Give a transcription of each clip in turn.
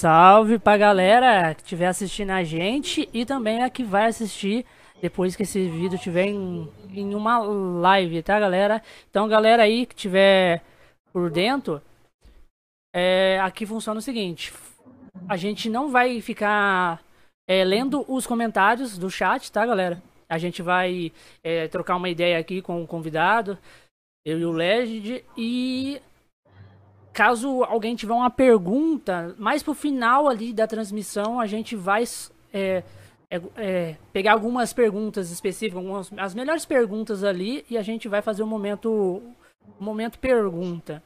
salve pra galera que estiver assistindo a gente e também a que vai assistir depois que esse vídeo estiver em, em uma live, tá, galera? Então, galera aí que tiver por dentro, é, aqui funciona o seguinte: a gente não vai ficar é, lendo os comentários do chat, tá, galera? A gente vai é, trocar uma ideia aqui com o convidado, eu e o Legend, e caso alguém tiver uma pergunta, mais pro final ali da transmissão, a gente vai é, é, é, pegar algumas perguntas específicas, algumas, as melhores perguntas ali, e a gente vai fazer o um momento, um momento pergunta.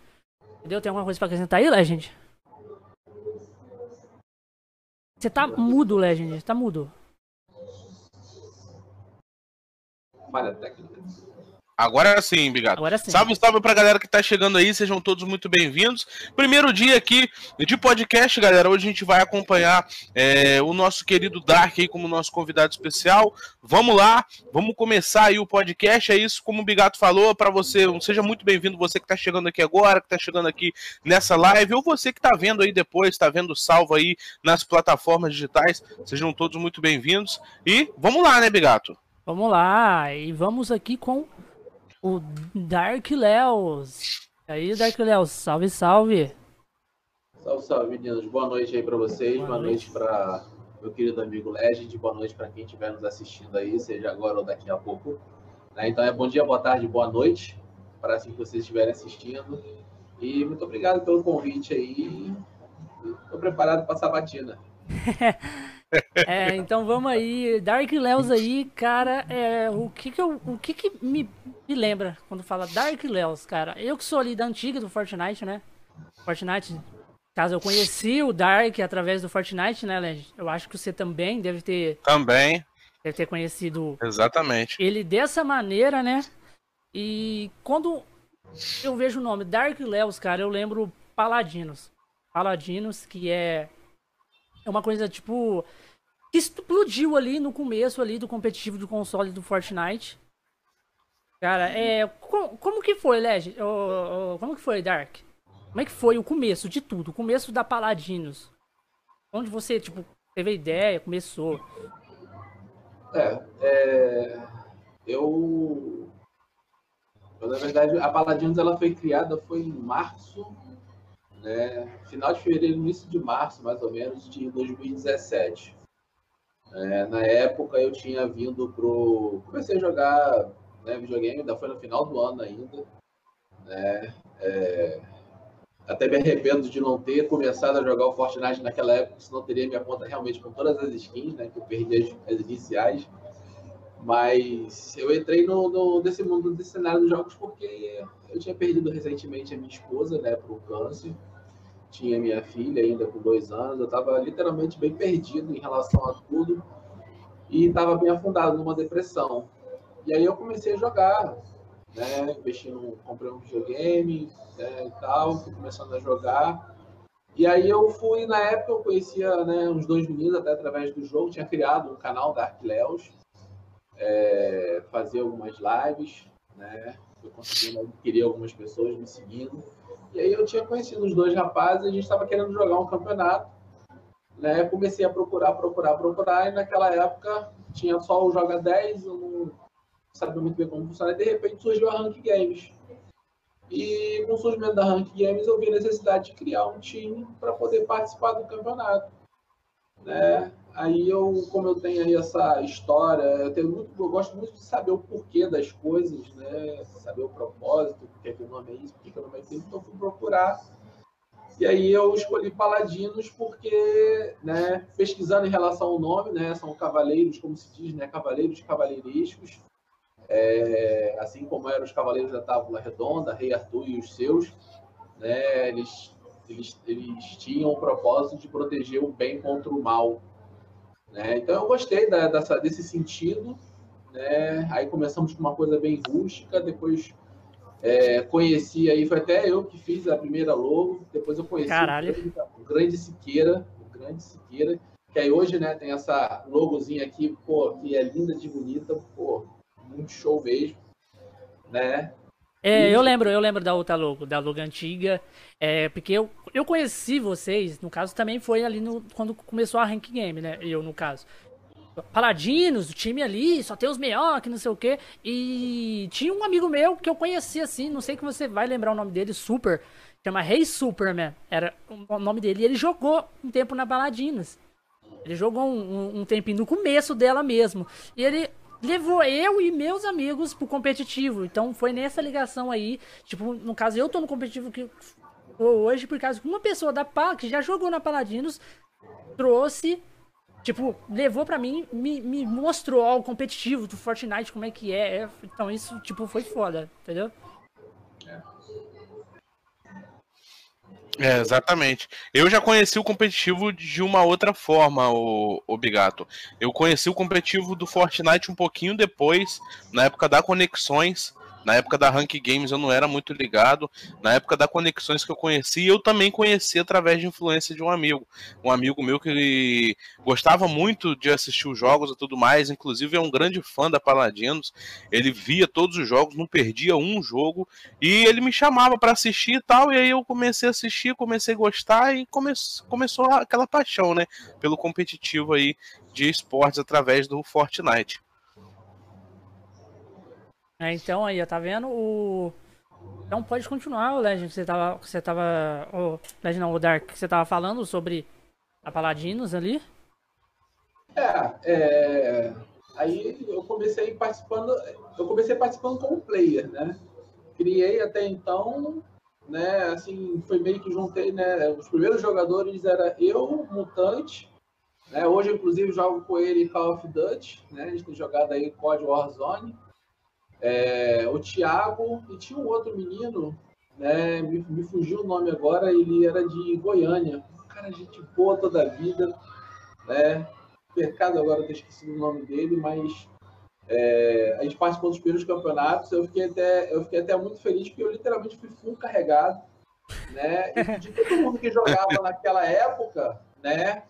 Entendeu? Tem alguma coisa pra acrescentar aí, Legend? Você tá mudo, Legend. Tá mudo. Falha técnica. Agora sim, Bigato. Agora sim. Salve, salve pra galera que tá chegando aí, sejam todos muito bem-vindos. Primeiro dia aqui de podcast, galera. Hoje a gente vai acompanhar é, o nosso querido Dark aí como nosso convidado especial. Vamos lá, vamos começar aí o podcast. É isso, como o Bigato falou, para você. Seja muito bem-vindo, você que tá chegando aqui agora, que tá chegando aqui nessa live, ou você que tá vendo aí depois, tá vendo salvo aí nas plataformas digitais. Sejam todos muito bem-vindos. E vamos lá, né, Bigato? Vamos lá, e vamos aqui com o Dark Leos. E aí, Dark Leos, salve, salve. Salve, salve, meninos. Boa noite aí para vocês. Boa, Boa noite, noite para meu querido amigo Legend. Boa noite para quem estiver nos assistindo aí, seja agora ou daqui a pouco. Né? Então é bom dia, boa tarde, boa noite para assim que vocês estiverem assistindo. E muito obrigado pelo convite aí. Estou preparado para essa batina. É, então vamos aí. Dark Leos aí, cara, é, o que que, eu, o que, que me, me lembra quando fala Dark Leos, cara? Eu que sou ali da antiga do Fortnite, né? Fortnite, caso eu conheci o Dark através do Fortnite, né, Legend? Eu acho que você também deve ter. Também. Deve ter conhecido. Exatamente. Ele dessa maneira, né? E quando eu vejo o nome Dark Leos, cara, eu lembro Paladinos. Paladinos, que é. É uma coisa tipo que explodiu ali no começo ali do competitivo do console do Fortnite. Cara, é. Como, como que foi, Legend? Oh, oh, como que foi, Dark? Como é que foi o começo de tudo? O começo da Paladinos? Onde você, tipo, teve a ideia, começou? É, é eu, eu, na verdade, a Paladinos ela foi criada foi em março, né, final de fevereiro, início de março, mais ou menos, de 2017. É, na época eu tinha vindo pro. Comecei a jogar né, videogame, ainda foi no final do ano ainda. Né? É... Até me arrependo de não ter começado a jogar o Fortnite naquela época, senão teria minha conta realmente com todas as skins, né? Que eu perdi as, as iniciais. Mas eu entrei no, no, nesse mundo, desse cenário dos jogos, porque eu tinha perdido recentemente a minha esposa, né, para o câncer tinha minha filha ainda com dois anos, eu estava literalmente bem perdido em relação a tudo e estava bem afundado numa depressão. E aí eu comecei a jogar, né, investindo, comprei um videogame né, e tal, fui começando a jogar. E aí eu fui, na época eu conhecia né, uns dois meninos até através do jogo, tinha criado um canal da Arquileos, é, fazia algumas lives, né, eu consegui adquirir algumas pessoas me seguindo. E aí eu tinha conhecido os dois rapazes, a gente estava querendo jogar um campeonato. Né? Comecei a procurar, procurar, procurar, e naquela época tinha só o Joga 10, eu não sabia muito bem como funcionava, e de repente surgiu a Rank Games. E com o surgimento da Rank Games eu vi a necessidade de criar um time para poder participar do campeonato. Né? Aí eu, como eu tenho aí essa história, eu, tenho muito, eu gosto muito de saber o porquê das coisas, né? Saber o propósito, porque que o nome é isso, porque que o nome é aquilo, então fui procurar. E aí eu escolhi Paladinos porque, né, pesquisando em relação ao nome, né, são cavaleiros, como se diz, né, cavaleiros cavaleirescos, é, assim como eram os cavaleiros da Tábula Redonda, Rei Arthur e os seus, né, eles, eles, eles tinham o propósito de proteger o bem contra o mal, né? Então eu gostei da, dessa, desse sentido. Né? Aí começamos com uma coisa bem rústica, depois é, conheci aí, foi até eu que fiz a primeira logo, depois eu conheci o, o Grande Siqueira, o Grande Siqueira, que aí hoje né, tem essa logozinha aqui, pô, que é linda de bonita, pô, muito show mesmo, né? É, eu lembro, eu lembro da outra logo, da logo antiga. É, porque eu, eu conheci vocês, no caso, também foi ali no, quando começou a Rank Game, né? Eu, no caso. Paladinos, o time ali, só tem os melhores, que não sei o quê. E tinha um amigo meu que eu conhecia assim, não sei que você vai lembrar o nome dele, Super. Chama Rei Superman. Era o nome dele. E ele jogou um tempo na Paladinos. Ele jogou um, um, um tempinho no começo dela mesmo. E ele levou eu e meus amigos pro competitivo. Então foi nessa ligação aí. Tipo, no caso, eu tô no competitivo que hoje, por causa que uma pessoa da PAL, que já jogou na Paladinos, trouxe. Tipo, levou pra mim, me, me mostrou ó, o competitivo do Fortnite, como é que é. Então isso, tipo, foi foda, entendeu? É, exatamente. Eu já conheci o competitivo de uma outra forma, o, o Bigato. Eu conheci o competitivo do Fortnite um pouquinho depois, na época da Conexões, na época da Rank Games eu não era muito ligado. Na época da Conexões que eu conheci, eu também conheci através de influência de um amigo. Um amigo meu que gostava muito de assistir os jogos e tudo mais. Inclusive é um grande fã da Paladinos. Ele via todos os jogos, não perdia um jogo. E ele me chamava para assistir e tal. E aí eu comecei a assistir, comecei a gostar e come começou aquela paixão, né? Pelo competitivo aí de esportes através do Fortnite. É, então aí, tá vendo? O... Então pode continuar, o Legend, que você tava. Você tava. O Legend não, o Dark, que você tava falando sobre a Paladinos ali. É, é, aí eu comecei participando, eu comecei participando como player, né? Criei até então, né? Assim, foi meio que juntei, né? Os primeiros jogadores era eu, Mutante, né? Hoje, inclusive, jogo com ele Call of Duty, né? A gente tem jogado aí COD Warzone é, o Thiago e tinha um outro menino, né, me, me, fugiu o nome agora, ele era de Goiânia, um cara gente boa toda a vida, né, pecado agora ter esquecido o nome dele, mas é, a gente participou dos primeiros campeonatos, eu fiquei até, eu fiquei até muito feliz porque eu literalmente fui full carregado, né, e de todo mundo que jogava naquela época, né,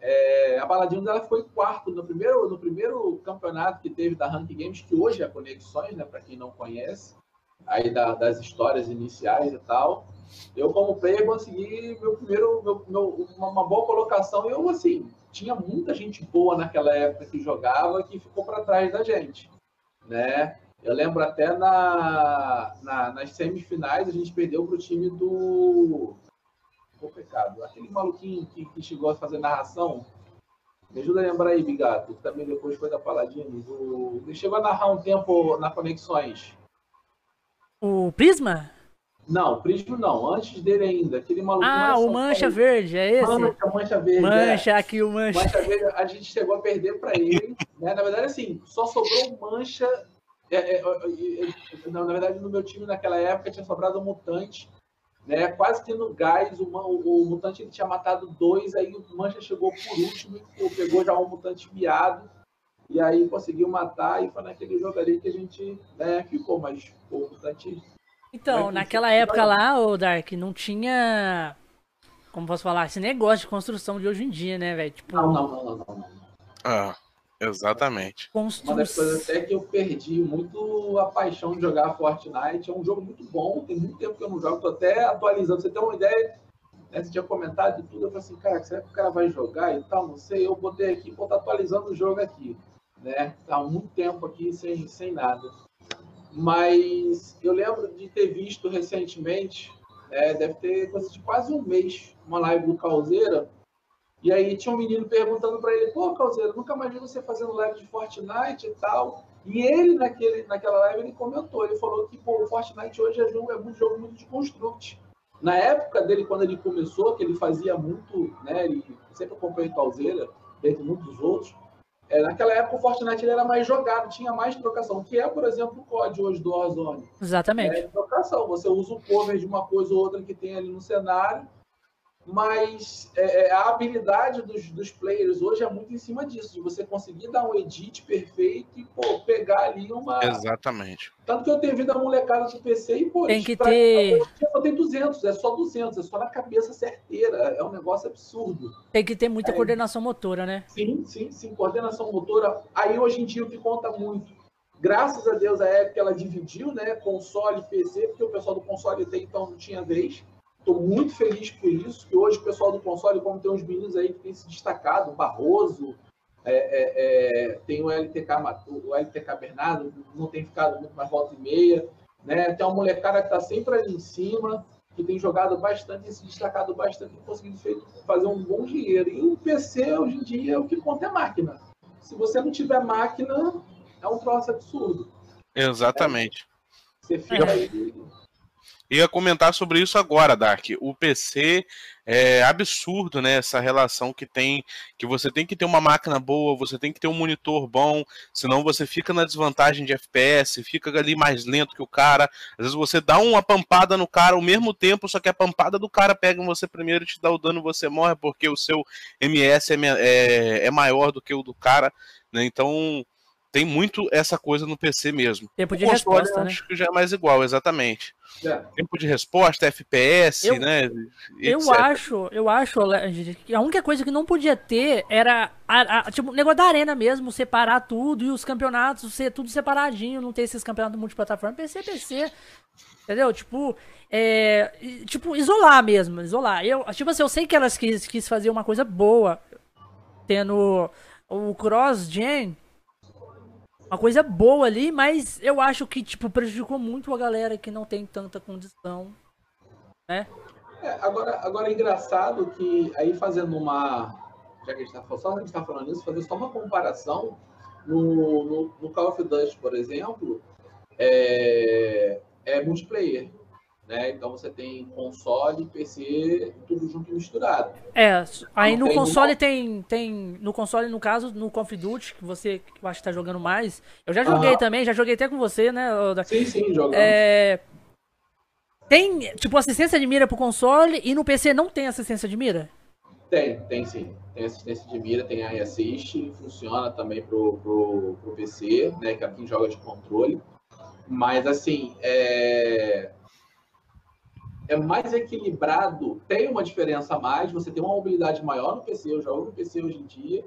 é, a Paladinos ela foi quarto no primeiro, no primeiro campeonato que teve da Rank Games, que hoje é Conexões, né, para quem não conhece, aí da, das histórias iniciais e tal. Eu, como player, consegui meu primeiro, meu, meu, uma, uma, boa colocação. Eu, assim, tinha muita gente boa naquela época que jogava que ficou para trás da gente, né? Eu lembro até na, na, nas semifinais a gente perdeu para o time do complicado. Aquele maluquinho que, que chegou a fazer narração, me ajuda a lembrar aí, Bigato, que também depois foi da Paladinos. O... Ele chegou a narrar um tempo na Conexões. O Prisma? Não, Prisma não. Antes dele ainda. Aquele maluquinho. Ah, o Mancha Verde, é esse? Mancha, Mancha Verde. Mancha, é. aqui o Mancha. Mancha Verde, a gente chegou a perder para ele. né? Na verdade, assim, só sobrou o Mancha. É, é, é, na verdade, no meu time naquela época tinha sobrado o Mutante né? Quase que no gás, o, o, o mutante ele tinha matado dois, aí o Mancha chegou por último e pegou já um mutante miado, e aí conseguiu matar, e foi naquele jogo ali que a gente né, ficou, mas o mutante. Então, né, naquela época lá, o Dark, não tinha. Como posso falar? Esse negócio de construção de hoje em dia, né, velho? Tipo... Não, não, não, não, não. não. Ah. Exatamente. Uma das coisas até que eu perdi muito a paixão de jogar Fortnite. É um jogo muito bom, tem muito tempo que eu não jogo, tô até atualizando. Você tem uma ideia? Né, você tinha comentado de tudo, eu falei assim, cara, será que o cara vai jogar e tal? Não sei, eu botei aqui, vou estar atualizando o jogo aqui. Né? Tá há muito tempo aqui sem, sem nada. Mas eu lembro de ter visto recentemente, né, deve ter coisa de quase um mês, uma live do Calzeira, e aí tinha um menino perguntando para ele, pô, Calzeiro, nunca mais vi você fazendo live de Fortnite e tal. E ele, naquele, naquela live, ele comentou, ele falou que pô, o Fortnite hoje é, jogo, é um jogo muito de construct. Na época dele, quando ele começou, que ele fazia muito, né, ele sempre acompanhou Calzeira, dentre muitos outros, é, naquela época o Fortnite era mais jogado, tinha mais trocação, que é, por exemplo, o COD hoje do Warzone. Exatamente. É trocação, você usa o cover de uma coisa ou outra que tem ali no cenário, mas é, é, a habilidade dos, dos players hoje é muito em cima disso, de você conseguir dar um edit perfeito e pô, pegar ali uma. Exatamente. Tanto que eu tenho vindo a molecada do PC e, pô, tem que pra... ter. Só tem 200, é só 200, é só na cabeça certeira, é um negócio absurdo. Tem que ter muita é... coordenação motora, né? Sim, sim, sim, coordenação motora. Aí hoje em dia o que conta muito Graças a Deus, a época ela dividiu, né? Console e PC, porque o pessoal do console até então não tinha vez. Estou muito feliz por isso, que hoje o pessoal do console, como tem uns meninos aí que tem se destacado, o Barroso, é, é, é, tem o LTK, o LTK Bernardo, não tem ficado muito mais volta e meia. Né? Tem uma molecada que está sempre ali em cima, que tem jogado bastante e se destacado bastante e conseguido fazer um bom dinheiro. E o PC, hoje em dia, o que conta é máquina. Se você não tiver máquina, é um troço absurdo. Exatamente. Você fica aí. Ia comentar sobre isso agora, Dark. O PC é absurdo, né? Essa relação que tem, que você tem que ter uma máquina boa, você tem que ter um monitor bom, senão você fica na desvantagem de FPS, fica ali mais lento que o cara. Às vezes você dá uma pampada no cara ao mesmo tempo, só que a pampada do cara pega em você primeiro e te dá o dano, você morre porque o seu MS é, é, é maior do que o do cara, né? Então tem muito essa coisa no PC mesmo. Tempo de resposta, né? Acho que já é mais igual, exatamente. É. Tempo de resposta, FPS, eu, né? Eu acho, eu acho que a única coisa que não podia ter era a, a, tipo, o negócio da arena mesmo, separar tudo e os campeonatos ser tudo separadinho, não ter esses campeonatos multiplataforma, PC, PC. Entendeu? Tipo, é, tipo, isolar mesmo, isolar. Eu, tipo assim, eu sei que elas quis, quis fazer uma coisa boa, tendo o cross-gen, uma coisa boa ali, mas eu acho que, tipo, prejudicou muito a galera que não tem tanta condição, né? É, agora, agora é engraçado que aí fazendo uma. Já que a gente está só a gente tá falando isso, fazer só uma comparação no, no, no Call of Duty, por exemplo, é, é multiplayer. Né? Então você tem console, PC, tudo junto e misturado. É, aí no console tem, tem. No console, no caso, no Call of Duty, que você que eu acho que tá jogando mais. Eu já joguei também, já joguei até com você, né? Sim, sim, jogamos. É, tem, tipo, assistência de mira pro console e no PC não tem assistência de mira? Tem, tem sim. Tem assistência de mira, tem a Assist, funciona também pro, pro, pro PC, né? Que é quem joga de controle. Mas assim, é é mais equilibrado, tem uma diferença a mais, você tem uma mobilidade maior no PC, eu jogo no PC hoje em dia,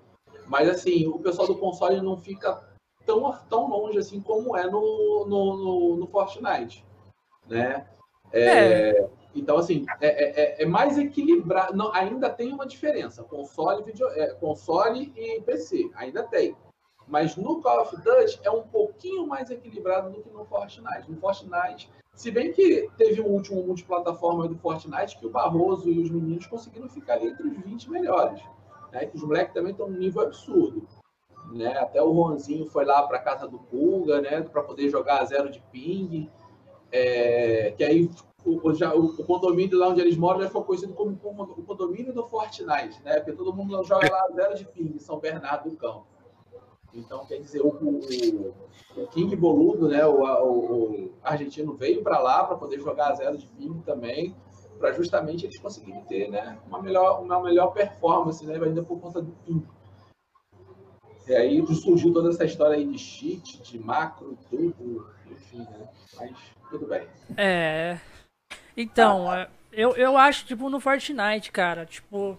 mas assim, o pessoal do console não fica tão, tão longe assim como é no, no, no, no Fortnite, né? É, é. Então, assim, é, é, é, é mais equilibrado, não, ainda tem uma diferença, console, video, é, console e PC, ainda tem. Mas no Call of Duty é um pouquinho mais equilibrado do que no Fortnite. No Fortnite se bem que teve o último multiplataforma do Fortnite que o Barroso e os meninos conseguiram ficar ali entre os 20 melhores. Né? Que os moleques também estão num nível absurdo. Né? Até o Ronzinho foi lá para casa do Pulga, né? Para poder jogar a zero de ping. É... que aí o, já, o, condomínio lá onde eles moram já ficou conhecido como, como, o condomínio do Fortnite, né? Porque todo mundo joga lá zero de ping, São Bernardo do Campo. Então, quer dizer, o, o, o King Boludo, né, o, o, argentino, veio para lá para poder jogar a zero de ping também, para justamente eles conseguirem ter né, uma, melhor, uma melhor performance, né, ainda por conta do ping. E aí surgiu toda essa história aí de cheat, de macro, tudo, enfim, né? Mas tudo bem. É. Então, ah, eu, eu acho, tipo, no Fortnite, cara, tipo,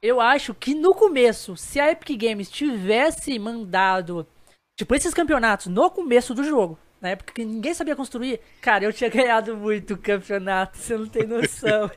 eu acho que no começo, se a Epic Games tivesse mandado, tipo, esses campeonatos no começo do jogo, na época que ninguém sabia construir, cara, eu tinha ganhado muito campeonato, você não tem noção.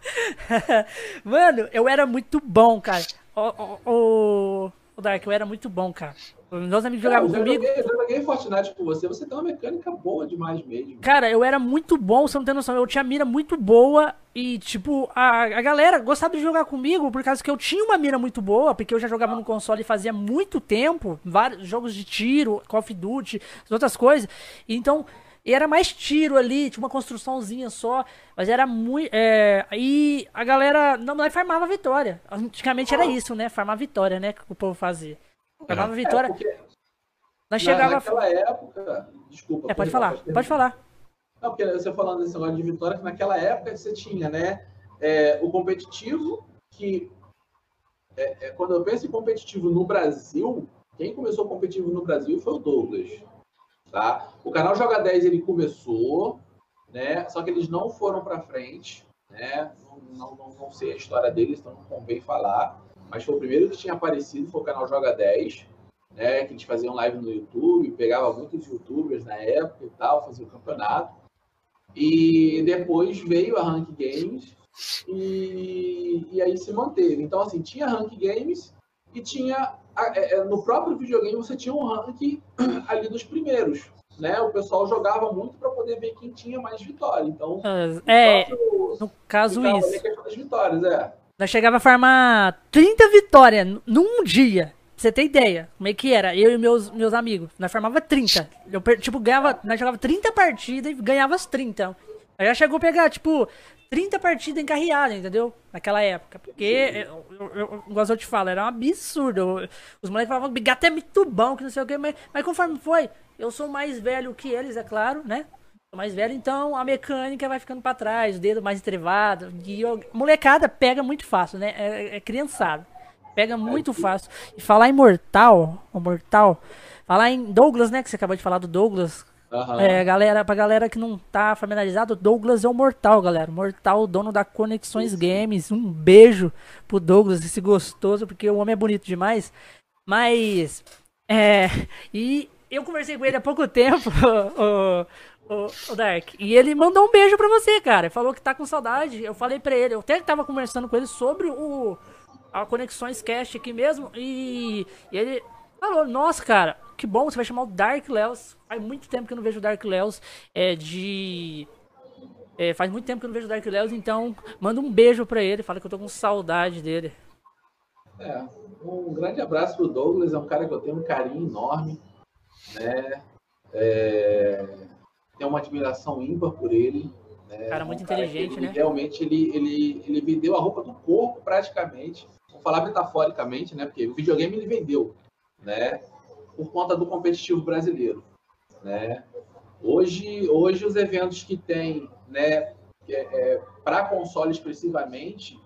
Mano, eu era muito bom, cara. O, o, o Dark, eu era muito bom, cara. Meus amigos jogavam eu comigo. Joguei, eu joguei Fortnite com você, você tem uma mecânica boa demais mesmo. Cara, eu era muito bom, você não tem noção. Eu tinha mira muito boa e, tipo, a, a galera gostava de jogar comigo por causa que eu tinha uma mira muito boa, porque eu já jogava no console fazia muito tempo, vários jogos de tiro, Call of Duty, outras coisas. Então, era mais tiro ali, tinha uma construçãozinha só, mas era muito. É, e a galera não, não farmava vitória. Antigamente era isso, né? Farmar vitória, né? Que o povo fazia. Vitória. É, nós chegava. Naquela época. Desculpa. É, pode falar, pode, pode falar. Não, porque você falando desse negócio de Vitória, que naquela época você tinha, né? É, o competitivo, que. É, é, quando eu penso em competitivo no Brasil, quem começou competitivo no Brasil foi o Douglas. Tá? O canal Joga 10 ele começou, né? Só que eles não foram para frente, né? Não, não, não, sei a história deles, então não convém falar mas foi o primeiro que tinha aparecido, foi o canal Joga 10. né, que eles faziam live no YouTube, pegava muitos youtubers na época e tal, fazia o campeonato. E depois veio a Rank Games e, e aí se manteve. Então, assim, tinha Rank Games e tinha. É, é, no próprio videogame você tinha um rank ali dos primeiros. Né? O pessoal jogava muito para poder ver quem tinha mais vitória. Então, é, próprio, no caso isso. Das vitórias, é. Nós chegava a farmar 30 vitórias num dia. Pra você ter ideia, como é que era? Eu e meus, meus amigos. Nós farmava 30. Eu, tipo, ganhava. Nós jogava 30 partidas e ganhava as 30. Aí já chegou a pegar, tipo, 30 partidas encarreadas, entendeu? Naquela época. Porque, eu, eu, eu, igual eu te falo, era um absurdo. Os moleques falavam que gato é muito bom, que não sei o que, mas, mas conforme foi, eu sou mais velho que eles, é claro, né? Mais velho, então a mecânica vai ficando para trás, o dedo mais entrevado. E eu, molecada pega muito fácil, né? É, é criançado. Pega muito fácil. E falar em Mortal, o Mortal, falar em Douglas, né? Que você acabou de falar do Douglas. Uhum. É, galera, pra galera que não tá familiarizado, Douglas é o Mortal, galera. Mortal, dono da Conexões Games. Um beijo pro Douglas, esse gostoso, porque o homem é bonito demais. Mas, é. E eu conversei com ele há pouco tempo, o, o, Dark. E ele mandou um beijo pra você, cara. Falou que tá com saudade. Eu falei pra ele, eu até tava conversando com ele sobre o a Conexões Cast aqui mesmo. E, e ele falou, nossa, cara, que bom, você vai chamar o Dark Leos. Faz muito tempo que eu não vejo o Dark Leos é, de. É, faz muito tempo que eu não vejo o Dark Leos, então manda um beijo pra ele, fala que eu tô com saudade dele. É, um grande abraço pro Douglas, é um cara que eu tenho um carinho enorme, né? É, tenho uma admiração ímpar por ele. Né? Cara muito um inteligente, ele, né? Realmente ele, ele, ele vendeu a roupa do corpo praticamente. Vou falar metaforicamente, né? Porque o videogame ele vendeu, né? Por conta do competitivo brasileiro, né? Hoje, hoje os eventos que tem, né? É, é, para console expressivamente,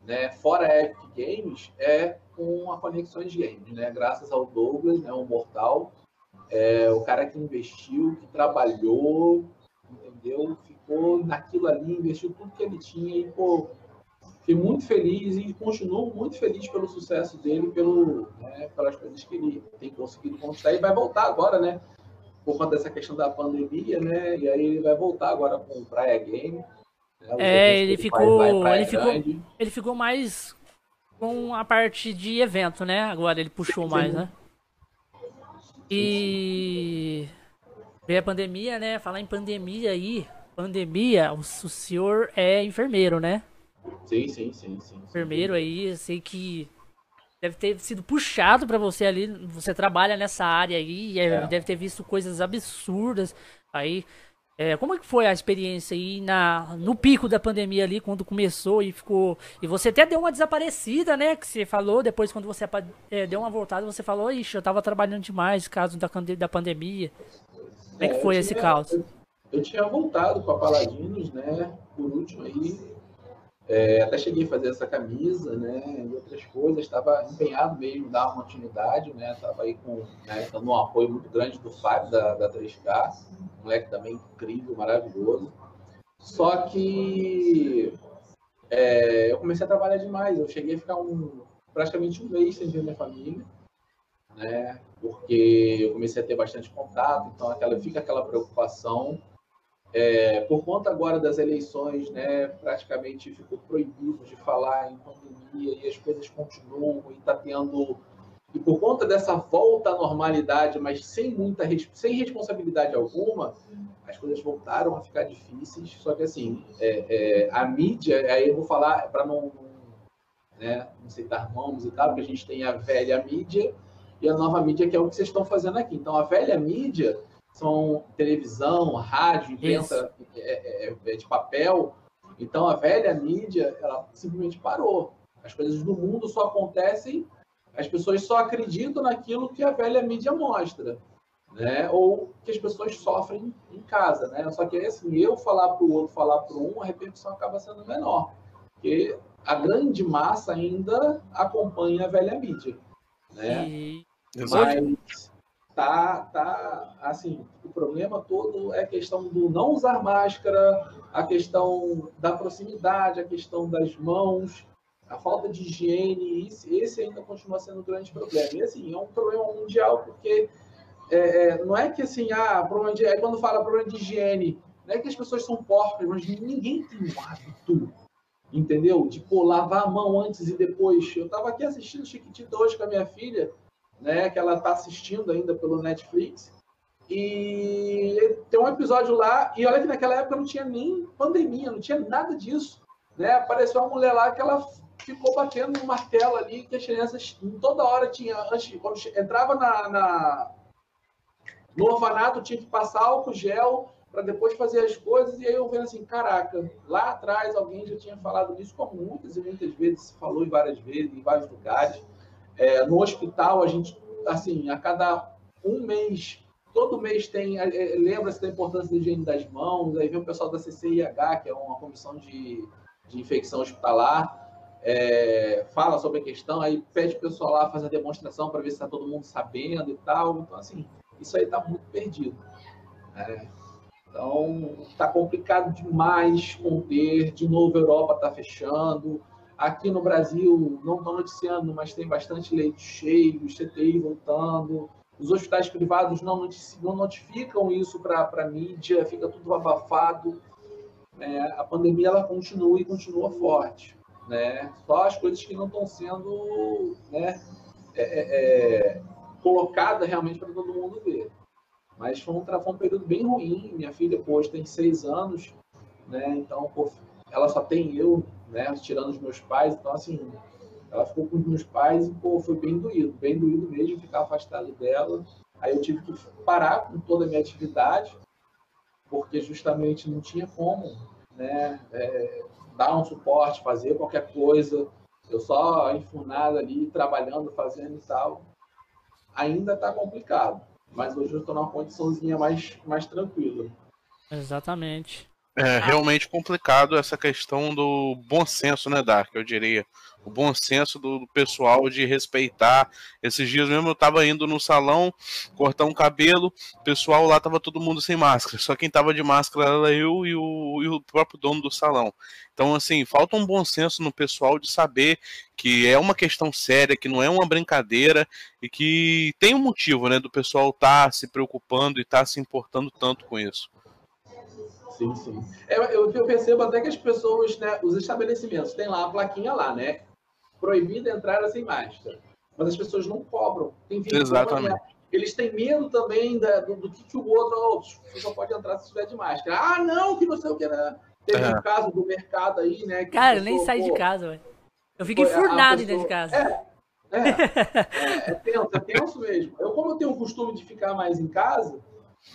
né? Fora Epic Games, é com a Conexões Games, né? Graças ao Douglas, né? O Mortal, é, o cara que investiu, que trabalhou, entendeu? Ficou naquilo ali, investiu tudo que ele tinha e, pô, fiquei muito feliz e continuo muito feliz pelo sucesso dele, pelo, né, pelas coisas que ele tem conseguido conquistar e vai voltar agora, né? Por conta dessa questão da pandemia, né? E aí ele vai voltar agora com o Praia Game. Né? É, ele ficou, ele ficou, ele ficou mais com a parte de evento, né? Agora ele puxou mais, né? E veio a pandemia, né? Falar em pandemia aí, pandemia, o, o senhor é enfermeiro, né? Sim, sim, sim, sim. Enfermeiro aí, eu sei que deve ter sido puxado para você ali, você trabalha nessa área aí, é. deve ter visto coisas absurdas aí. É, como é que foi a experiência aí na, no pico da pandemia ali, quando começou e ficou. E você até deu uma desaparecida, né? Que você falou, depois quando você é, deu uma voltada, você falou, ixi, eu tava trabalhando demais, caso da, da pandemia. Como é que foi esse caos? Eu, eu, tinha voltado com a Paladinos, né? Por último aí. É, até cheguei a fazer essa camisa, né? E outras coisas. Estava empenhado mesmo em dar uma continuidade, né? Estava aí com né, um apoio muito grande do Fábio da, da 3K. Um moleque também incrível, maravilhoso. Só que é, eu comecei a trabalhar demais. Eu cheguei a ficar um, praticamente um mês sem ver minha família, né? Porque eu comecei a ter bastante contato, então aquela, fica aquela preocupação é, por conta agora das eleições, né, praticamente ficou proibido de falar em pandemia e as coisas continuam e está tendo e por conta dessa volta à normalidade, mas sem muita sem responsabilidade alguma, as coisas voltaram a ficar difíceis. Só que assim, é, é, a mídia, aí eu vou falar para não, né, não citar nomes e tal, porque a gente tem a velha mídia e a nova mídia que é o que vocês estão fazendo aqui. Então a velha mídia são televisão, rádio, imprensa é, é, é, de papel. Então a velha mídia, ela simplesmente parou. As coisas do mundo só acontecem, as pessoas só acreditam naquilo que a velha mídia mostra, né? Ou que as pessoas sofrem em casa, né? Só que assim, eu falar para o outro, falar para um, a repercussão acaba sendo menor, porque a grande massa ainda acompanha a velha mídia, né? Mas tá, tá, assim, o problema todo é a questão do não usar máscara, a questão da proximidade, a questão das mãos, a falta de higiene, esse ainda continua sendo um grande problema. E assim, é um problema mundial, porque é, é, não é que assim, ah, problema de, quando fala problema de higiene, não é que as pessoas são porcas, mas ninguém tem um hábito, entendeu? De pô, lavar a mão antes e depois. Eu estava aqui assistindo Chiquitita hoje com a minha filha, né, que ela está assistindo ainda pelo Netflix, e tem um episódio lá, e olha que naquela época não tinha nem pandemia, não tinha nada disso. Né? Apareceu uma mulher lá que ela ficou batendo um martelo ali, que as crianças toda hora tinha, antes, quando entrava na, na no orfanato, tinha que passar álcool gel para depois fazer as coisas, e aí eu vendo assim, caraca, lá atrás alguém já tinha falado disso, como muitas e muitas vezes se falou em várias vezes, em vários lugares. É, no hospital, a gente, assim, a cada um mês todo mês tem, é, é, lembra-se da importância da higiene das mãos, aí vem o pessoal da CCIH, que é uma comissão de, de infecção hospitalar, é, fala sobre a questão, aí pede o pessoal lá fazer a demonstração para ver se está todo mundo sabendo e tal. Então, assim, isso aí está muito perdido. Né? Então, está complicado demais conter. De novo, a Europa está fechando. Aqui no Brasil, não estou noticiando, mas tem bastante leite cheio, CTI voltando. Os hospitais privados não, não notificam isso para a mídia, fica tudo abafado. Né? A pandemia ela continua e continua forte. Né? Só as coisas que não estão sendo né, é, é, é colocadas realmente para todo mundo ver. Mas foi um, foi um período bem ruim. Minha filha, pô, hoje tem seis anos, né? então pô, ela só tem eu, né? tirando os meus pais. Então, assim, ela ficou com os meus pais e, pô, foi bem doído, bem doído mesmo ficar afastado dela. Aí eu tive que parar com toda a minha atividade, porque justamente não tinha como, né, é, dar um suporte, fazer qualquer coisa. Eu só enfurnado ali, trabalhando, fazendo e tal. Ainda está complicado, mas hoje eu estou numa condiçãozinha mais, mais tranquila. Exatamente. É realmente complicado essa questão do bom senso, né, Dark? Eu diria o bom senso do, pessoal de respeitar. Esses dias mesmo eu tava indo no salão cortar um cabelo, o pessoal lá tava todo mundo sem máscara, só quem tava de máscara era eu e o, e o próprio dono do salão. Então, assim, falta um bom senso no pessoal de saber que é uma questão séria, que não é uma brincadeira e que tem um motivo, né, do pessoal estar tá se preocupando e estar tá se importando tanto com isso. Sim, sim. Eu, eu, eu, percebo até que as pessoas, né, os estabelecimentos, tem lá a plaquinha lá, né? proibida a entrada sem máscara. Mas as pessoas não cobram. Tem Exatamente. Eles têm medo também da, do, do, que, que o outro. Oh, você só pode entrar se estiver de máscara. Ah, não, que não sei o que. Né? Teve é. um caso do mercado aí, né? Cara, eu nem saí de casa, velho. Eu fico enfurnado dentro de casa. É, é, é, é tenso, é tenso mesmo. Eu, como eu tenho o costume de ficar mais em casa,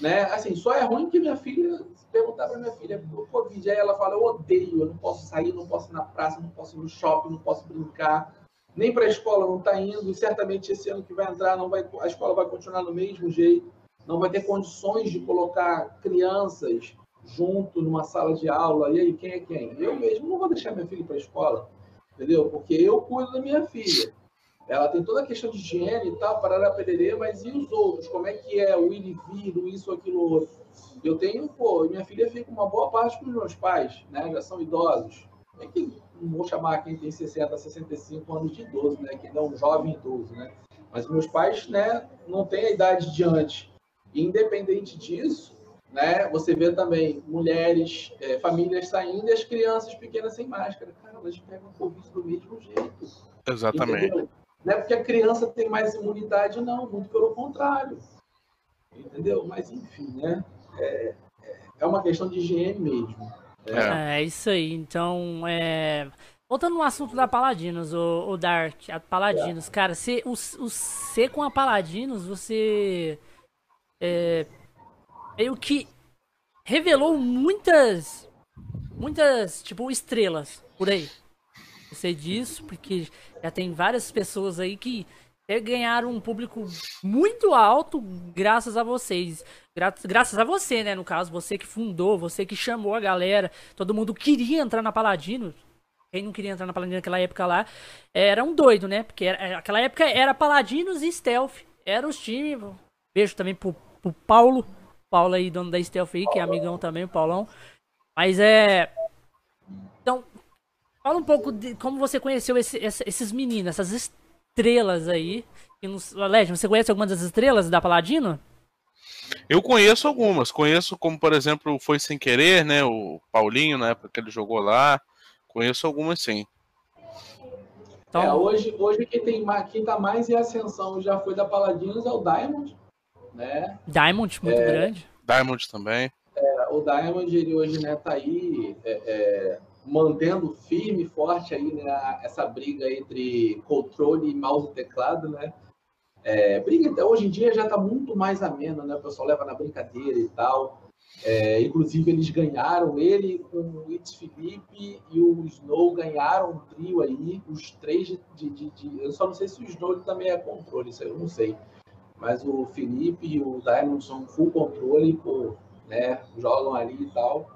né? Assim, só é ruim que minha filha, perguntar para minha filha, o Covid, aí ela fala, eu odeio, eu não posso sair, não posso ir na praça, não posso ir no shopping, não posso brincar, nem para a escola não está indo, e certamente esse ano que vai entrar, não vai, a escola vai continuar do mesmo jeito, não vai ter condições de colocar crianças junto numa sala de aula, e aí quem é quem? Eu mesmo não vou deixar minha filha para a escola, entendeu? Porque eu cuido da minha filha. Ela tem toda a questão de higiene e tal, parará pererê, mas e os outros? Como é que é o ir e vir, isso, aquilo, outro? Eu tenho, pô, minha filha fica uma boa parte com os meus pais, né? Já são idosos. É que não vou chamar quem tem 60, 65 anos de idoso, né? Que ainda é um jovem idoso, né? Mas meus pais, né, não têm a idade de antes. E, independente disso, né, você vê também mulheres, é, famílias saindo e as crianças pequenas sem máscara. Cara, elas pegam Covid do mesmo jeito. Exatamente. Entendeu? Não é porque a criança tem mais imunidade, não, muito pelo contrário. Entendeu? Mas, enfim, né? É, é uma questão de higiene mesmo. É, é isso aí. Então, é... voltando no assunto da Paladinos, o, o Dark, a Paladinos, é. cara, se, o, o C com a Paladinos, você. É, meio que revelou muitas. Muitas, tipo, estrelas por aí. Eu disso, porque já tem várias pessoas aí que ganharam um público muito alto graças a vocês. Gra graças a você, né? No caso, você que fundou, você que chamou a galera. Todo mundo queria entrar na Paladino. Quem não queria entrar na Paladino naquela época lá era um doido, né? Porque era, aquela época era Paladinos e Stealth. Era os times. Beijo também pro, pro Paulo. Paulo aí, dono da Stealth aí, que é amigão também, o Paulão. Mas é. Então, Fala um pouco de como você conheceu esse, esses meninos, essas estrelas aí. Legend, você conhece algumas das estrelas da Paladino? Eu conheço algumas. Conheço como, por exemplo, Foi Sem Querer, né? O Paulinho, na época que ele jogou lá. Conheço algumas sim. Então... É, hoje, hoje quem, tem, quem tá mais em ascensão já foi da Paladinos é o Diamond, né? Diamond, muito é, grande. Diamond também. É, o Diamond, ele hoje, né, tá aí é, é mantendo firme e forte aí, né, essa briga entre controle e mouse e teclado, né? É, briga, hoje em dia já está muito mais ameno, né? O pessoal leva na brincadeira e tal. É, inclusive, eles ganharam, ele com o Itz Felipe e o Snow ganharam um trio aí, os três de, de, de, de, Eu só não sei se o Snow também é controle, isso aí eu não sei. Mas o Felipe e o Diamond são full controle, pô, né? Jogam ali e tal.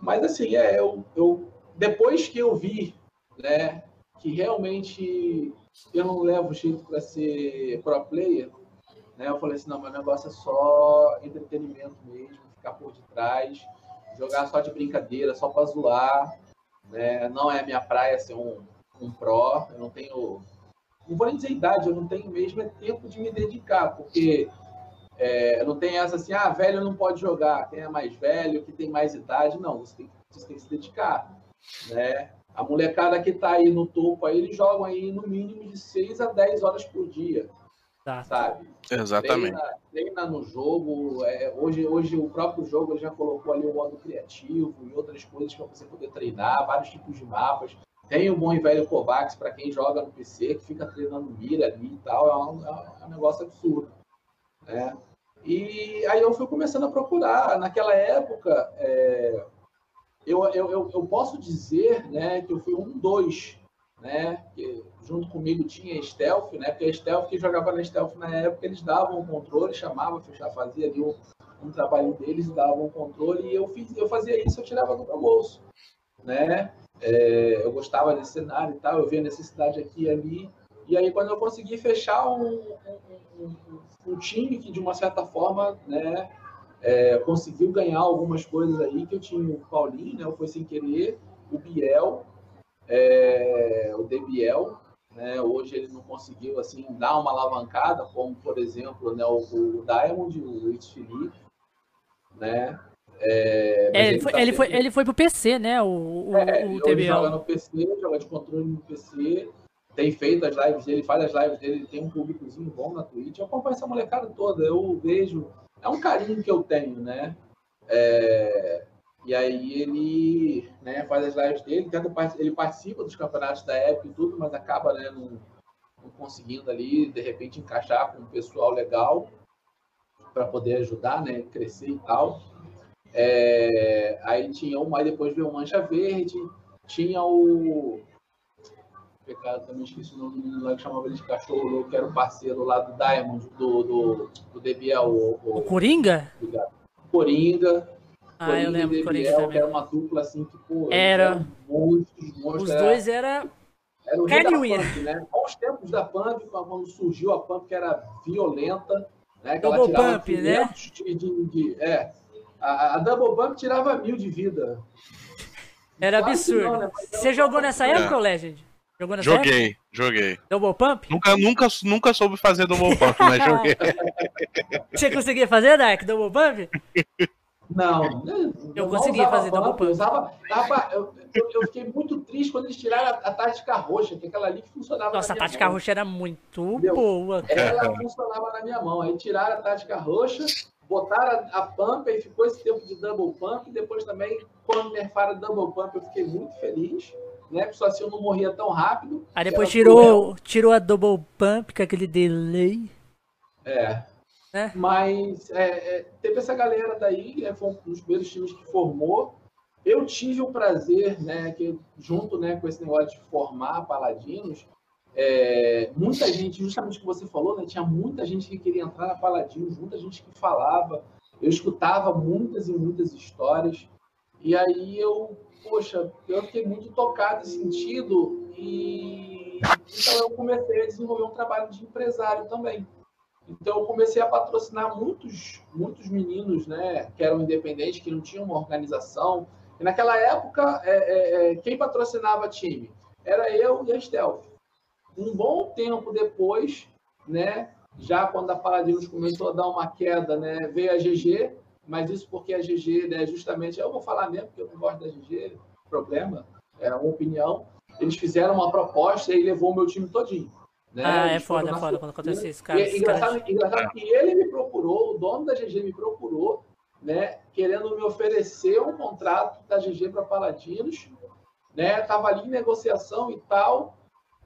Mas assim, é, eu, eu depois que eu vi, né, que realmente eu não levo jeito para ser pro player, né? Eu falei assim, não, meu negócio é só entretenimento mesmo, ficar por detrás, jogar só de brincadeira, só para zoar, né? Não é minha praia ser um, um pró, eu não tenho, não vou nem dizer idade, eu não tenho mesmo é tempo de me dedicar, porque é, não tem essa assim, ah, velho não pode jogar, quem é mais velho, que tem mais idade, não, você tem, você tem que se dedicar, né? A molecada que está aí no topo, aí, eles jogam aí no mínimo de 6 a 10 horas por dia. Tá. Sabe? Exatamente. Treina, treina no jogo. É, hoje, hoje o próprio jogo já colocou ali o modo criativo e outras coisas para você poder treinar, vários tipos de mapas. Tem o bom e velho Kovacs para quem joga no PC, que fica treinando mira ali e tal. É um, é um negócio absurdo. Né? E aí eu fui começando a procurar. Naquela época, é, eu, eu, eu, posso dizer né, que eu fui um dos, né, que junto comigo tinha Stealth, né, porque a Stealth, que jogava na Stealth na época, eles davam o controle, chamava, fechava, fazia ali um, um trabalho deles, davam o controle, e eu, fiz, eu fazia isso, eu tirava do meu bolso. Né? É, eu gostava desse cenário e tal, eu via necessidade aqui e ali, e aí quando eu consegui fechar um, um, um, um time que, de uma certa forma, né, é, conseguiu ganhar algumas coisas aí, que eu tinha o Paulinho, né, o Foi Sem Querer, o Biel, é, o Debiel, né, hoje ele não conseguiu assim dar uma alavancada, como por exemplo né, o, o Diamond, o Luiz Felipe, né, é, é, ele, foi, tá ele, foi, ele foi pro PC, né? O, o, é, o Ele joga no PC, joga de controle no PC, tem feito as lives dele, faz as lives dele, tem um públicozinho bom na Twitch. Eu acompanho essa molecada toda, eu vejo é um carinho que eu tenho, né? É, e aí ele né, faz as lives dele, tenta, ele participa dos campeonatos da época e tudo, mas acaba né, não, não conseguindo ali, de repente, encaixar com um pessoal legal para poder ajudar, né? Crescer e tal. É, aí tinha um, aí depois veio o Mancha Verde, tinha o. Pecado, também esqueci o nome do menino lá que chamava ele de cachorro, que era o parceiro lá do Diamond, do, do, do DBL. O, o, o Coringa? Coringa. Ah, Coringa eu lembro do Coringa também. Era uma dupla assim que, pô, era. Monstros, monstros, Os era, dois era. Era o rei da Pump, né? Aos tempos da Pump, quando surgiu a Pump, que era violenta, né? Que Double Pump, né? De, de, de, é. A, a Double Pump tirava mil de vida. Era absurdo. Não, né? Você jogou nessa época, é. Legend? Jogou nessa Joguei, época? joguei. Double Pump? Nunca, nunca, nunca soube fazer Double Pump, mas joguei. Você conseguia fazer, Dark, Double Pump? Não, eu consegui fazer double pump. Usava, tava, eu, eu, fiquei muito triste quando eles tiraram a, a tática roxa, que é aquela ali que funcionava Nossa, a tática mão. roxa era muito Entendeu? boa. Cara. Ela funcionava na minha mão. Aí tiraram a tática roxa, botaram a, a pump, aí ficou esse tempo de double pump. Depois também, quando nerfaram double pump, eu fiquei muito feliz. Né? Porque só assim eu não morria tão rápido. Aí depois tirou, tirou a double pump com aquele delay. É, é. Mas é, é, teve essa galera daí, né, foi um dos primeiros times que formou. Eu tive o prazer, né, que junto né, com esse negócio de formar paladinos, é, muita gente, justamente o que você falou, né, tinha muita gente que queria entrar na Paladinos, muita gente que falava. Eu escutava muitas e muitas histórias. E aí eu, poxa, eu fiquei muito tocado e sentido. E então eu comecei a desenvolver um trabalho de empresário também. Então eu comecei a patrocinar muitos, muitos meninos, né, que eram independentes, que não tinham uma organização. E naquela época, é, é, é, quem patrocinava time? Era eu e a Stealth. Um bom tempo depois, né, já quando a Paladinos começou a dar uma queda, né, veio a GG, mas isso porque a GG, né, justamente, eu vou falar mesmo, porque eu não gosto da GG, problema, é uma opinião. Eles fizeram uma proposta e levou o meu time todinho. Né? Ah, é foda, é foda quando acontece isso, cara. E, engraçado, engraçado que ele me procurou, o dono da GG me procurou, né, querendo me oferecer um contrato da GG para Paladinos, né, tava ali em negociação e tal.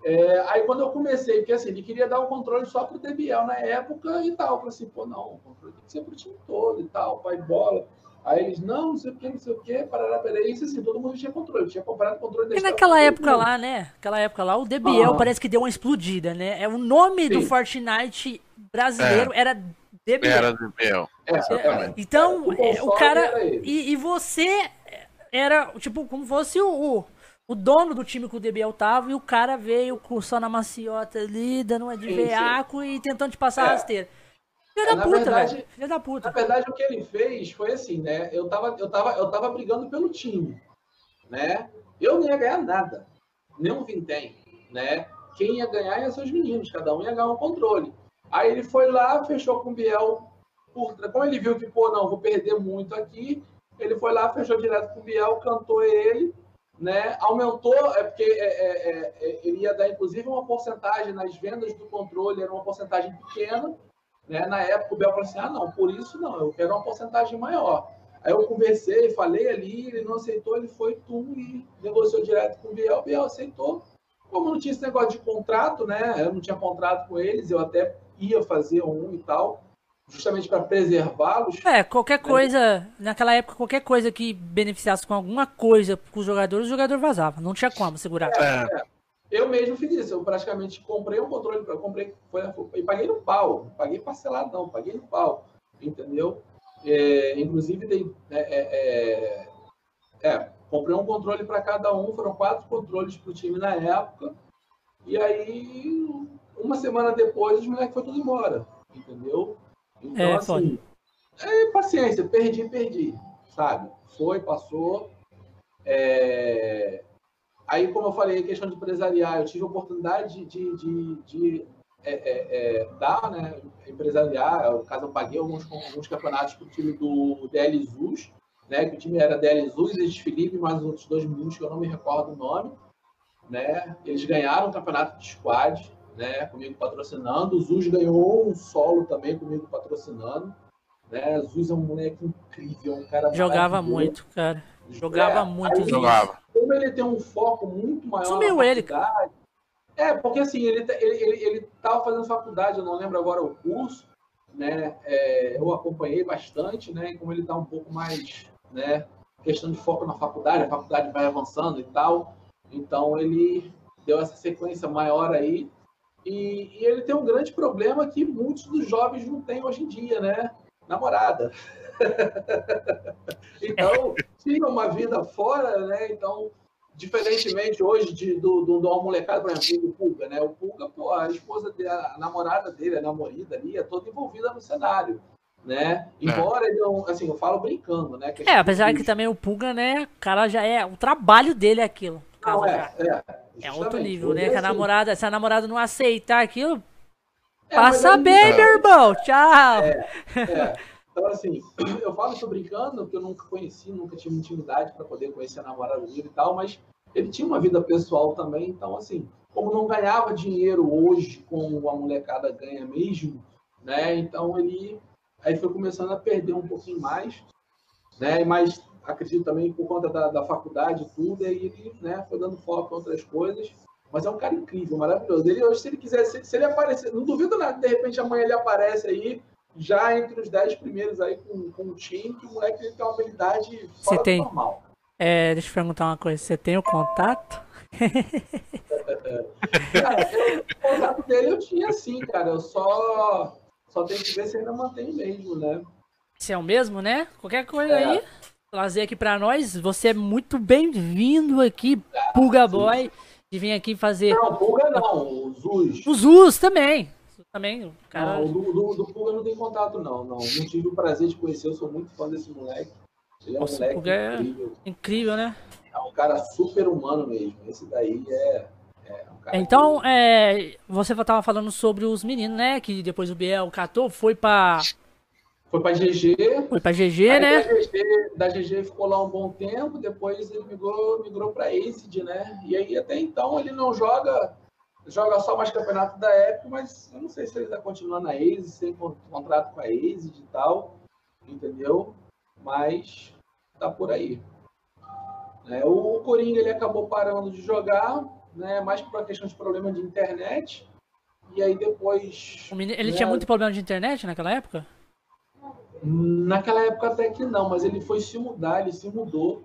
É, aí quando eu comecei, porque assim, ele queria dar o controle só para o DBL na época e tal. Eu falei assim, pô, não, o controle tem que ser para o time todo e tal, pai bola. Aí eles, não, não sei o que, não sei o que, parará, peraí, isso assim, todo mundo tinha controle, tinha comprado controle da E naquela época lá, né? Aquela época lá, o DBL ah. parece que deu uma explodida, né? É o nome Sim. do Fortnite brasileiro é. era DBL. Era DBL. É, é, então, o, é, o cara. E, e, você era, tipo, como fosse o, o, o, dono do time que o DBL tava, e o cara veio só na maciota ali, dando uma de veaco e tentando te passar a é. rasteira. Filho da puta, verdade, velho. Filho da puta. Na verdade, o que ele fez foi assim, né? Eu tava, eu tava, eu tava brigando pelo time, né? Eu não ia ganhar nada, nem um vintém, né? Quem ia ganhar ia ser os meninos, cada um ia ganhar um controle. Aí ele foi lá, fechou com o Biel. Por... Como ele viu que, pô, não, vou perder muito aqui, ele foi lá, fechou direto com o Biel, cantou ele, né? Aumentou, é porque é, é, é, é, ele ia dar, inclusive, uma porcentagem nas vendas do controle, era uma porcentagem pequena, né? Na época o Bel falou assim: ah, não, por isso não, eu quero uma porcentagem maior. Aí eu conversei, falei ali, ele não aceitou, ele foi tu e negociou direto com o Biel, o Biel aceitou. Como não tinha esse negócio de contrato, né? Eu não tinha contrato com eles, eu até ia fazer um e tal, justamente para preservá-los. É, qualquer coisa, naquela época, qualquer coisa que beneficiasse com alguma coisa com os jogadores, o jogador vazava. Não tinha como segurar. É, é. Eu mesmo fiz isso. Eu praticamente comprei um controle, eu comprei, foi, e paguei no pau. Não paguei parcelado, não, paguei no pau. Entendeu? É, inclusive, dei, é, é, é, é comprei um controle para cada um, foram quatro controles para o time na época. E aí, uma semana depois, os moleques foram tudo embora. Entendeu? Então, é, assim, é paciência, perdi, perdi. Sabe? Foi, passou. É, Aí, como eu falei, questão de empresarial, eu tive a oportunidade de, de, de é, é, é, dar, né, empresariar, no caso eu paguei alguns, alguns campeonatos para o time do DL Zuz, né, que o time era DL Zuz, eles Felipe, mais os outros dois meninos que eu não me recordo o nome, né, eles ganharam o campeonato de squad, né, comigo patrocinando, o Zuz ganhou um solo também comigo patrocinando, né, Zuz é um moleque incrível, um cara Jogava muito, cara. Jogava é, muito. Jogava. Como ele tem um foco muito maior Sumiu ele. É, porque assim, ele, ele, ele, ele tava fazendo faculdade, eu não lembro agora o curso, né? É, eu acompanhei bastante, né? Como ele tá um pouco mais, né? Questão de foco na faculdade, a faculdade vai avançando e tal. Então ele deu essa sequência maior aí. E, e ele tem um grande problema que muitos dos jovens não têm hoje em dia, né? Namorada. então, tinha uma vida fora, né? Então, diferentemente hoje de, do, do, do molecada, por exemplo, do Pulga, né? O Pulga, pô, a esposa dele, a namorada dele, a namorada ali, é toda envolvida no cenário. Né? É. Embora é. ele não, assim, eu falo brincando, né? é, apesar que também o Pulga, né, o cara já é, o trabalho dele é aquilo. Não, é, é, é outro nível, né? Que a assim namorada, se a namorada não aceitar aquilo, é, passa bem, meu irmão, tchau. É, é. Então, assim, eu falo isso brincando, porque eu nunca conheci, nunca tive intimidade para poder conhecer a namorada dele e tal, mas ele tinha uma vida pessoal também, então, assim, como não ganhava dinheiro hoje, como a molecada ganha mesmo, né? Então, ele aí foi começando a perder um pouquinho mais, né? Mas acredito também por conta da, da faculdade e tudo, aí ele né, foi dando foco em outras coisas. Mas é um cara incrível, maravilhoso. Ele hoje, se ele quiser, se, se ele aparecer, não duvido nada, de repente amanhã ele aparece aí já entre os 10 primeiros aí com, com o time, que o moleque tem uma habilidade fora Você tem... normal. É, deixa eu perguntar uma coisa, você tem o contato? cara, eu, o contato dele eu tinha sim, cara. Eu só, só tenho que ver se ainda mantém mesmo, né? Se é o mesmo, né? Qualquer coisa é. aí, trazer aqui pra nós. Você é muito bem-vindo aqui, Pulga Boy. De vir aqui fazer. Não, Pulga não, o Zuz. O Zuz também também. Cara... Não, do, do, do Pulga não tem contato, não, não. Não tive o prazer de conhecer, eu sou muito fã desse moleque. Ele é um Nossa, moleque é- incrível. Incrível, né? É um cara super humano mesmo. Esse daí é, é um Então, é, você tava falando sobre os meninos, né? Que depois o Biel catou, foi pra, que foi pra GG. foi pra GG, né? Da GG, da GG ficou lá um bom tempo, depois ele migrou, migrou pra Acid, né? E aí até então ele não joga, joga só mais campeonato da época, mas eu não sei se ele tá continuando na Acid, sem con- contrato com a Acid e tal, entendeu? Mas tá por aí. Né, O Coringa ele acabou parando de jogar, né? Mais por uma questão de problema de internet. E aí depois. Ele né, tinha muito problema de internet naquela época? Naquela época até que não, mas ele foi se mudar, ele se mudou.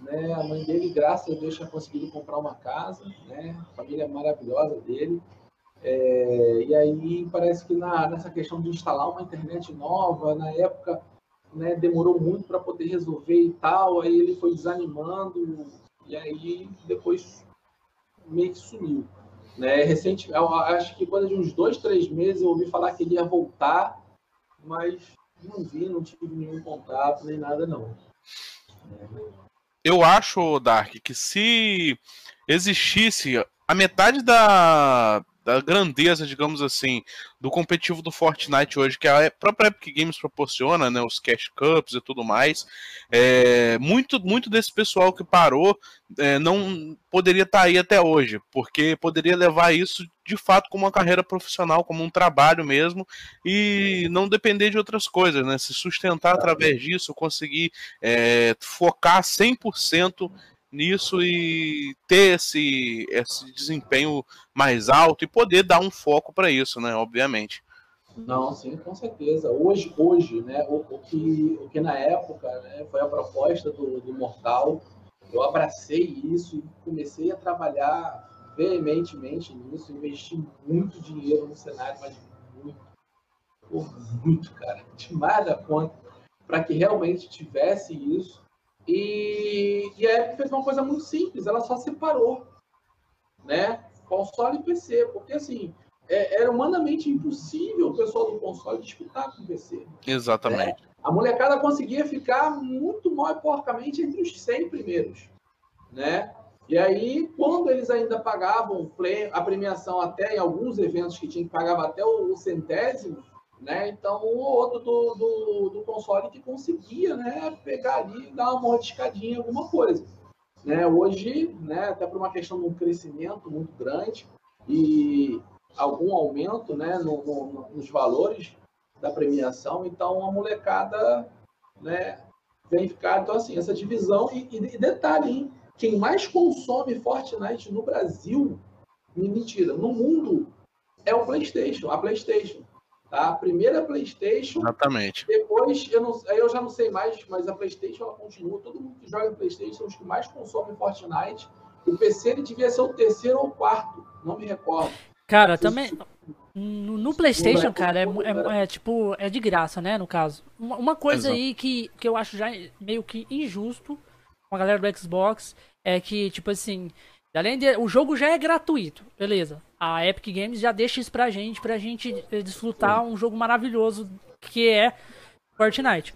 Né? A mãe dele, graças a Deus, tinha conseguido comprar uma casa, né? A família maravilhosa dele. É, e aí parece que na, nessa questão de instalar uma internet nova, na época, né, demorou muito para poder resolver e tal. Aí ele foi desanimando e aí depois meio que sumiu. Né? Recente, acho que coisa de uns dois, três meses eu ouvi falar que ele ia voltar, mas não vi, não tive nenhum contato, nem nada não. Eu acho, Dark, que se existisse a metade da, da grandeza, digamos assim, do competitivo do Fortnite hoje, que a própria Epic Games proporciona, né, os Cash Cups e tudo mais, é, muito, muito desse pessoal que parou é, não poderia estar aí até hoje, porque poderia levar isso de fato como uma carreira profissional, como um trabalho mesmo, e não depender de outras coisas, né? Se sustentar através disso, conseguir é, focar 100% nisso e ter esse, esse desempenho mais alto e poder dar um foco para isso, né? Obviamente. Não, sim, com certeza. Hoje, hoje, né, o, o que, o que na época né, foi a proposta do, do Mortal, eu abracei isso e comecei a trabalhar veementemente nisso, investi muito dinheiro no cenário, mas muito, muito, cara, demais da conta, para que realmente tivesse isso. E, e a Epic fez uma coisa muito simples, ela só separou, né, console e PC, porque assim, é, era humanamente impossível o pessoal do console disputar com o PC. Exatamente. A molecada conseguia ficar muito mal e porcamente entre os 100 primeiros, né? E aí, quando eles ainda pagavam a premiação até em alguns eventos que tinha que pagava até o centésimo, né? Então, um ou outro do, do, do console que conseguia, né, pegar ali e dar uma mordiscadinha em alguma coisa. Né? Hoje, né, até por uma questão de um crescimento muito grande e algum aumento né, no, no, nos valores da premiação, então a molecada né, vem ficar. Então, assim, essa divisão. E, e detalhe, hein? quem mais consome Fortnite no Brasil, mentira, no mundo, é o PlayStation, a PlayStation. Tá? A primeira PlayStation. Exatamente. Depois, eu, não, aí eu já não sei mais, mas a PlayStation ela continua. Todo mundo que joga PlayStation são os que mais consomem Fortnite. O PC ele devia ser o terceiro ou quarto, não me recordo. Cara, também. No, no PlayStation, cara, é, é, é, tipo, é de graça, né? No caso. Uma, uma coisa Exato. aí que, que eu acho já meio que injusto com a galera do Xbox é que, tipo assim, além de. O jogo já é gratuito, beleza. A Epic Games já deixa isso pra gente, pra gente desfrutar um jogo maravilhoso que é Fortnite.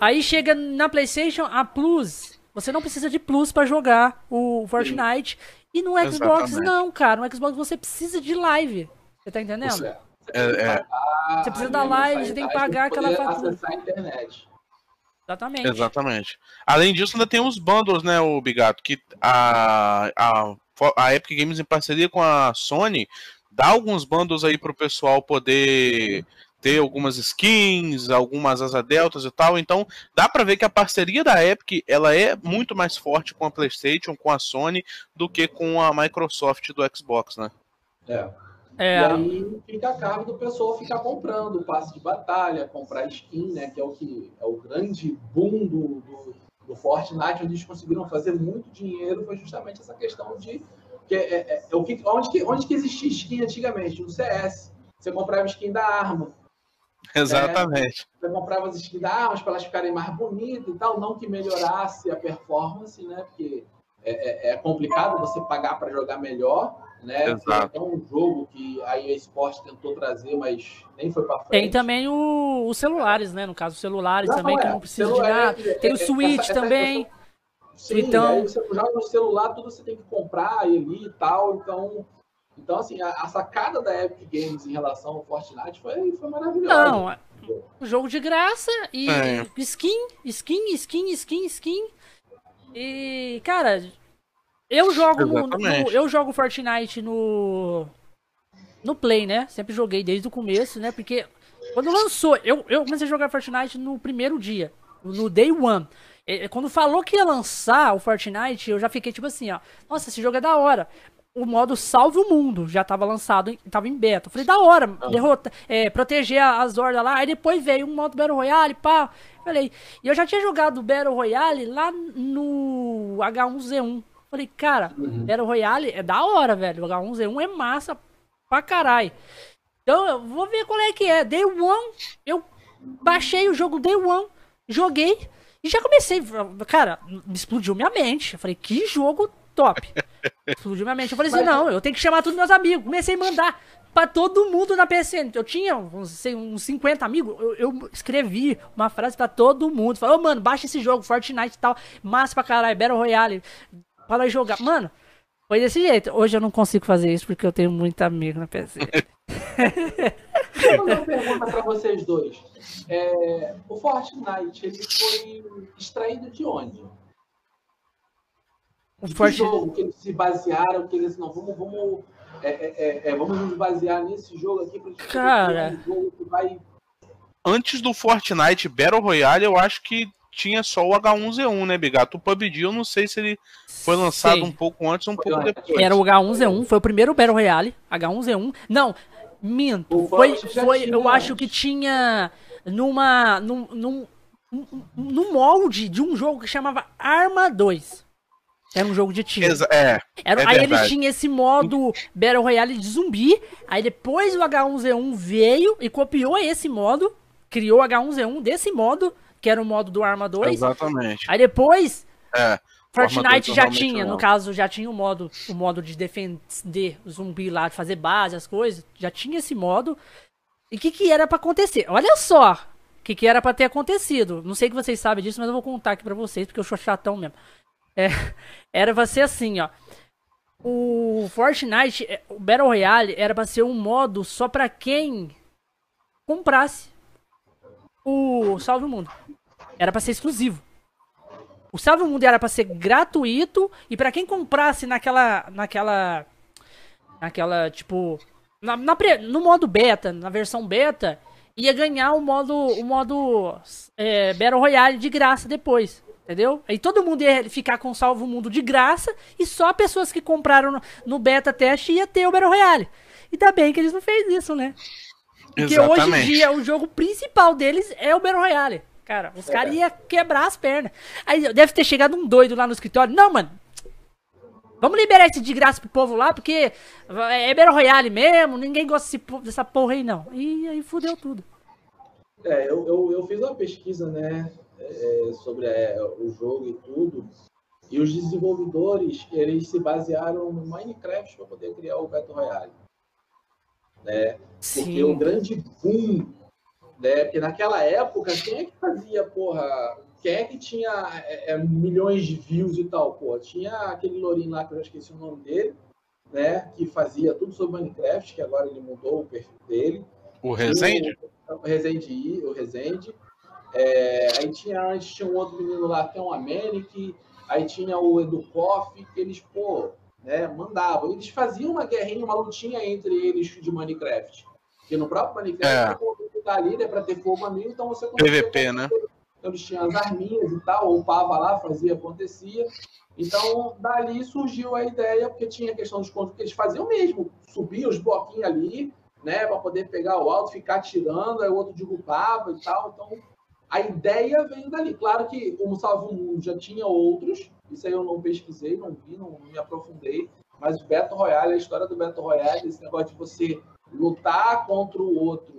Aí chega na PlayStation a Plus. Você não precisa de Plus pra jogar o Fortnite. E no Xbox Exatamente. não, cara. No Xbox você precisa de live. Você tá entendendo? Você, É, é, Você precisa da live, você tem que pagar aquela fatura. a internet. Exatamente. exatamente. Além disso, ainda tem os bundles, né, o Bigato, que a, a, a Epic Games em parceria com a Sony dá alguns bundles aí pro pessoal poder ter algumas skins, algumas asa deltas e tal. Então, dá para ver que a parceria da Epic, ela é muito mais forte com a PlayStation, com a Sony do que com a Microsoft do Xbox, né? É. É, E aí fica a cargo do pessoal ficar comprando o passe de batalha, comprar skin, né? Que é o que é o grande boom do, do, do Fortnite, onde eles conseguiram fazer muito dinheiro, foi justamente essa questão de que é, é, é o que, onde, que, onde que existia skin antigamente? No CS. Você comprava skin da arma. Exatamente. Você comprava as skins da armas para elas ficarem mais bonitas e tal, não que melhorasse a performance, né? Porque é, é, é complicado você pagar para jogar melhor, né? Exato. É um jogo que a EA Sports tentou trazer, mas nem foi para frente. Tem também o, os celulares, né? No caso, os celulares não, também, é. que não precisa Celular, de nada. É, tem o é, Switch essa, também. Essa Sim, então... você joga no celular, tudo você tem que comprar ali e tal, então... Então, assim, a, a, sacada da Epic Games em relação ao Fortnite foi, foi maravilhosa. Não, jogo de graça e é. skin, skin, skin, skin, skin. E, cara, eu jogo no, no, eu jogo Fortnite no no Play, né? Sempre joguei desde o começo, né? Porque quando lançou, eu, eu comecei a jogar Fortnite no primeiro dia, no Day One. E, quando falou que ia lançar o Fortnite, eu já fiquei tipo assim, ó. Nossa, esse jogo é da hora. O modo Salve o Mundo já tava lançado, tava em beta. Eu falei, da hora, ah. derrota, é, proteger as hordas lá. Aí depois veio um modo Battle Royale, pá. Falei, e eu já tinha jogado Battle Royale lá no H1Z1. Falei, cara, uhum. Battle Royale é da hora, velho. O H1Z1 é massa pra caralho. Então, eu vou ver qual é que é. Day One, eu baixei o jogo Day One, joguei e já comecei. Cara, explodiu minha mente. Eu falei, que jogo top. explodiu minha mente. Eu falei assim, não, eu tenho que chamar todos meus amigos. Comecei a mandar pra todo mundo na PSN. Eu tinha uns, uns 50 amigos, eu, eu escrevi uma frase pra todo mundo. Falei, oh, mano, baixa esse jogo, Fortnite e tal. Massa pra caralho, Battle Royale para jogar. Mano, foi desse jeito. Hoje eu não consigo fazer isso porque eu tenho muito amigo na PC. Vou fazer uma pergunta para vocês dois. É, o Fortnite, ele foi extraído de onde? O que Fortnite... jogo que eles se basearam, que eles não, vamos, vamos, é, é, é, é vamos nos basear nesse jogo aqui para Cara, um jogo que vai antes do Fortnite Battle Royale, eu acho que tinha só o H1Z1, né, Bigato? O PUBG eu não sei se ele foi lançado Sei. um pouco antes ou um pouco depois. Era o H1Z1, foi o primeiro Battle Royale, H1Z1. Não, minto. Foi, foi, eu acho que tinha numa num, num, num molde de um jogo que chamava Arma 2. Era um jogo de tiro. É, Era, é aí verdade. ele tinha esse modo Battle Royale de zumbi. Aí depois o H1Z1 veio e copiou esse modo. Criou o H1Z1 desse modo que era o modo do Arma 2. Exatamente. Aí depois. É. Fortnite já tinha, no caso, já tinha o modo, o modo de defender o zumbi lá, de fazer base, as coisas. Já tinha esse modo. E o que, que era para acontecer? Olha só o que, que era para ter acontecido. Não sei que vocês sabem disso, mas eu vou contar aqui pra vocês, porque eu sou chatão mesmo. É, era pra ser assim, ó. O Fortnite, é, o Battle Royale, era pra ser um modo só pra quem comprasse o Salve o Mundo. Era para ser exclusivo. O Salve o Mundo era para ser gratuito e para quem comprasse naquela naquela naquela tipo na, na, no modo beta, na versão beta, ia ganhar o modo o modo é, Battle Royale de graça depois. Entendeu? Aí todo mundo ia ficar com o Salvo Mundo de graça e só pessoas que compraram no, no beta teste ia ter o Battle Royale. E tá bem que eles não fez isso, né? Porque Exatamente. hoje em dia o jogo principal deles é o Battle Royale. Cara, os é. caras iam quebrar as pernas. Aí deve ter chegado um doido lá no escritório. Não, mano. Vamos liberar esse de graça pro povo lá, porque é Battle Royale mesmo, ninguém gosta dessa porra aí, não. E aí fudeu tudo. É, eu, eu, eu fiz uma pesquisa, né, é, sobre é, o jogo e tudo. E os desenvolvedores, eles se basearam no Minecraft para poder criar o Battle Royale né? Sim. Porque o grande boom, né? Porque naquela época, quem é que fazia, porra, quem é que tinha é, é, milhões de views e tal, porra? Tinha aquele lourinho lá, que eu já esqueci o nome dele, né? Que fazia tudo sobre Minecraft, que agora ele mudou o perfil dele. O Resende? O, o Resende, o Resende. É, aí tinha, antes tinha um outro menino lá, que é um Améric, aí tinha o Edu Koff, que eles, pô, né, mandavam. Eles faziam uma guerrinha, uma lutinha entre eles de Minecraft. Porque no próprio Minecraft, é. Tá ali, né, para ter fogo amigo, então você PVP, né? Então eles tinham as arminhas e tal, ou pava lá, fazia, acontecia. Então, dali surgiu a ideia, porque tinha a questão dos pontos que eles faziam mesmo, subiam os bloquinhos ali, né, para poder pegar o alto, ficar tirando, aí o outro derrubava e tal. Então, a ideia veio dali. Claro que o Salvo Mundo já tinha outros, isso aí eu não pesquisei, não vi, não, não me aprofundei. Mas o Beto Royale, a história do Beto Royale, esse negócio de você lutar contra o outro,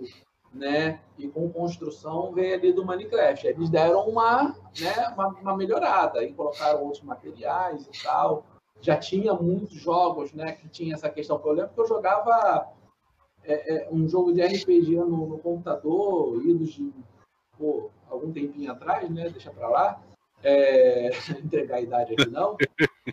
né? E com construção veio ali do Minecraft. Eles deram uma, né, uma, uma melhorada, aí colocaram outros materiais e tal. Já tinha muitos jogos, né, que tinha essa questão. Eu lembro que eu jogava é, é, um jogo de RPG no, no computador, idos de pô, algum tempinho atrás, né? Deixa para lá. É, entregar a idade aqui não,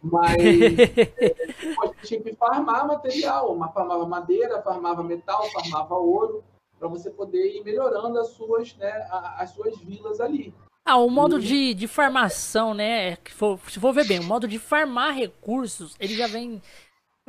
mas é, a gente tinha que farmar material, farmava madeira, farmava metal, farmava ouro, para você poder ir melhorando as suas, né, as suas vilas ali. Ah, o modo de, de farmação, né? Se for ver bem, o modo de farmar recursos, ele já vem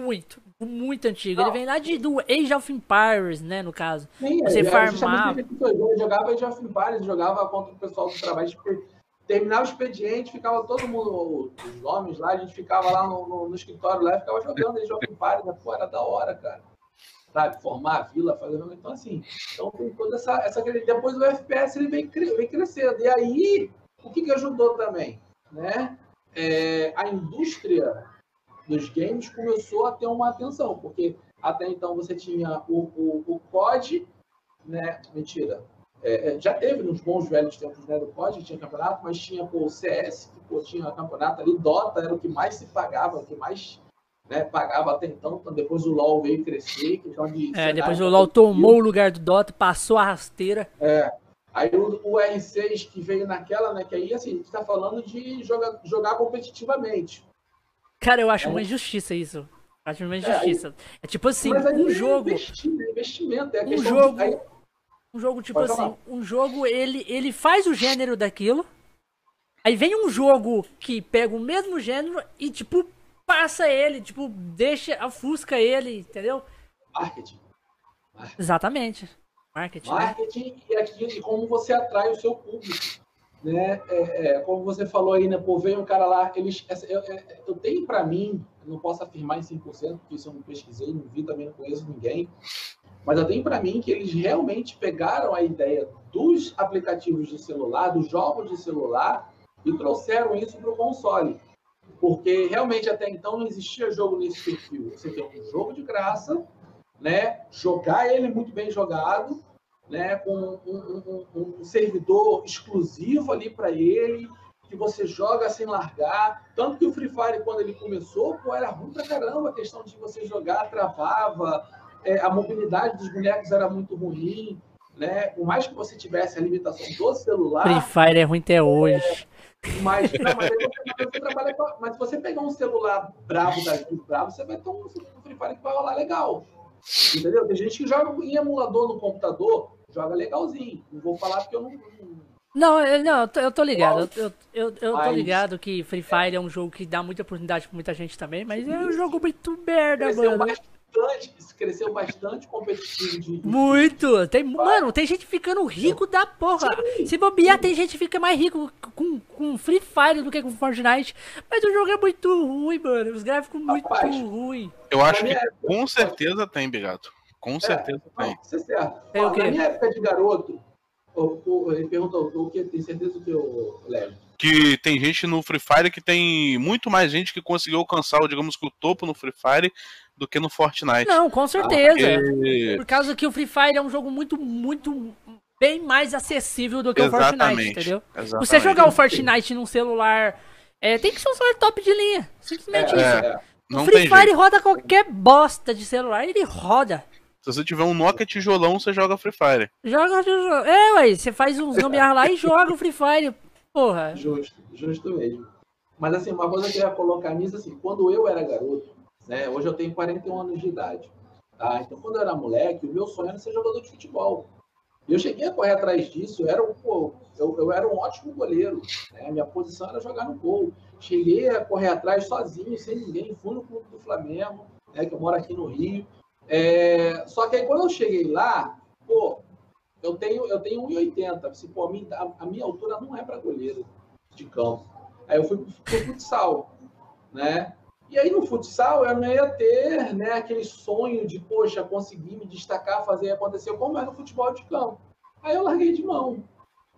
muito, muito antigo. Não. Ele vem lá de, do Age of Empires, né, no caso. Sim, você é, farmava. Eu jogava Age of Empires, jogava contra o pessoal do trabalho. Tipo, terminava o expediente, ficava todo mundo, os homens lá, a gente ficava lá no, no, no escritório lá, ficava jogando Age of Empires, né? Pô, era da hora, cara sabe? Formar a vila, fazer. Então, assim, então tem toda essa. essa... Depois o FPS ele vem, vem crescendo. E aí, o que, que ajudou também? Né? É, a indústria dos games começou a ter uma atenção, porque até então você tinha o, o, o COD, né? Mentira. É, é já teve nos bons velhos tempos né, do COD, tinha campeonato, mas tinha pô, o CS, que pô, tinha campeonato ali, Dota era o que mais se pagava, o que mais né, pagava até então, depois o LoL veio crescer, questão de... É, depois o LoL tomou o lugar do Dota, passou a rasteira. É, aí o, o, R6 que veio naquela, né, que aí assim, a gente tá falando de jogar, jogar competitivamente. Cara, eu acho é. uma injustiça isso. Eu acho uma injustiça. É, é tipo assim, um jogo... investimento, é um jogo... De... Aí... Um jogo, tipo Pode assim, falar. um jogo, ele, ele faz o gênero daquilo, aí vem um jogo que pega o mesmo gênero e, tipo, passa ele, tipo, deixa, ofusca ele, entendeu? Marketing. Marketing. Exatamente. Marketing. Né? Marketing né? e, aqui, e como você atrai o seu público. Né? É, é, como você falou aí, né? Pô, vem um cara lá, eles, eu, eu tenho para mim, não posso afirmar em 100%, porque isso eu não pesquisei, não vi, também não conheço ninguém, mas eu tenho para mim que eles realmente pegaram a ideia dos aplicativos de celular, dos jogos de celular, e trouxeram isso para o console. Porque realmente até então não existia jogo nesse perfil. Você tem um jogo de graça, né? jogar ele muito bem jogado, né? com um, um, um servidor exclusivo ali para ele, que você joga sem largar. Tanto que o Free Fire, quando ele começou, pô, era ruim pra caramba. A questão de você jogar travava, é, a mobilidade dos bonecos era muito ruim. Né? Por mais que você tivesse a limitação do celular. Free Fire é ruim até hoje. Mas, não, mas, você, você trabalha com, mas se você pegar um celular bravo da bravo, você vai ter um Free Fire que vai rolar legal. Entendeu? Tem gente que joga em emulador no computador, joga legalzinho. Não vou falar porque eu não. Não, não, eu tô ligado. Eu, eu, eu tô ligado que Free Fire é um jogo que dá muita oportunidade pra muita gente também, mas é um jogo muito merda, mano. Mais bastante, cresceu bastante competitivo de. Muito! Tem, mano, tem gente ficando rico da porra. Sim. Se bobear, tem gente que fica mais rico com, com Free Fire do que com Fortnite. Mas o jogo é muito ruim, mano. Os gráficos muito ruins. Eu acho que com certeza tem, Bigato. Com é, certeza é, tem. Não, isso é certo. Ó, na minha época de garoto, ele perguntou o que tem certeza que eu levo que tem gente no Free Fire que tem muito mais gente que conseguiu alcançar, digamos que o topo no Free Fire do que no Fortnite. Não, com certeza. Porque... Por causa que o Free Fire é um jogo muito, muito bem mais acessível do que Exatamente. o Fortnite, entendeu? Exatamente. Você jogar o Fortnite num celular, é, tem que ser um celular top de linha. Simplesmente é, isso. É, o Free Fire jeito. roda qualquer bosta de celular, ele roda. Se você tiver um Nokia tijolão, você joga Free Fire. Joga tijolão. É, ué, você faz uns gambiarra lá e joga o Free Fire. Porra. Justo, justo mesmo. Mas assim, uma coisa que eu ia colocar nisso, assim, quando eu era garoto, né, hoje eu tenho 41 anos de idade, tá? Então, quando eu era moleque, o meu sonho era ser jogador de futebol. Eu cheguei a correr atrás disso, eu era, pô, eu, eu era um ótimo goleiro, né? minha posição era jogar no gol. Cheguei a correr atrás sozinho, sem ninguém, fui no clube do Flamengo, né, que eu moro aqui no Rio. É... Só que aí quando eu cheguei lá, pô, eu tenho, eu tenho 1,80. Assim, pô, a, minha, a, minha altura não é para goleiro de campo. Aí eu fui pro futsal, né? E aí no futsal eu não ia ter né, aquele sonho de, poxa, conseguir me destacar, fazer acontecer, como é no futebol de campo. Aí eu larguei de mão,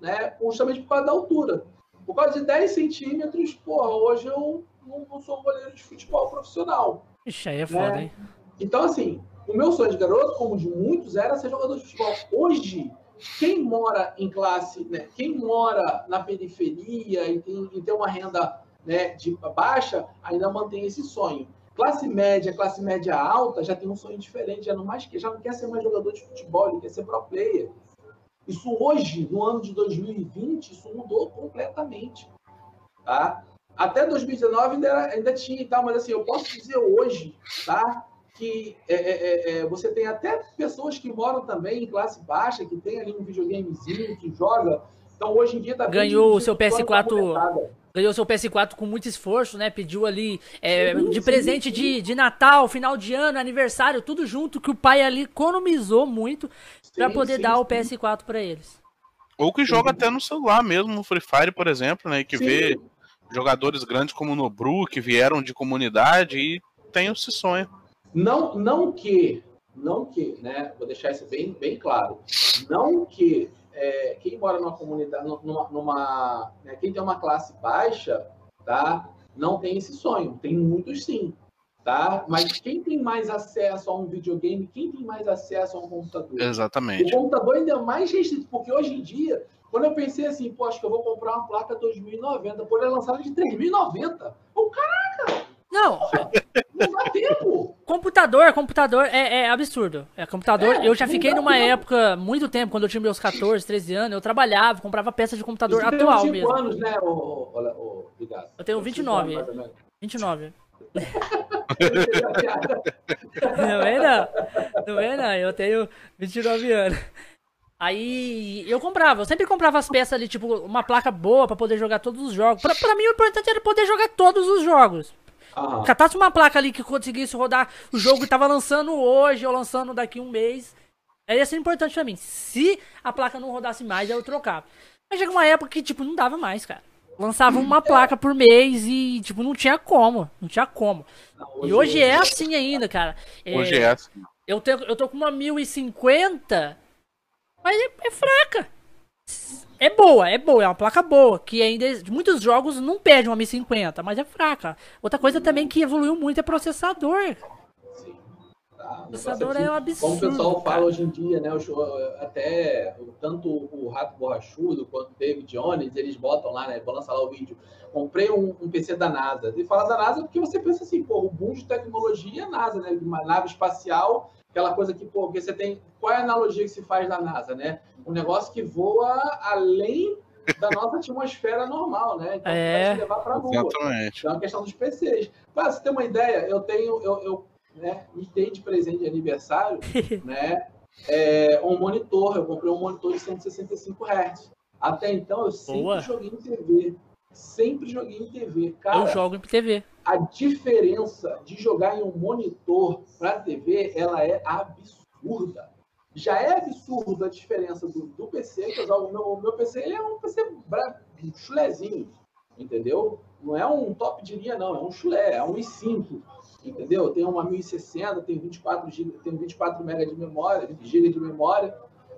né? Justamente por causa da altura. Por causa de 10 centímetros, porra, hoje eu não, não sou goleiro de futebol profissional. Ixi, aí é foda, né? hein? Então, assim, o meu sonho de garoto, como de muitos, era ser jogador de futebol. Hoje, quem mora em classe, né, quem mora na periferia e tem, e tem uma renda né, de baixa, ainda mantém esse sonho. Classe média, classe média alta já tem um sonho diferente, já não, mais, já não quer ser mais jogador de futebol, ele quer ser pro player. Isso hoje, no ano de 2020, isso mudou completamente. Tá? Até 2019 ainda, ainda tinha e tal, mas assim, eu posso dizer hoje, tá? Que é, é, é, é, você tem até pessoas que moram também em classe baixa, que tem ali um videogamezinho, que joga. Então hoje em dia tá Ganhou o seu PS4 ganhou seu PS4 com muito esforço, né? Pediu ali é, sim, de presente sim, sim. De, de Natal, final de ano, aniversário, tudo junto, que o pai ali economizou muito para poder dar o PS4 para eles. Ou que joga até no celular mesmo, no Free Fire, por exemplo, né? Que vê jogadores grandes como o Nobru, que vieram de comunidade e tem esse sonho. Não, não que, não que, né? Vou deixar isso bem, bem claro. Não que é, quem mora numa comunidade, numa, numa né, quem tem uma classe baixa, tá? Não tem esse sonho. Tem muitos sim, tá? Mas quem tem mais acesso a um videogame, quem tem mais acesso a um computador? Exatamente. O computador ainda é mais restrito, porque hoje em dia, quando eu pensei assim, pô, acho que eu vou comprar uma placa 2090, por ela lançada de 3090. O caraca! Não. Não dá tempo. Computador, computador é, é absurdo. É computador. É, eu já fiquei numa tempo. época, muito tempo, quando eu tinha meus 14, 13 anos, eu trabalhava, comprava peças de computador Você atual tem mesmo. anos, né, o, o, o, Eu tenho 29. 29. não vem não. Não vem não. Eu tenho 29 anos. Aí eu comprava, eu sempre comprava as peças ali, tipo, uma placa boa para poder jogar todos os jogos. Pra, pra mim o importante era poder jogar todos os jogos. Uhum. Catasse uma placa ali que conseguisse rodar o jogo que tava lançando hoje ou lançando daqui um mês. Aí ia ser importante pra mim. Se a placa não rodasse mais, eu trocava. Mas chega uma época que, tipo, não dava mais, cara. Lançava uma placa por mês e, tipo, não tinha como. Não tinha como. Não, hoje e hoje é, é assim ainda, cara. Hoje é, é assim. Eu, tenho, eu tô com uma 1050, mas é, é fraca. É boa, é boa, é uma placa boa, que ainda muitos jogos não pedem uma 1050, mas é fraca. Outra coisa também que evoluiu muito é processador. Sim. Tá, o processador é um absurdo. Como o pessoal cara. fala hoje em dia, né? Até tanto o Rato Borrachudo quanto o David Jones, eles botam lá, né? Vou lançar lá o vídeo. Comprei um, um, PC da NASA. E fala da NASA porque você pensa assim, pô, o boom de tecnologia é NASA, né? Uma nave espacial aquela coisa que, pô, você tem. Qual é a analogia que se faz da NASA, né? Um negócio que voa além da nossa atmosfera normal, né? Então é, vai te levar para a Lua. Exatamente. Então é uma questão dos PCs. Para você ter uma ideia, eu tenho, eu, eu né, me dei de presente de aniversário, né? É, um monitor, eu comprei um monitor de 165 Hz. Até então eu sempre Boa. joguei em TV. Sempre joguei em TV. Cara, eu jogo em TV a diferença de jogar em um monitor para TV ela é absurda. Já é absurda a diferença do, do PC, que eu jogo. O meu, o meu PC ele é um PC um chulezinho, entendeu? Não é um top de linha, não, é um chulé, é um i5, entendeu? Tem uma 1060, tem 24 GB, tem 24 MB de memória, 20 GB de memória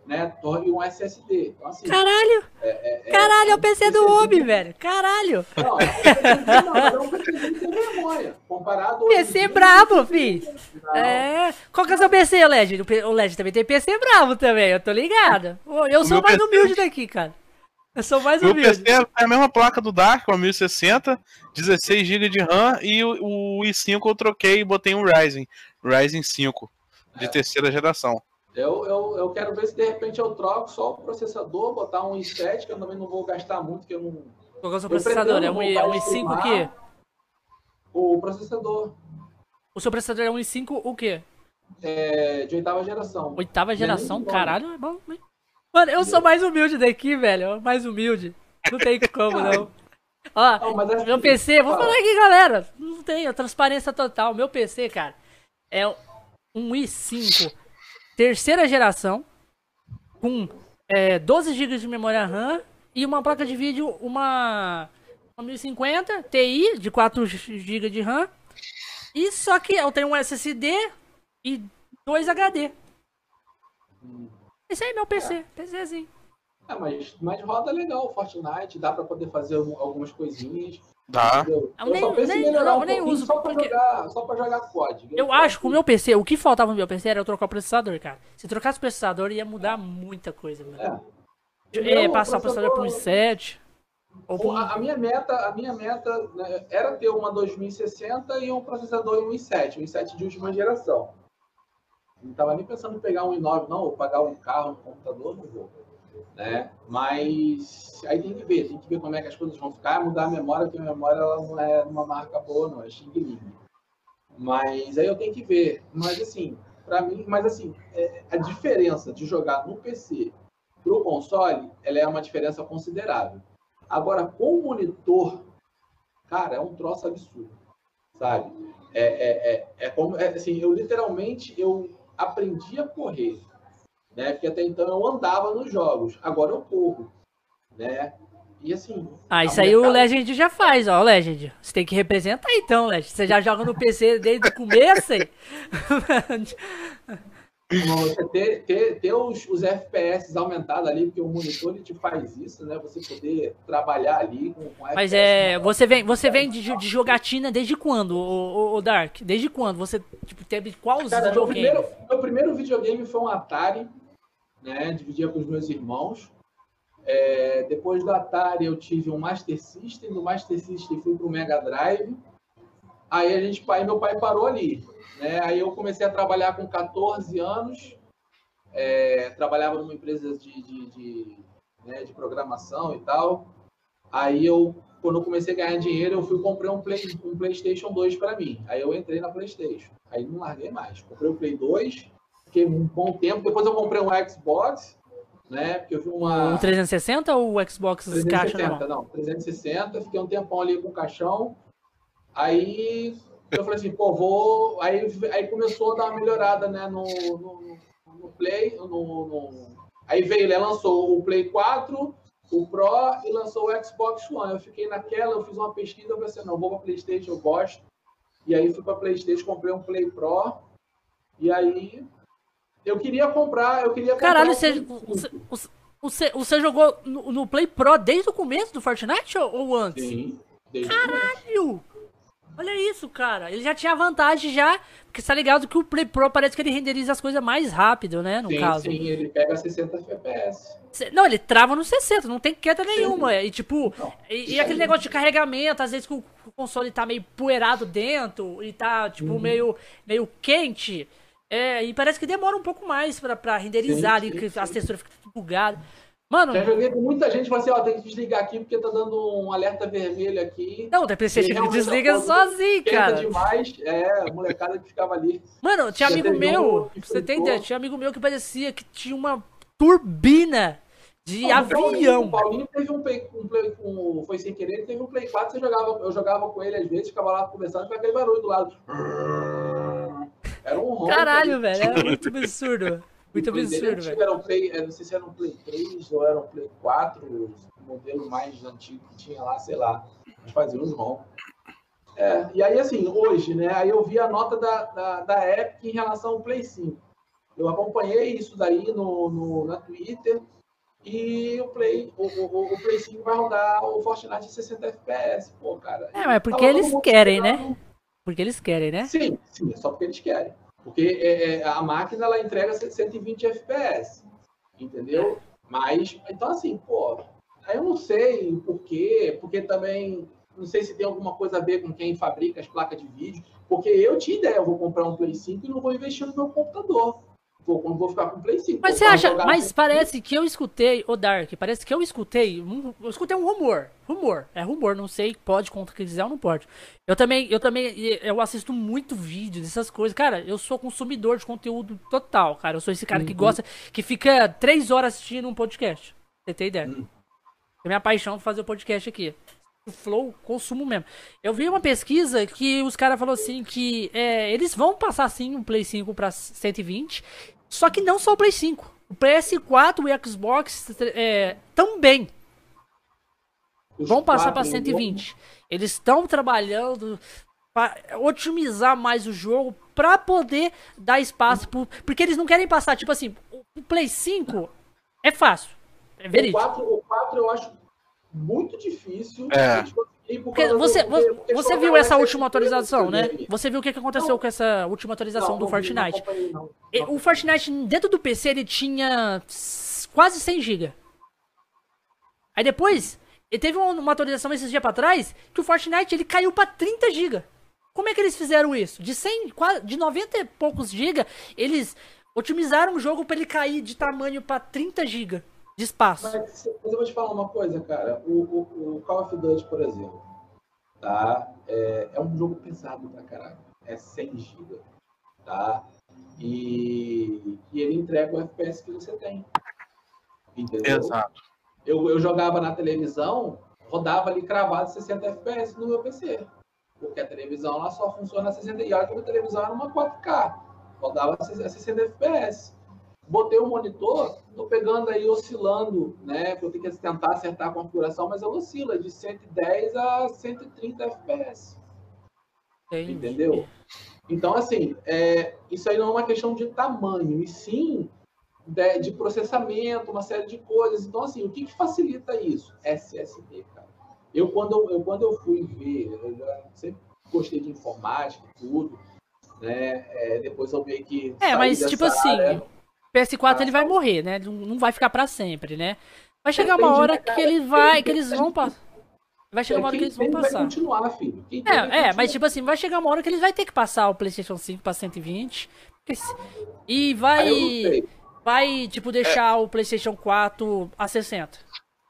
né, torne um SSD. Então, assim, Caralho! É, é, é, Caralho, é o PC do homem, velho. Caralho! Não, é um PC de memória. Comparado PC dia, brabo, filho. É. Qual que é o seu PC, LED? O LED também tem PC brabo também, eu tô ligado. Eu sou mais PC... humilde daqui, cara. Eu sou mais humilde. Meu PC é a mesma placa do Dark, uma 1060, 16 GB de RAM e o, o i5 eu troquei e botei um Ryzen. Ryzen 5, de é. terceira geração. Eu, eu, eu quero ver se de repente eu troco só o processador, botar um i7, que eu também não vou gastar muito, que eu não. Qual é o seu processador? É um, é um i5 o quê? O processador. O seu processador é um i5 o quê? É, de oitava geração. Oitava geração? Caralho, é bom. Mano, eu sou mais humilde daqui, velho. Mais humilde. Não tem como, não. Ó, não, é meu assim, PC, vou falar aqui, galera. Não tem, transparência total. Meu PC, cara, é um i5 terceira geração, com é, 12 GB de memória RAM e uma placa de vídeo, uma, uma 1050 Ti de 4 GB de RAM. E só que eu tenho um SSD e dois HD. Esse aí é meu PC, é. PCzinho. É, mas, mas roda legal o Fortnite, dá para poder fazer algumas coisinhas. Dá. entendeu? Eu Eu, nem- nem- um nem uso, só pra, porque- jogar, só pra jogar COD. Eu acho que o meu PC, o que faltava no meu PC era eu trocar o processador, cara. Se trocasse o processador, ia mudar muita coisa, mano. É. É, passar o processador para um i7. Ou A, a minha meta, a minha meta né, era ter uma 2060 e um processador em um i7, um i7 de última geração. Não estava nem pensando em pegar um i9, não, ou pagar um carro, um computador, não vou. Né? Mas aí tem que ver, tem que ver como é que as coisas vão ficar, mudar a memória, porque a memória ela não é uma marca boa, não, é Xing Ling. Mas aí eu tenho que ver. Mas assim, para mim, mas assim, é, a diferença de jogar no PC pro console, ela é uma diferença considerável. Agora, com o monitor, cara, é um troço absurdo, sabe? É, é, é, é como, é, assim, eu literalmente, eu aprendi a correr, né? Porque até então eu andava nos jogos, agora eu corro, né? E assim... Ah, isso aí o molecada- Legend já faz, ó, o Legend. Você tem que representar então, Legend. Você já joga no PC desde o começo? Você ter, ter, ter os, os FPS aumentados ali, porque o monitor te faz isso, né? Você poder trabalhar ali com, com Mas FPS é. Você vem, você vem de, de jogatina desde quando, o, o, o Dark? Desde quando? Você tipo, teve qual os Cara, meu primeiro, meu primeiro videogame foi um Atari, né? Dividia com os meus irmãos. É, depois do Atari eu tive um Master System, do Master System fui pro Mega Drive. Aí a gente, aí meu pai parou ali, né? Aí eu comecei a trabalhar com 14 anos. É, trabalhava numa empresa de, de, de, né, de programação e tal. Aí eu, quando eu comecei a ganhar dinheiro, eu fui comprei um, Play, um PlayStation 2 para mim. Aí eu entrei na PlayStation. Aí não larguei mais. Comprei o Play 2, fiquei um bom tempo. Depois eu comprei um Xbox, né? Porque eu vi uma. O 360 ou o Xbox caixa 360, normal? não, 360, fiquei um tempão ali com o caixão. Aí eu falei assim, pô, vou. Aí, aí começou a dar uma melhorada, né, no, no, no Play. No, no- Aí veio, ele lançou o Play 4, o Pro e lançou o Xbox One. Eu fiquei naquela, eu fiz uma pesquisa, eu falei assim, não, vou pra Playstation, eu gosto. E aí fui pra Playstation, comprei um Play Pro. E aí eu queria comprar, eu queria comprar Caralho, você, você, você, você, jogou no, no Play Pro desde o começo do Fortnite ou, ou antes? Sim, desde o começo. Caralho! Olha isso, cara. Ele já tinha vantagem já, porque você tá ligado que o Play Pro parece que ele renderiza as coisas mais rápido, né, no sim, caso. sim, ele pega 60 FPS. Não, ele trava no 60, não tem queda nenhuma. E tipo, Não, e, e aquele negócio de carregamento, às vezes que o, o console tá meio poeirado dentro e tá, tipo, Uhum. meio, meio quente. É, e parece que demora um pouco mais pra, pra renderizar Sim, ali, sim, que as texturas ficam tudo bugadas. Mano, Já joguei com muita gente, falou assim, ó, tem que desligar aqui porque tá dando um alerta vermelho aqui. não, da PlayStation Ele ele realmente desliga sozinho, cara. demais, é, a molecada que ficava ali. Mano, tinha amigo meu, um que você fritou. ideia, tinha amigo meu que parecia que tinha uma turbina de Não, avião. O Paulinho teve um play, um play com, foi sem querer, ele teve um play 4, você jogava, eu jogava com ele às vezes, ficava lá conversando com aquele barulho do lado. Era um. Caralho, velho, é muito absurdo. Muito absurdo, velho. Era um play, não sei se era um Play 3 ou era um Play 4, o modelo mais antigo que tinha lá, sei lá. Mas fazia uns ROM. É, e aí, assim, hoje, né? Aí eu vi a nota da, da, da Epic em relação ao Play 5. Eu acompanhei isso daí no, no, na Twitter. E o Play, o, o, o Play 5 vai rodar o Fortnite em 60 FPS. Pô, cara. É, mas porque eles querem, né? Porque eles querem, né? Sim, sim, é só porque eles querem. Porque é, é, a máquina ela entrega 120 FPS, entendeu? Mas, então assim, pô, eu não sei o porquê, porque também não sei se tem alguma coisa a ver com quem fabrica as placas de vídeo, porque eu tinha ideia, eu vou comprar um Play 5 e não vou investir no meu computador. Vou, vou ficar com o Play 5. Mas você acha, mas parece que eu escutei, o Dark, parece que eu escutei, um- eu escutei um rumor, rumor, é rumor, não sei, pode concretizar ou não pode. Eu também, eu também, eu assisto muito vídeo dessas coisas, cara, eu sou consumidor de conteúdo total, cara, eu sou esse cara que Uhum. gosta, que fica três horas assistindo um podcast, você tem ideia? Uhum. É minha paixão fazer o podcast aqui. O Flow, consumo mesmo. Eu vi uma pesquisa que os caras falaram assim que é, eles vão passar sim um Play 5 pra 120, só que não só o Play 5. O PS4 e o Xbox é, também os vão passar pra 120. Eles estão trabalhando para otimizar mais o jogo pra poder dar espaço pro, porque eles não querem passar, tipo assim, o Play 5 é fácil. É O verídico. 4, o 4 eu acho muito difícil É. eles conseguirem Porque você, você, você viu essa última atualização, né? Você viu o que aconteceu com essa última atualização do Fortnite. O Fortnite, dentro do PC, ele tinha quase 100 GB. Aí depois, ele teve uma atualização esses dias pra trás, que o Fortnite ele caiu pra 30 GB. Como é que eles fizeram isso? De 100, de 90 e poucos GB, eles otimizaram o jogo para ele cair de tamanho para 30 GB de espaço. Mas, mas, eu vou te falar uma coisa, cara. O, o, o Call of Duty, por exemplo, tá? É, é, um jogo pesado pra caralho. É 100 GB, tá? E, e ele entrega o FPS que você tem. Entendeu? Exato. Eu, eu jogava na televisão, rodava ali cravado 60 FPS no meu PC. Porque a televisão ela só funciona a 60 e olha que a televisão era uma 4K. Rodava a 60 FPS. Botei o monitor, tô pegando aí, oscilando, né? Eu tenho que tentar acertar a configuração, mas ela oscila de 110 a 130 FPS. Entendi. Entendeu? Então, assim, é, isso aí não é uma questão de tamanho, e sim de, de, processamento, uma série de coisas. Então, assim, o que, que facilita isso? SSD, cara. Eu, quando eu, quando eu fui ver, eu sempre gostei de informática tudo, né? É, depois eu vi que. É, mas tipo assim, área, PS4 ele vai morrer, né? Não vai ficar para sempre, né? Vai chegar uma hora que ele vai, que eles vão passar. Vai chegar uma hora que eles vão passar. Vai continuar, filho. é, é, mas tipo assim, vai chegar uma hora que eles vai ter que passar o PlayStation 5 para 120 e vai vai tipo deixar é. o PlayStation 4 a 60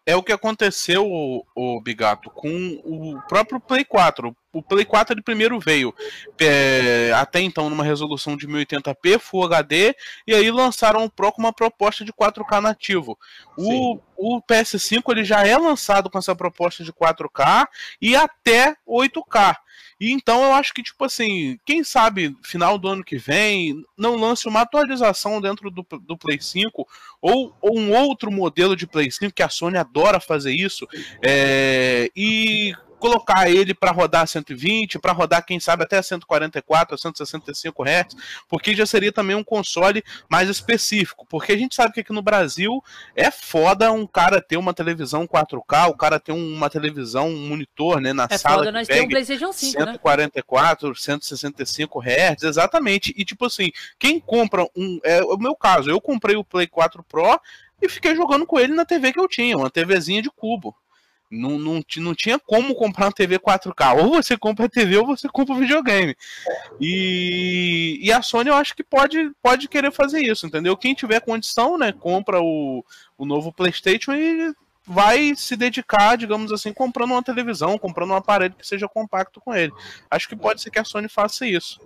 é o que aconteceu, o, o Bigato, com o próprio Play 4. O Play 4 ele primeiro veio é, até então numa resolução de 1080p, Full HD, e aí lançaram o Pro com uma proposta de 4K nativo. O, o, PS5 ele já é lançado com essa proposta de 4K e até 8K. E então eu acho que, tipo assim, quem sabe final do ano que vem não lance uma atualização dentro do, do Play 5 ou, ou um outro modelo de Play 5, que a Sony adora fazer isso, é, e colocar ele para rodar 120, para rodar, quem sabe, até 144, 165 Hz, porque já seria também um console mais específico. Porque a gente sabe que aqui no Brasil é foda um cara ter uma televisão 4K, o cara ter uma televisão, um monitor, né, na é sala. Foda nós um PlayStation 5, 144, né? 165 Hz, exatamente. E tipo assim, quem compra um. É o meu caso, eu comprei o Play 4 Pro e fiquei jogando com ele na TV que eu tinha, uma TVzinha de cubo. Não, não, não tinha como comprar uma TV 4K. Ou você compra a TV ou você compra o videogame. E, e a Sony eu acho que pode, pode querer fazer isso, entendeu? Quem tiver condição, né, compra o, o novo PlayStation e vai se dedicar, digamos assim, comprando uma televisão, comprando um aparelho que seja compacto com ele. Acho que pode ser que a Sony faça isso.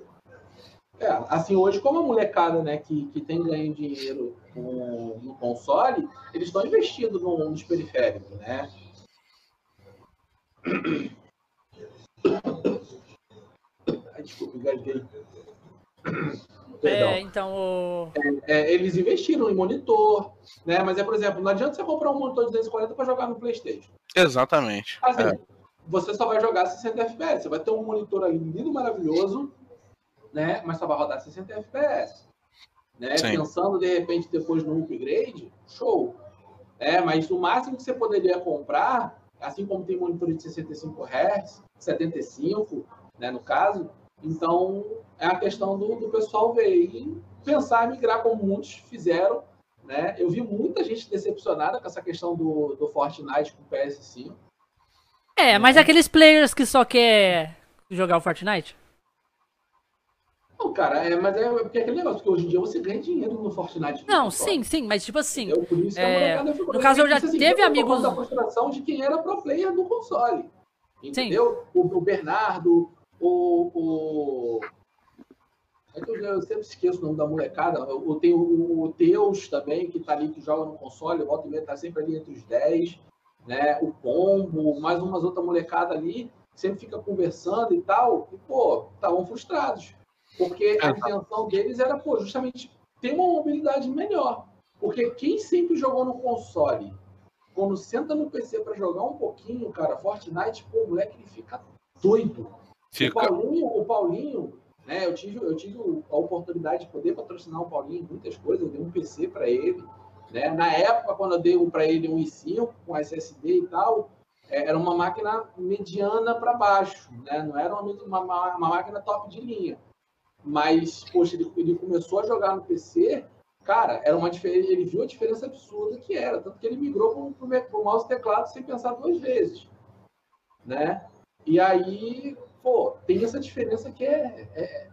É, assim, hoje, como a molecada, né, que, que tem ganho dinheiro no, no console, eles estão investindo no, nos periféricos, né? Desculpa, engasguei. É, então o... é, é, eles investiram em monitor, né? Mas é, por exemplo, não adianta você comprar um monitor de 240 para jogar no PlayStation. Exatamente. Assim, é. Você só vai jogar 60 FPS. Você vai ter um monitor ali lindo, maravilhoso, né? Mas só vai rodar 60 FPS. Né? Pensando de repente depois no upgrade, show. É, mas o máximo que você poderia comprar assim como tem monitor de 65 Hz, 75, né, no caso. Então, é a questão do, do pessoal ver e pensar em migrar como muitos fizeram. Né? Eu vi muita gente decepcionada com essa questão do, do Fortnite com o PS5. É, mas aqueles players que só quer jogar o Fortnite? Não, cara, é, mas é porque é aquele negócio, porque hoje em dia você ganha dinheiro no Fortnite. Não, sim, sim, mas tipo assim. Por isso é... No caso, eu já assim, teve amigos. da frustração de quem era pro player do console. Entendeu? O, o, Bernardo, o. o... É que eu, eu, sempre esqueço o nome da molecada. Eu, tenho o, o Teus também, que tá ali, que joga no console, volta e meia, tá sempre ali entre os 10. Né? O Pombo, mais umas outras molecadas ali, sempre fica conversando e tal. E, pô, estavam frustrados porque a intenção deles era, pô, justamente ter uma mobilidade melhor. Porque quem sempre jogou no console, quando senta no PC para jogar um pouquinho, cara, Fortnite, pô, o moleque ele fica doido. Fica. O Paulinho, o Paulinho, né, eu tive, eu tive a oportunidade de poder patrocinar o Paulinho em muitas coisas, eu dei um PC para ele, né? Na época, quando eu dei para ele um i5 com SSD e tal, é, era uma máquina mediana para baixo, né? Não era uma, uma, uma, máquina top de linha. Mas, poxa, ele, ele começou a jogar no PC, cara, era uma diferença, ele viu a diferença absurda que era, tanto que ele migrou para o mouse teclado sem pensar duas vezes, né? E aí, pô, tem essa diferença que é, é,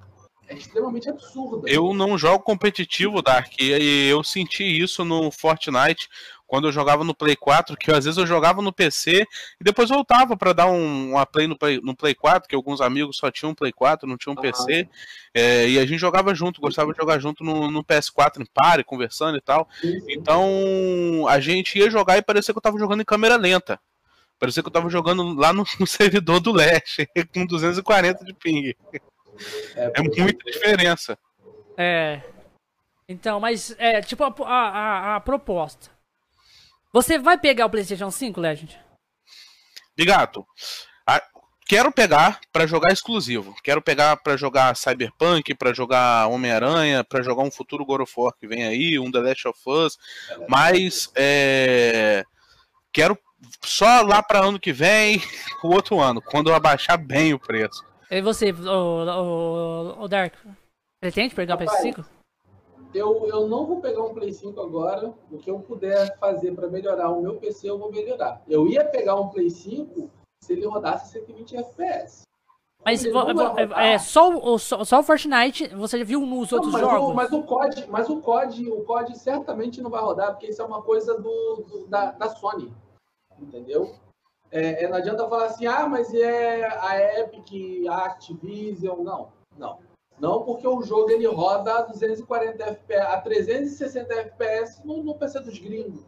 é extremamente absurda. Eu não jogo competitivo, Dark, e eu senti isso no Fortnite quando eu jogava no Play 4, que às vezes eu jogava no PC e depois voltava para dar um, uma play no, play no Play 4, que alguns amigos só tinham Play 4, não tinham uhum. PC, é, e a gente jogava junto, gostava de jogar junto no, no PS4 em pare, conversando e tal. Então a gente ia jogar e parecia que eu tava jogando em câmera lenta. Parecia que eu tava jogando lá no, no servidor do Leste, com 240 de ping. É, é muita diferença. É. Então, mas é tipo a, a, a proposta. Você vai pegar o PlayStation 5, Legend? Bigato, quero pegar para jogar exclusivo. Quero pegar para jogar Cyberpunk, para jogar Homem-Aranha, para jogar um futuro God of War que vem aí, um The Last of Us. Mas é... quero só lá para ano que vem, o outro ano, quando eu abaixar bem o preço. E você, o, o, o Dark, pretende pegar o PS5? Eu, eu não vou pegar um Play 5 agora. O que eu puder fazer para melhorar o meu PC, eu vou melhorar. Eu ia pegar um Play 5 se ele rodasse 120 FPS. Mas é, é, só, o, só, só o Fortnite, você já viu nos outros mas jogos? O, mas o COD, mas o COD, o COD certamente não vai rodar, porque isso é uma coisa do, do da, da Sony. Entendeu? É, é, não adianta falar assim, ah, mas é a Epic, a Activision. Não, não. Não porque o jogo ele roda a 240 FPS, a 360 FPS no, no PC dos gringos.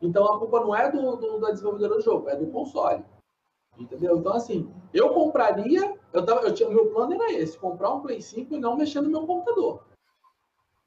Então a culpa não é do, do, da desenvolvedora do jogo, é do console. Entendeu? Então, assim, eu compraria, eu tava, eu tinha, meu plano era esse, comprar um Play 5 e não mexer no meu computador.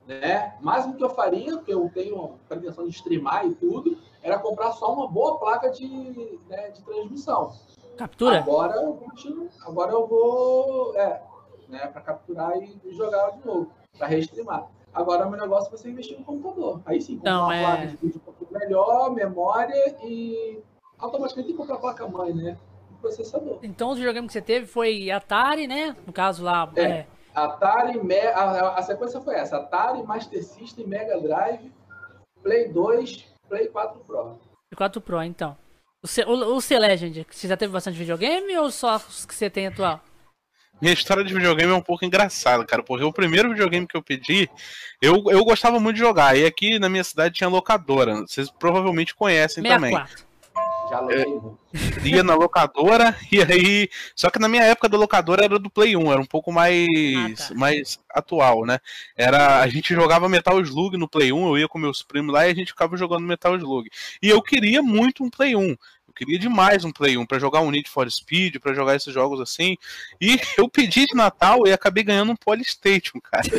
Né? Mas o que eu faria, porque eu tenho pretensão de streamar e tudo, era comprar só uma boa placa de, né, de transmissão. Captura? Agora eu continuo, agora eu vou é, né, para capturar e jogar de novo, para restreamar. Agora o meu negócio é você investir no computador. Aí sim, comprar Não, uma é... placa de vídeo melhor, memória e automaticamente tem que comprar a placa mãe, né? processador. Então o videogame que você teve foi Atari, né? No caso lá. É. é... Atari, a, a, sequência foi essa: Atari, Master System, Mega Drive, Play 2, Play 4 Pro. Play 4 Pro, então. O C, o, o C Legend, você já teve bastante videogame ou só os que você tem atual? Minha história de videogame é um pouco engraçada, cara, porque o primeiro videogame que eu pedi, eu, eu gostava muito de jogar. E aqui na minha cidade tinha locadora. Vocês provavelmente conhecem 64. também. Já é, ia na locadora e aí. Só que na minha época da locadora era do Play 1, era um pouco mais, ah, tá. mais atual, né? Era, a gente jogava Metal Slug no Play 1, eu ia com meus primos lá e a gente ficava jogando Metal Slug. E eu queria muito um Play 1. Eu queria demais um Play 1 para jogar um Need for Speed, para jogar esses jogos assim. E eu pedi de Natal e acabei ganhando um Polystation, cara.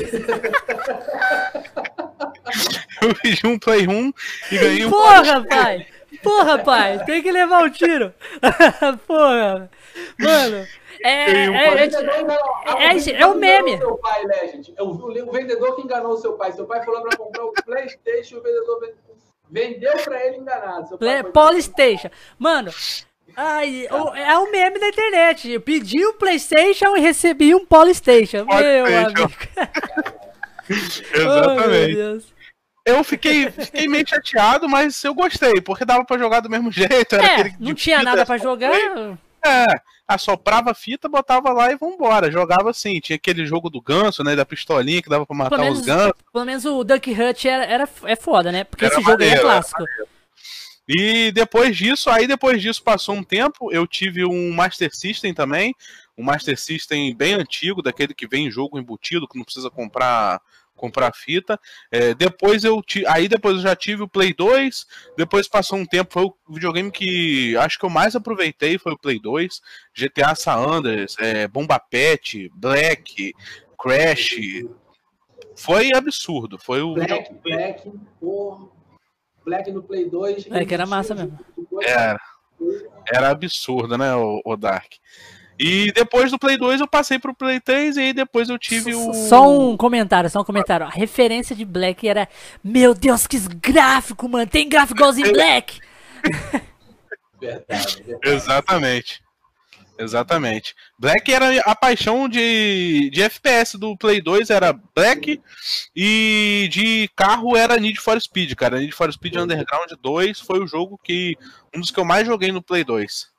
eu pedi um Play 1 e ganhei um Porra, pai! Porra, pai, tem que levar o um tiro. Porra. Mano, é, é, é, é, é, o meme. Seu pai, Legend. O vendedor que enganou seu pai. Seu pai falou pra comprar o Playstation, o vendedor vendeu pra ele enganado. Seu pai Polystation. Mano, Ai, é o meme da internet. Eu pedi o um PlayStation e recebi um Polystation. Meu amigo. Exatamente. Oh, eu fiquei, fiquei meio chateado, mas eu gostei, porque dava para jogar do mesmo jeito. é, não tinha nada para jogar. É, assoprava a fita, botava lá e vambora. Jogava assim. Tinha aquele jogo do ganso, né? Da pistolinha que dava pra matar menos, os gansos. Pelo menos o Duck Hunt era, era, é foda, né? Porque era esse jogo aí é clássico. E depois disso, aí depois disso passou um tempo, eu tive um Master System também, um Master System bem antigo, daquele que vem em jogo embutido, que não precisa comprar comprar fita. É, depois eu aí depois eu já tive o Play 2. Depois passou um tempo, foi o videogame que acho que eu mais aproveitei foi o Play 2. GTA San Andreas, é, Bomba Pet, Black, Crash. Foi absurdo. Foi o Black, Black, porra. Black no Play 2. É que era massa mesmo. Era, era absurdo, né, o, o Dark. E depois do Play 2 eu passei pro Play 3 e aí depois eu tive o. Só um comentário, só um comentário. A referência de Black era. Meu Deus, que gráfico, mano! Tem gráfico igualzinho Black! Verdade, verdade. Exatamente. Exatamente. Black era a paixão de, de FPS do Play 2, era Black, e de carro era Need for Speed, cara. Need for Speed Underground 2 foi o jogo que. um dos que eu mais joguei no Play 2.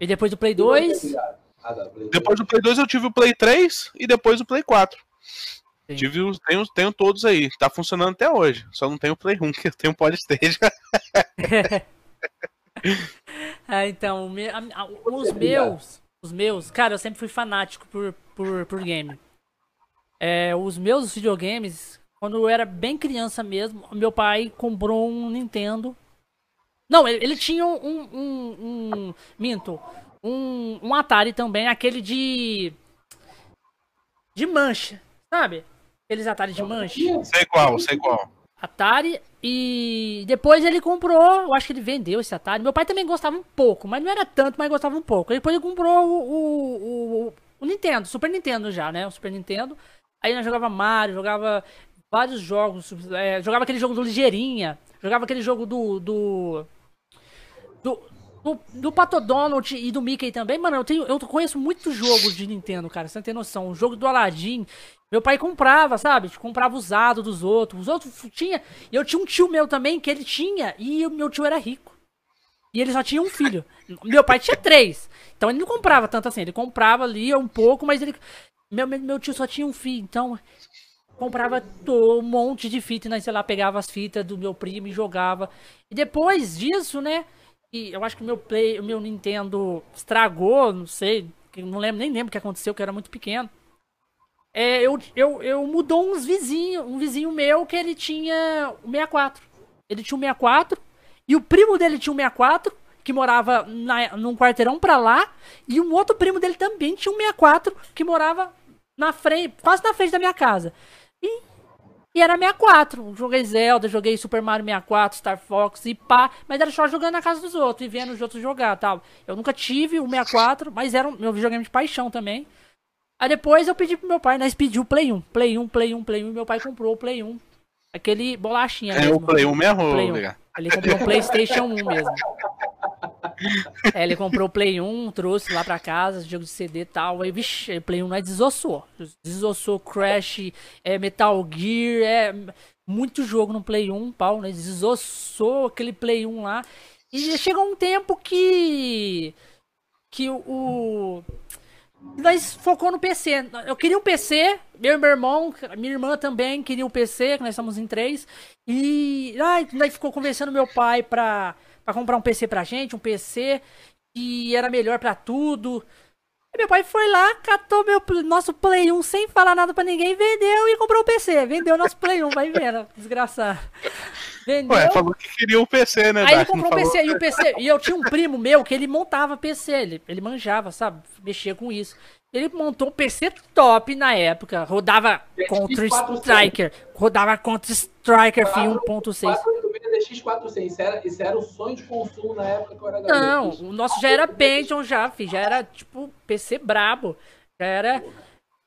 E depois do Play 2. Ah, tá, Play Depois do Play 2 eu tive o Play 3 e depois o Play 4. Sim. Tive os, tenho, tenho todos aí. Tá funcionando até hoje. Só não tenho o Play 1, que eu tenho o Polystation. Ah, então, me- a- a- os meus, os meus, cara, eu sempre fui fanático por, por, por game. É, os meus videogames, quando eu era bem criança mesmo, meu pai comprou um Nintendo. Não, ele, ele tinha um, um, um- minto, um, um Atari também, aquele de de mancha, sabe? Aqueles Atari de mancha. sei qual, sei qual. Atari e depois ele comprou, eu acho que ele vendeu esse Atari. Meu pai também gostava um pouco, mas não era tanto, mas gostava um pouco. Depois ele comprou o, o, o, o Nintendo, Super Nintendo já, né? O Super Nintendo. Aí nós jogava Mario, jogava vários jogos, é, jogava aquele jogo do Ligeirinha, jogava aquele jogo do do do, do, do Pato Donald e do Mickey também. Mano, eu tenho eu conheço muitos jogos de Nintendo, cara, você não tem noção. O jogo do Aladdin, meu pai comprava, sabe? Comprava usado dos outros. Os outros tinha. Eu tinha um tio meu também que ele tinha. E o meu tio era rico. E ele só tinha um filho. Meu pai tinha três. Então ele não comprava tanto assim. Ele comprava ali um pouco, mas ele. Meu, meu, tio só tinha um filho. Então. Comprava um monte de fita, né? Sei lá, pegava as fitas do meu primo e jogava. E depois disso, né? Eu acho que o meu Play, o meu Nintendo estragou, não sei. Não lembro, nem lembro o que aconteceu, que era muito pequeno. É, eu, eu, eu mudou uns vizinhos, um vizinho meu que ele tinha o 64. Ele tinha o 64 e o primo dele tinha o 64, que morava na, num quarteirão pra lá, e um outro primo dele também tinha um 64, que morava na frente, quase na frente da minha casa. E, e era 64. Joguei Zelda, joguei Super Mario 64, Star Fox e pá, mas era só jogando na casa dos outros e vendo os outros jogar, tal. Eu nunca tive o 64, mas era o meu videogame de paixão também. Aí depois eu pedi pro meu pai, nós pediu o Play 1. Play 1, Play 1, Play 1. E meu pai comprou o Play 1. Aquele bolachinha É mesmo. o Play 1 mesmo, Play 1. Liga? Ele comprou um Playstation 1 mesmo. É, ele comprou o Play 1, trouxe lá pra casa, jogo de CD e tal. Aí, vixi, Play 1 nós desossou. Desossou Crash, é, Metal Gear, é muito jogo no Play 1, pau, né? Desossou aquele Play 1 lá. E chegou um tempo que. Que o. nós focou no PC. Eu queria um PC, eu e meu irmão, minha irmã também queria um PC, que nós estamos em três. E ai, nós ficou convencendo meu pai pra, pra comprar um PC pra gente, um PC que era melhor pra tudo. E meu pai foi lá, catou meu, nosso Play 1 sem falar nada pra ninguém, vendeu e comprou o PC. Vendeu nosso Play 1, vai vendo, desgraçado. Vendeu. Ué, falou que queria o PC, né, Aí ele comprou um falou- PC, e o PC, e eu tinha um primo meu que ele montava PC, ele, ele manjava, sabe? Mexia com isso. Ele montou um PC top na época, rodava Counter Striker, rodava Counter Striker Fi 1.6. 486 DX400. Isso era, isso era o sonho de consumo na época que eu era garoto. Não, o nosso já era Pentium já, fi, já era tipo PC brabo. Já era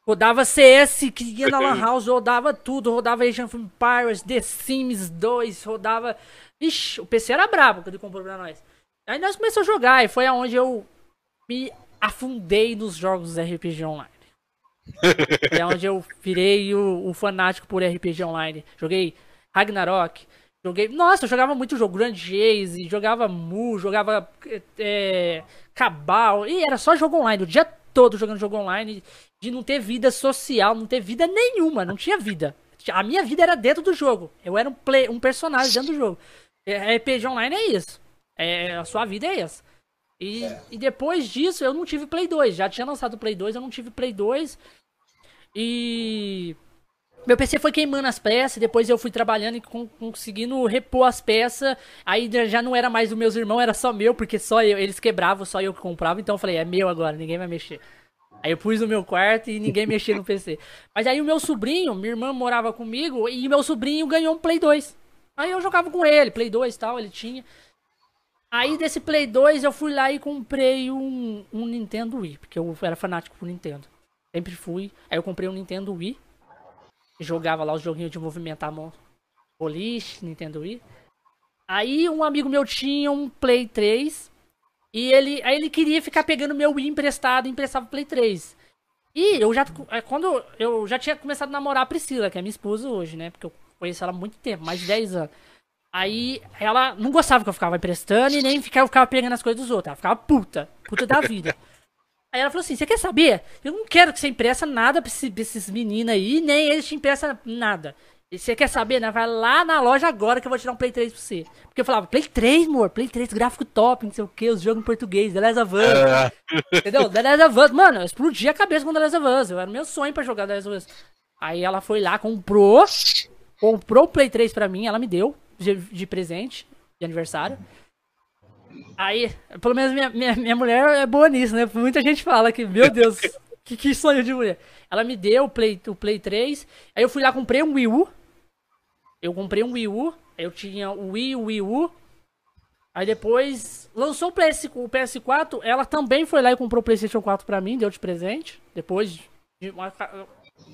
rodava CS, que ia na Lan House, rodava tudo, rodava Age of Empires, The Sims 2, rodava. Ixi, o PC era brabo quando ele comprou pra nós. Aí nós começamos a jogar e foi aonde eu me afundei nos jogos RPG Online. é onde eu virei o, o fanático por RPG Online. Joguei Ragnarok, joguei. Nossa, eu jogava muito jogo, Grand Chase, jogava Mu, jogava é, Cabal, e era só jogo online, o dia todo jogando jogo online, de não ter vida social, não ter vida nenhuma, não tinha vida. A minha vida era dentro do jogo. Eu era um, play, um personagem dentro do jogo. É, RPG Online é isso. É, a sua vida é essa. E, e depois disso eu não tive Play 2. Já tinha lançado o Play 2, eu não tive Play 2. E. Meu PC foi queimando as peças, depois eu fui trabalhando e con- conseguindo repor as peças. Aí já não era mais dos meus irmãos, era só meu, porque só eu, eles quebravam, só eu que comprava. Então eu falei, é meu agora, ninguém vai mexer. Aí eu pus no meu quarto e ninguém mexia no PC. Mas aí o meu sobrinho, minha irmã morava comigo, e meu sobrinho ganhou um Play 2. Aí eu jogava com ele, Play 2 e tal, ele tinha. Aí desse Play 2 eu fui lá e comprei um, um Nintendo Wii, porque eu era fanático por Nintendo. Sempre fui. Aí eu comprei um Nintendo Wii. Jogava lá os joguinhos de movimentar a mão. Boliche, Nintendo Wii. Aí um amigo meu tinha um Play 3. E ele, aí ele queria ficar pegando meu Wii emprestado e emprestava o Play 3. E eu já, é, quando eu já tinha começado a namorar a Priscila, que é minha esposa hoje, né? Porque eu conheço ela há muito tempo, mais de 10 anos. Aí ela não gostava que eu ficava emprestando e nem ficava, ficava pegando as coisas dos outros. Ela ficava puta, puta da vida. Aí ela falou assim: Você quer saber? Eu não quero que você impressa nada pra esses, pra esses meninos aí, nem eles te impressam nada. E você quer saber, né? Vai lá na loja agora que eu vou tirar um Play 3 pra você. Porque eu falava, Play 3, amor, Play 3, gráfico top, não sei o que, os jogos em português, The Last of Us. É. Entendeu? The Last of Us. Mano, eu explodi a cabeça com The Last of Us. Era meu sonho pra jogar The Last of Us. Aí ela foi lá, comprou, comprou o Play 3 pra mim, ela me deu de, de presente, de aniversário. Aí, pelo menos minha, minha, minha mulher é boa nisso, né? Muita gente fala que, meu Deus, que, que sonho de mulher. Ela me deu o Play, o Play 3. Aí eu fui lá, comprei um Wii U. Eu comprei um Wii U. Eu tinha o Wii, o Wii U. Aí depois lançou o, PS, o PS4. Ela também foi lá e comprou o PlayStation 4 pra mim, deu de presente. Depois de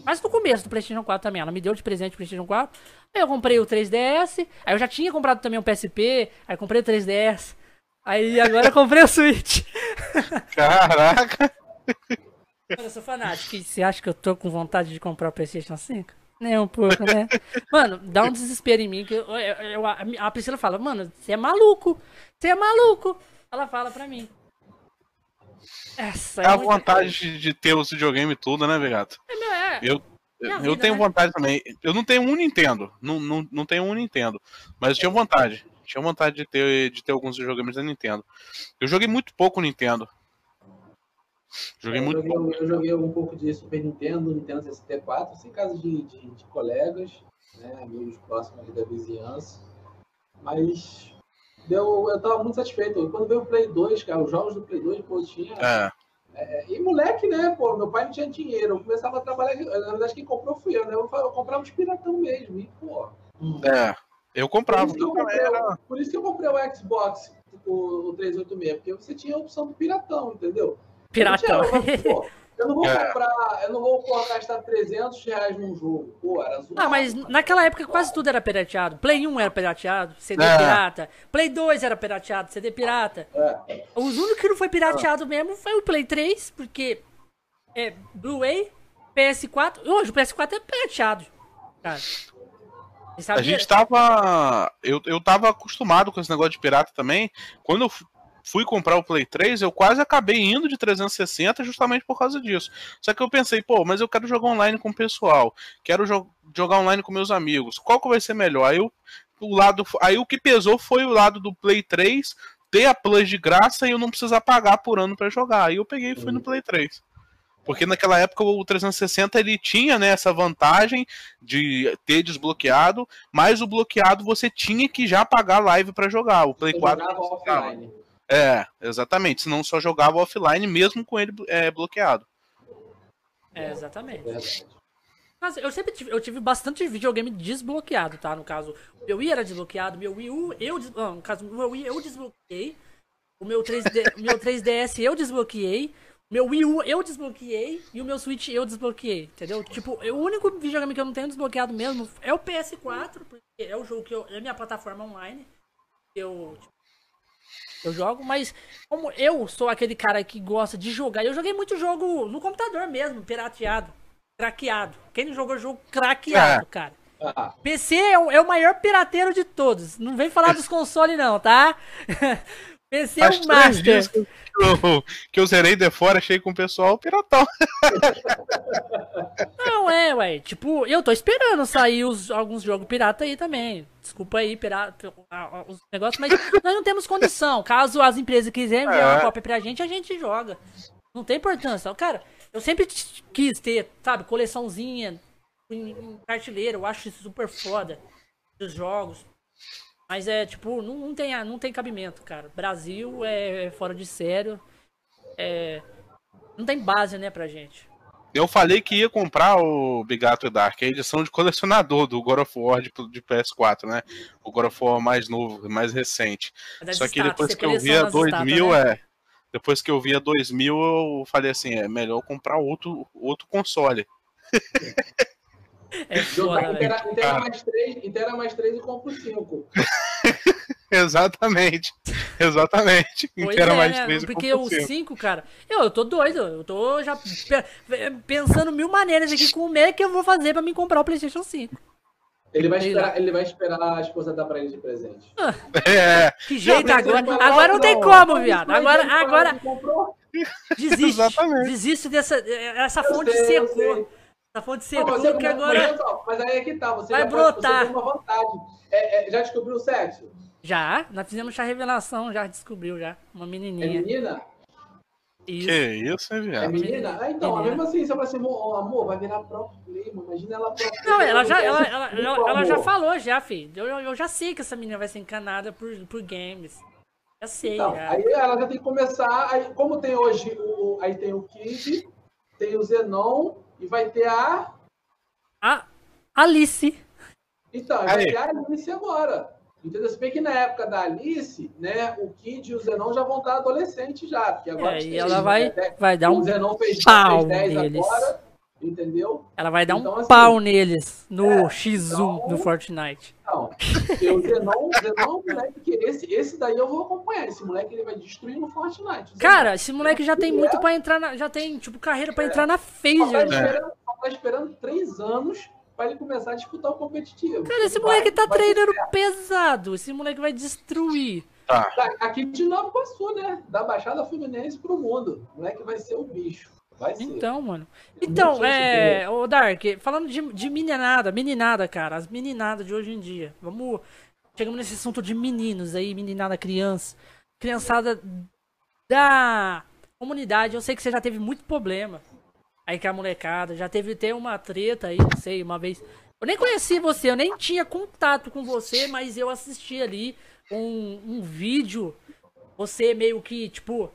mas no começo do PlayStation 4 também. Ela me deu de presente o PlayStation 4. Aí eu comprei o 3DS. Aí eu já tinha comprado também um PSP. Aí comprei o 3DS. Aí agora eu comprei o Switch. Caraca! Eu sou fanático. Você acha que eu tô com vontade de comprar o PlayStation 5? Nem um pouco, né? Mano, dá um desespero em mim. que eu, eu, eu, A Priscila fala, mano, você é maluco. Você é maluco. Ela fala pra mim. Essa é, é a vontade coisa. de ter o videogame tudo, né, Vegato? É, meu, é. Eu, eu vida, tenho né? vontade também. Eu não tenho um Nintendo. Não, não, não tenho um Nintendo. Mas eu tinha vontade. Tinha vontade de ter, de ter alguns videogames da Nintendo. Eu joguei muito pouco Nintendo. Joguei é, eu muito joguei, pouco. Eu joguei um pouco de Super Nintendo, Nintendo 64, assim, em casa de, de, de colegas, né, amigos próximos da vizinhança. Mas deu, eu tava muito satisfeito. Quando veio o Play 2, cara, os jogos do Play 2, pô, tinha. É. É, e moleque, né, pô, meu pai não tinha dinheiro. Eu começava a trabalhar. Na verdade, quem comprou fui eu, né? Eu, eu comprava os piratão mesmo. E, pô. É. Eu comprava. Por isso que eu comprei, por isso que eu comprei o Xbox, o, o 386, porque você tinha a opção do piratão, entendeu? Piratão. Pô, eu não vou é. comprar, eu não vou gastar 300 reais num jogo. Pô, era azul. Ah, mas naquela época quase tudo era pirateado. Play 1 era pirateado, CD é. pirata. Play 2 era pirateado, CD pirata. É. Os únicos que não foi pirateado mesmo foi o Play 3, porque é Blu-ray, PS4. Hoje o PS4 é pirateado. Cara. A gente tava. Eu, eu tava acostumado com esse negócio de pirata também. Quando eu fui comprar o Play 3, eu quase acabei indo de 360 justamente por causa disso. Só que eu pensei, pô, mas eu quero jogar online com o pessoal, quero jo jogar online com meus amigos. Qual que vai ser melhor? Aí, eu, o lado, aí o que pesou foi o lado do Play 3 ter a Plus de graça e eu não precisar pagar por ano para jogar. Aí eu peguei e fui no uhum. Play 3. Porque naquela época o 360 ele tinha né, essa vantagem de ter desbloqueado, mas o bloqueado você tinha que já pagar live para jogar. O Play 4 offline. É, exatamente. Senão só jogava offline mesmo com ele é, bloqueado. É, exatamente. Mas eu sempre tive, eu tive bastante videogame desbloqueado, tá? No caso, o meu Wii era desbloqueado, meu Wii U, eu, não, no caso, meu Wii eu desbloqueei, o meu 3D, meu 3DS eu desbloqueei, meu Wii U eu desbloqueei e o meu Switch eu desbloqueei, entendeu? Tipo, o único videogame que eu não tenho desbloqueado mesmo é o PS4, porque é o jogo que eu, é a minha plataforma online. Eu, tipo, eu jogo, mas como eu sou aquele cara que gosta de jogar, eu joguei muito jogo no computador mesmo, pirateado, craqueado. Quem não jogou jogo craqueado, é. cara? Ah. PC é o, é o, maior pirateiro de todos. Não vem falar dos consoles, não, tá? PC Faz é o master. Que eu, que eu zerei de fora, achei com o pessoal piratão. Não, é, ué. Tipo, eu tô esperando sair os, alguns jogos pirata aí também. Desculpa aí, pirata, os negócios, mas nós não temos condição. Caso as empresas quiserem enviar é. uma cópia pra gente, a gente joga. Não tem importância. Cara, eu sempre quis ter, sabe, coleçãozinha em, em. Eu acho isso super foda. Dos jogos. Mas é, tipo, não, não, tem, não tem cabimento, cara. Brasil é, é fora de sério. É, não tem base, né, pra gente. Eu falei que ia comprar o Bigato Dark, a edição de colecionador do God of War de, de PS4, né? O God of War mais novo, mais recente. Só que depois que eu vi a 2000, né? é. Depois que eu vi a 2000, eu falei assim: é melhor comprar outro, outro console. É foda, Intera, Intera mais 3, Intera mais 3 e compro 5. Exatamente. Exatamente. Pois Era é, mais né? 3 Porque o 5, cara, eu, eu tô doido, eu tô já pe- pensando mil maneiras aqui como é que eu vou fazer pra me comprar o PlayStation 5. Ele vai, esperar, ele vai esperar a esposa dar pra ele de presente. É, Que jeito Não, agora? não, Agora não tem não. como, viado. Agora, agora desiste. Exatamente. Desiste dessa essa Eu fonte sei, secou. Fonte Não, secou você- que agora Mas, ó, mas aí é que tá, você vai já pode- brotar. você uma vontade. É, é, já descobriu o sexo? já, nós fizemos já revelação, já descobriu já uma É menininha. menina? Isso. que isso, hein, É viado? menina? Ah, então, Menina. mesmo assim, você fala assim, amor, amor, vai virar pro player, imagina ela pro Não, ela já, vai ela, ser ela, ela, ela já falou já, filho. Eu, eu já sei que essa menina vai ser encanada por, por games. Já sei, Então, já. aí ela já tem que começar, aí, como tem hoje, o, aí tem o Kid, tem o Zenon, e vai ter a... A Alice. Então, vai Aí. ter a Alice agora. Entendeu? Se bem que na época da Alice, né, o Kid e o Zenon já vão estar adolescentes já, porque agora... É, e ela vai, né, vai dar o um Zenon fez, pau fez 10 neles. agora, entendeu? Ela vai dar Então, um assim, pau neles no é, X1 então- do Fortnite. Não, eu, o Zenon, o Zenon é moleque que esse, esse daí eu vou acompanhar. Esse moleque ele vai destruir no Fortnite. Cara, esse moleque já tem É. muito pra entrar na. Já tem, tipo, carreira pra entrar na Só tá, mano. esperando, só tá esperando três anos pra ele começar a disputar o competitivo. Cara, esse Ele moleque vai- tá vai treinando pesado. Esse moleque vai destruir. Tá. Tá, Aqui de novo passou, né? Da Baixada Fluminense pro mundo. O moleque vai ser o bicho. Vai ser. Então, mano. Então, é. Ô, Dark, falando de, de meninada, meninada, cara. As meninadas de hoje em dia. Vamos. Chegamos nesse assunto de meninos aí, meninada criança. Criançada da comunidade. Eu sei que você já teve muito problema. Aí com a molecada. Já teve até uma treta aí, não sei, uma vez. Eu nem conheci você, eu nem tinha contato com você, mas eu assisti ali um, um vídeo. Você meio que, tipo,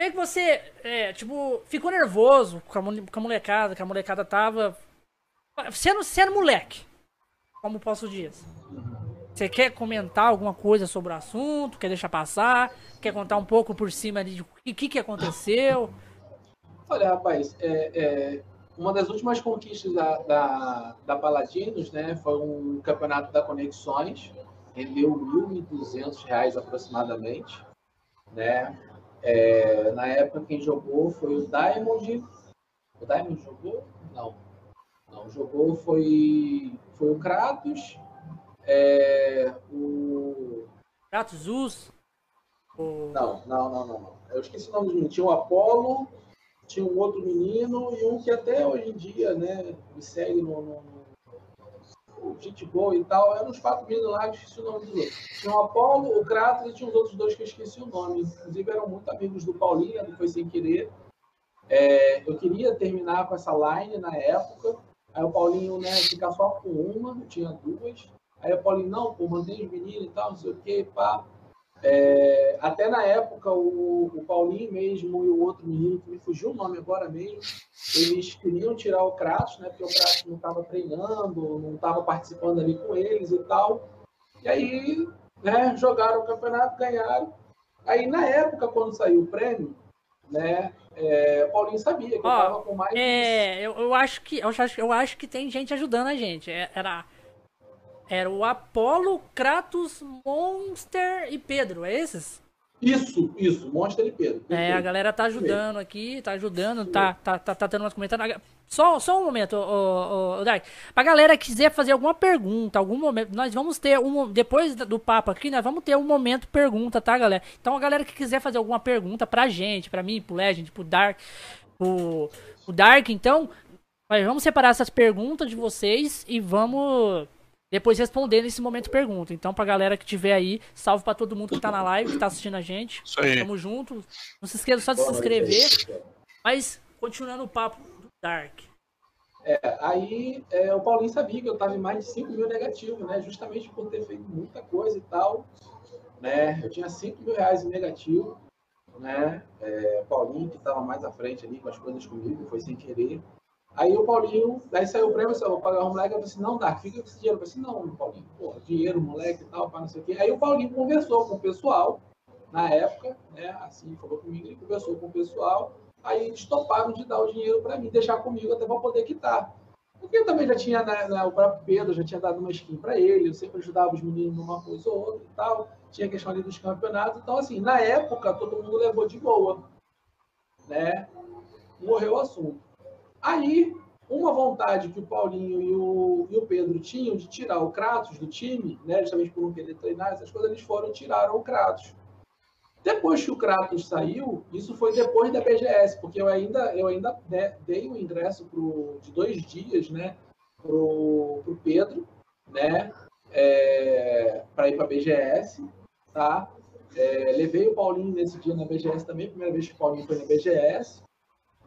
é que você, é, tipo, ficou nervoso com a, molecada, que a molecada tava. Sendo, sendo moleque. Como posso dizer. Você quer comentar alguma coisa sobre o assunto? Quer deixar passar? Quer contar um pouco por cima de o que, que aconteceu? Olha, rapaz, é, é, uma das últimas conquistas da, da, da Paladinos, né, foi um campeonato da Conexões, rendeu 1.200 reais aproximadamente, né? É, na época quem jogou foi o Diamond. O Diamond jogou? Não. Não, jogou foi, foi o Kratos, é, o Gatos Us? O... não, não, não, não. Eu esqueci o nome do menino. Tinha o Apolo, tinha um outro menino e um que até hoje em dia, né, me segue no, no, no gente boa e tal. Eram uns quatro meninos lá, esqueci o nome dos outros. Tinha o Apolo, o Kratos e tinha os outros dois que eu esqueci o nome. Inclusive eram muito amigos do Paulinho, não foi sem querer. É, eu queria terminar com essa line na época. Aí o Paulinho, né, ficar só com uma, tinha duas. Aí o Paulinho, não, pô, mantém os meninos e tal, não sei o que, pá. É, até na época, o, o Paulinho mesmo e o outro menino, que me fugiu o nome agora mesmo, eles queriam tirar o Kratos, né? Porque o Kratos não estava treinando, não estava participando ali com eles e tal. E aí, né, jogaram o campeonato, ganharam. Aí, na época, quando saiu o prêmio, né, é, o Paulinho sabia que eu Ó, estava com mais. É, eu, eu acho que eu acho, eu acho que tem gente ajudando a gente. É- Era era o Apollo, Kratos, Monster e Pedro, é esses? Isso, isso, Monster e Pedro. É, a galera tá ajudando aqui, tá ajudando, tá, tá, tá, tá tendo umas comentários. Só, só um momento, ô, ô, ô, Dark. Pra galera que quiser fazer alguma pergunta, algum momento, nós vamos ter um. Depois do papo aqui, nós vamos ter um momento pergunta, tá, galera? Então a galera que quiser fazer alguma pergunta pra gente, pra mim, pro Legend, pro Dark, pro, pro Dark, então, vamos separar essas perguntas de vocês e vamos depois responder nesse momento pergunta. Então, pra galera que tiver aí, salve pra todo mundo que tá na live, que tá assistindo a gente. Isso aí. Tamo junto. Não se esqueça só de se Boa inscrever. Mas, continuando o papo do Dark. É, aí é, o Paulinho sabia que eu estava em mais de 5 mil negativo, né? Justamente por ter feito muita coisa e tal. Né? Eu tinha 5 mil reais em negativo. Né? É, o Paulinho, que estava mais à frente ali com as coisas comigo, foi sem querer. Aí o Paulinho, aí saiu o prêmio, eu vou pagar o moleque. Eu falei assim: não, Dark, fica com esse dinheiro. Eu falei assim: não, Paulinho, pô, dinheiro, moleque e tal, para não sei o quê. Aí o Paulinho conversou com o pessoal, na época, né? Assim, falou comigo, ele conversou com o pessoal. Aí eles toparam de dar o dinheiro para mim, deixar comigo até para poder quitar. Porque eu também já tinha, né, né, o próprio Pedro já tinha dado uma skin para ele, eu sempre ajudava os meninos numa coisa ou outra e tal. Tinha questão ali dos campeonatos. Então, assim, na época, todo mundo levou de boa. Né? Morreu o assunto. Aí, uma vontade que o Paulinho e o, e o Pedro tinham de tirar o Kratos do time, né, justamente por não querer treinar, essas coisas, eles foram e tiraram o Kratos. Depois que o Kratos saiu, isso foi depois da BGS, porque eu ainda, eu ainda dei o um ingresso pro, de dois dias né, para o Pedro, né, é, para ir para a BGS. Tá? É, levei o Paulinho nesse dia na BGS também, primeira vez que o Paulinho foi na BGS.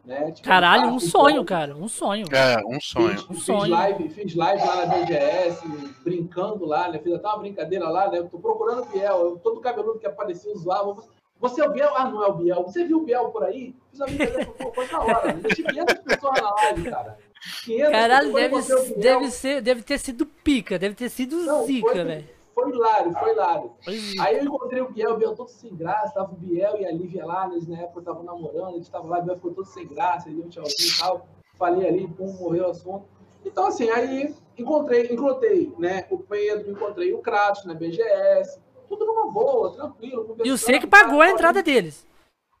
Né? Tipo, Caralho, um sonho, cara, um sonho. É, um sonho. Fiz, um fiz sonho. Live, fiz live lá na BGS, brincando lá, né? Fiz até uma brincadeira lá, né? tô procurando o Biel, eu, todo cabeludo que aparecia zoava. Você é o Biel? Ah, não é o Biel. Você viu o Biel por aí? Fiz uma brincadeira, foi na hora. Deixei 500 pessoas na live, cara. 500 Caralho, deve, deve, ser, deve ter sido pica, deve ter sido não, zica, velho. Foi hilário, foi hilário. Aí eu encontrei o Biel, o Biel todo sem graça, tava o Biel e a Lívia lá, eles na época estavam namorando, eles estavam lá, o Biel ficou todo sem graça, ele deu um tchauzinho e tal. Falei ali, pum, morreu o assunto. Então, assim, aí encontrei, encontrei, né, o Pedro, encontrei o Kratos na BGS, tudo numa boa, tranquilo. E você que pagou a entrada deles.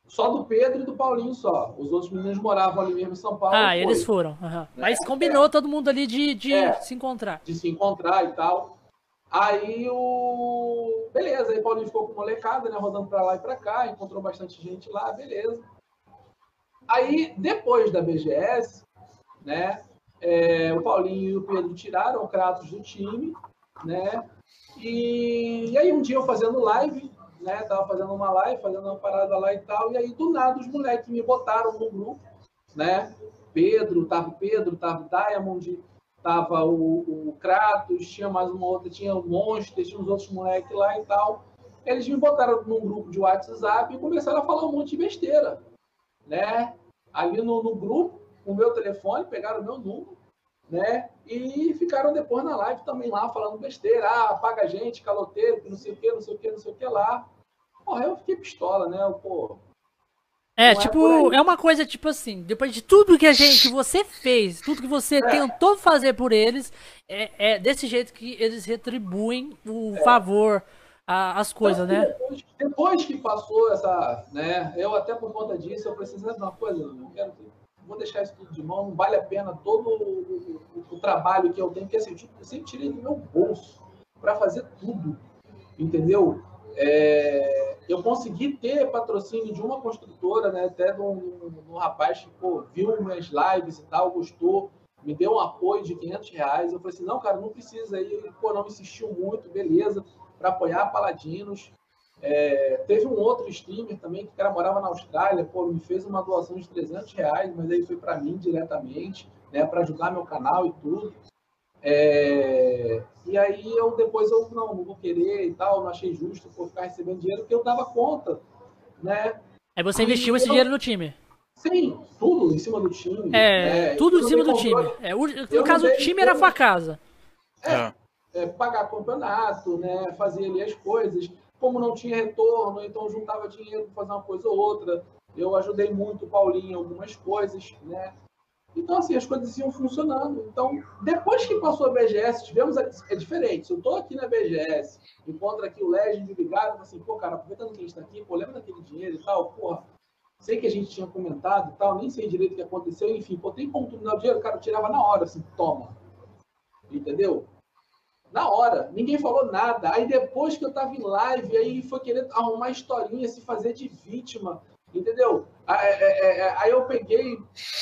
Só do Pedro e do Paulinho só. Os outros meninos moravam ali mesmo em São Paulo. Ah, eles foram. Uhum. Né? Mas combinou é. todo mundo ali de, de é. se encontrar. De se encontrar e tal. Aí o. Beleza, aí Paulinho ficou com molecada, né? Rodando pra lá e pra cá, encontrou bastante gente lá, beleza. Aí, depois da BGS, né? É, o Paulinho e o Pedro tiraram o Kratos do time, né? E, e, aí um dia eu fazendo live, né? Tava fazendo uma live, fazendo uma parada lá e tal, e aí do nada os moleques me botaram no grupo, né? Pedro, tava o Pedro, tava o Diamond, tava o, o Kratos, tinha mais uma outra, tinha o Monster, tinha uns outros moleques lá e tal. Eles me botaram num grupo de WhatsApp e começaram a falar um monte de besteira, né? Ali no, no grupo, o meu telefone, pegaram o meu número, né? E ficaram depois na live também lá falando besteira, ah, apaga a gente, caloteiro, não sei o que, não sei o que, não sei o que lá. Porra, eu fiquei pistola, né? Pô, é, não é tipo, é, é, uma coisa tipo assim, depois de tudo que a gente, que você fez, tudo que você é. tentou fazer por eles, é, é, desse jeito que eles retribuem o é. favor, a, as coisas, então, né? Depois, depois, que passou essa, né, eu até por conta disso, eu preciso de uma coisa, eu quero, vou deixar isso tudo de mão, não vale a pena todo o, o, o trabalho que eu tenho, porque assim, eu sempre tirei do meu bolso para fazer tudo, entendeu? É, eu consegui ter patrocínio de uma construtora, né, até de um, um rapaz que pô, viu minhas lives e tal, gostou, me deu um apoio de 500 reais. Eu falei assim: não, cara, não precisa. Aí ele pô, não insistiu muito, beleza, para apoiar Paladinos. É, teve um outro streamer também que cara morava na Austrália, pô, me fez uma doação de 300 reais, mas aí foi para mim diretamente, né, para ajudar meu canal e tudo. É, e aí eu depois eu não, não vou querer e tal, não achei justo por ficar recebendo dinheiro, porque eu dava conta, né? Aí você investiu aí, esse eu... dinheiro no time? Sim, tudo em cima do time. É, né? tudo em cima do time. É, o, no caso, o time era a sua casa. É, é, é, pagar campeonato, né? Fazer ali as coisas. Como não tinha retorno, então juntava dinheiro para fazer uma coisa ou outra. Eu ajudei muito o Paulinho em algumas coisas, né? Então, assim, as coisas iam funcionando. Então, depois que passou a BGS, tivemos. A... É diferente. Se eu estou aqui na BGS, encontro aqui o Legend ligado, assim, pô, cara, aproveitando que a gente está aqui, pô, lembra daquele dinheiro e tal, porra, sei que a gente tinha comentado e tal, nem sei direito o que aconteceu, enfim, pô, tem como dar o dinheiro? Cara, tirava na hora, assim, toma. Entendeu? Na hora, ninguém falou nada. Aí depois que eu tava em live, aí foi querer arrumar historinha, se fazer de vítima entendeu? É, é, é, aí eu peguei,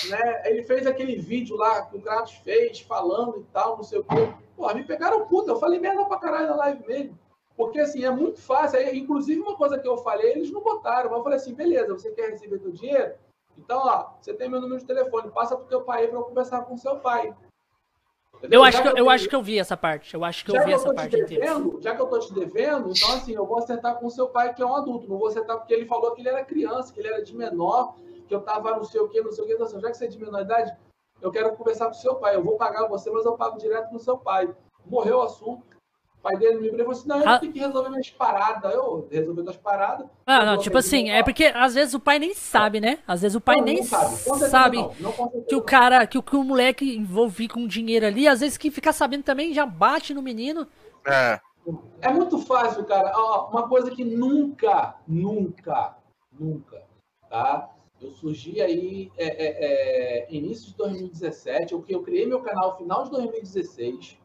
né? Ele fez aquele vídeo lá que o Kratos fez, falando e tal, não sei o quê. Pô, me pegaram puta, eu falei merda pra caralho na live mesmo. Porque assim, é muito fácil. Aí, inclusive, uma coisa que eu falei, eles não botaram. Mas eu falei assim, beleza, você quer receber teu dinheiro? Então, ó, você tem meu número de telefone, passa pro teu pai pra eu conversar com seu pai. Eu acho, que, eu, eu acho que eu vi essa parte. Eu acho que eu vi essa parte devendo, Já que eu tô te devendo, então assim, eu vou acertar com seu pai, que é um adulto. Não vou acertar porque ele falou que ele era criança, que ele era de menor, que eu tava não sei o que, não sei o que. Então, assim, já que você é de menor idade, eu quero conversar com seu pai. Eu vou pagar você, mas eu pago direto no seu pai. Morreu o assunto. O pai dele me e falou assim: não, eu Ah. tenho que resolver minhas paradas. Eu resolvendo as paradas. Ah, não, tipo assim, é porque às vezes o pai nem sabe, né? Às vezes o pai Não, nem não sabe. Sabe não. Que o cara, que o, que o moleque envolvido com dinheiro ali, às vezes que fica sabendo também já bate no menino. É. É muito fácil, cara. Ó, uma coisa que nunca, nunca, nunca, tá? Eu surgi aí é, é, é, início de 2017, eu, eu criei meu canal final de 2016,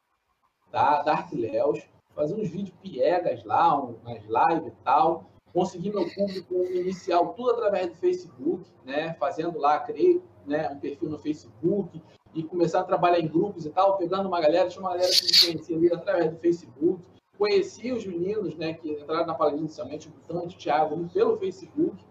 tá? Dark Leos, fazia uns vídeos piegas lá, um- umas lives e tal. Consegui meu público inicial tudo através do Facebook, né? Fazendo lá, criei né, um perfil no Facebook e começar a trabalhar em grupos e tal, pegando uma galera, tinha uma galera que me conhecia ali através do Facebook conheci os meninos né, que entraram na Paladina inicialmente, o Butante, o Thiago, pelo Facebook.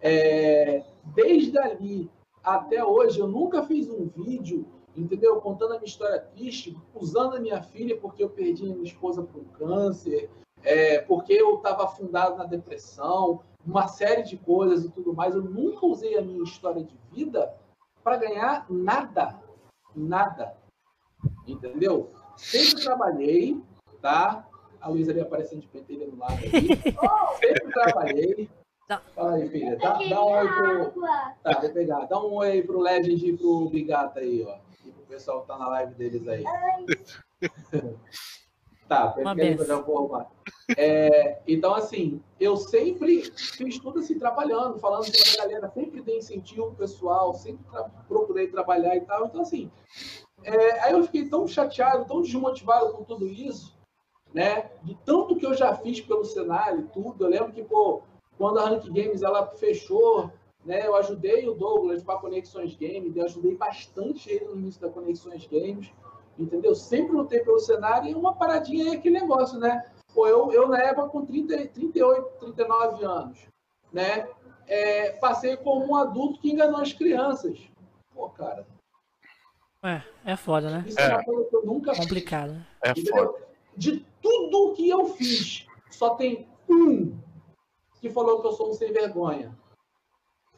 É, desde ali até hoje, eu nunca fiz um vídeo, entendeu? Contando a minha história triste, usando a minha filha porque eu perdi a minha esposa por um câncer, é, porque eu estava afundado na depressão, uma série de coisas e tudo mais. Eu nunca usei a minha história de vida para ganhar nada. Nada. Entendeu? Sempre trabalhei, tá? A Luísa ali aparecendo de pentelha no lado ali. Sempre trabalhei. Fala aí, filha. Dá, dá um oi pro. Tá, vou pegar. Dá um oi aí pro Legend e pro Bigata aí, ó. Pessoal que tá na live deles aí. Tá, benção. já vou arrumar. É, então, assim, eu sempre fiz tudo assim, trabalhando, falando com a galera, sempre dei incentivo pessoal, sempre tra- procurei trabalhar e tal. Então, assim, é, aí eu fiquei tão chateado, tão desmotivado com tudo isso, né? De tanto que eu já fiz pelo cenário e tudo. Eu lembro que, pô, quando a Rank Games ela fechou, né? Eu ajudei o Douglas para Conexões Games, eu ajudei bastante ele no início da Conexões Games, entendeu? Sempre lutei pelo cenário e uma paradinha aí, aquele negócio, né? Pô, eu, eu na época com 30, 38, 39 anos, né? É, passei como um adulto que enganou as crianças. Pô, cara, É, é foda, né? isso é, uma coisa que eu nunca fiz. Complicado. né? É foda. De tudo que eu fiz, só tem um que falou que eu sou um sem vergonha.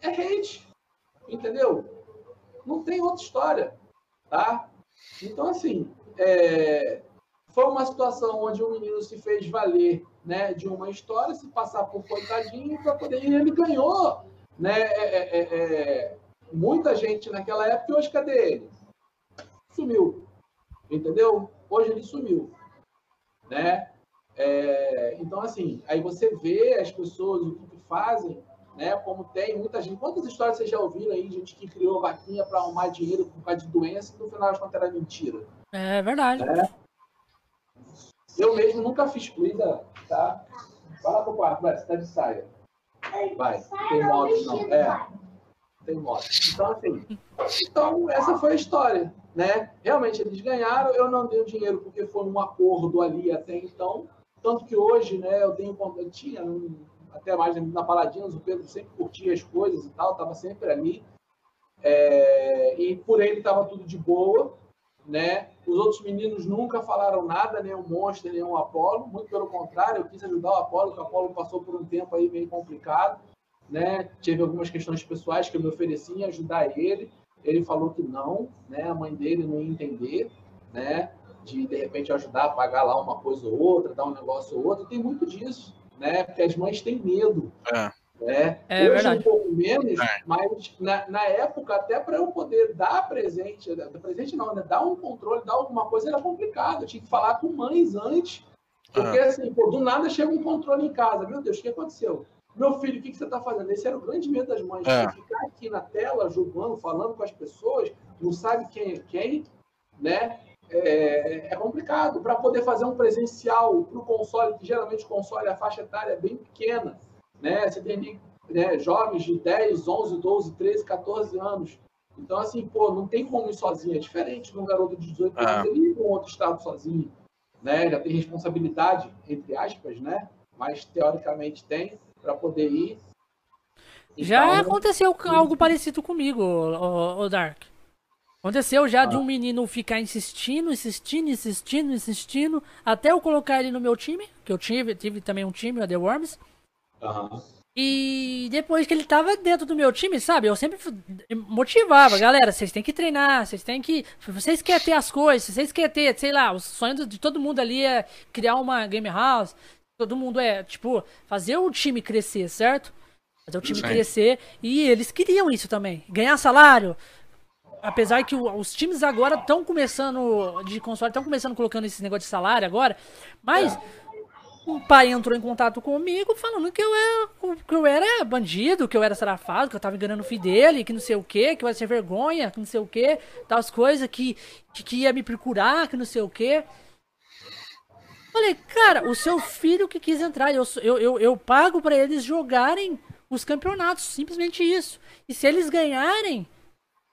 É hate. Entendeu? Não tem outra história. Tá? Então, assim, é, foi uma situação onde o menino se fez valer né, de uma história, se passar por coitadinho para poder. E ele ganhou. Né, é, é, é, é, muita gente naquela época e hoje cadê ele? Sumiu. Entendeu? Hoje ele sumiu né? É, então, assim, aí você vê as pessoas, o que fazem, né? Como tem muita gente. Quantas histórias vocês já ouviram aí? Gente que criou vaquinha para arrumar dinheiro por causa de doença e no final das contas era mentira. É verdade. Eu mesmo nunca fiz cuida, tá? Vai lá pro quarto, vai, você tá de saia. Vai, não tem modos não. É, não tem modos. Então, assim, então essa foi a história, né? Realmente eles ganharam, eu não dei o dinheiro porque foi um acordo ali até então. Tanto que hoje, né, eu tenho eu tinha um- até mais na Paladinos, o Pedro sempre curtia as coisas e tal, tava sempre ali. É, e por ele tava tudo de boa, né? Os outros meninos nunca falaram nada, o Monster, o Apolo. Muito pelo contrário, eu quis ajudar o Apolo, que o Apolo passou por um tempo aí meio complicado, né? Tive algumas questões pessoais que eu me ofereci em ajudar ele. Ele falou que não, né? A mãe dele não ia entender, né? De de repente ajudar a pagar lá uma coisa ou outra, dar um negócio ou outro. Tem muito disso, né? Porque as mães têm medo, É. né? É Hoje verdade. um pouco menos, É. mas na, na época, até para eu poder dar presente, dar presente não, né? Dar um controle, dar alguma coisa era complicado. Eu tinha que falar com mães antes, porque assim, pô, do nada chega um controle em casa. Meu Deus, o que aconteceu? Meu filho, o que, que você está fazendo? Esse era o grande medo das mães. É. Ficar aqui na tela, julgando, falando com as pessoas, não sabe quem é quem, né? É, é complicado. Para poder fazer um presencial para o console, que geralmente o console, a faixa etária é bem pequena, né? Você tem né, jovens de 10, 11, 12, 13, 14 anos. Então, assim, pô, não tem como ir sozinho. É diferente de um garoto de 18 Ah. anos ele ir para um outro estado sozinho. Né? Já tem responsabilidade, entre aspas, né? Mas teoricamente tem para poder ir. Já Então, aconteceu algo parecido comigo, o, Dark. Aconteceu já de Ah. um menino ficar insistindo, insistindo, insistindo, insistindo, até eu colocar ele no meu time, que eu tive, tive também um time, o The Worms. aham. E depois que ele tava dentro do meu time, sabe? Eu sempre motivava, galera, vocês têm que treinar, vocês têm que. Vocês querem ter as coisas, vocês querem ter, sei lá, o sonho de todo mundo ali é criar uma game house. Todo mundo é, tipo, fazer o time crescer, certo? Fazer o time Sim. crescer. E eles queriam isso também. Ganhar salário. Apesar que os times agora estão começando, de console, estão começando colocando esse negócio de salário agora. Mas. O pai entrou em contato comigo falando que eu era, que eu era bandido, que eu era sarafado, que eu tava enganando o filho dele, que não sei o que, que eu ia ser vergonha, que não sei o que, tal coisas, que, que, que, ia me procurar, que não sei o que. Falei, cara, o seu filho que quis entrar, eu, eu, eu, eu pago para eles jogarem os campeonatos, simplesmente isso. E se eles ganharem,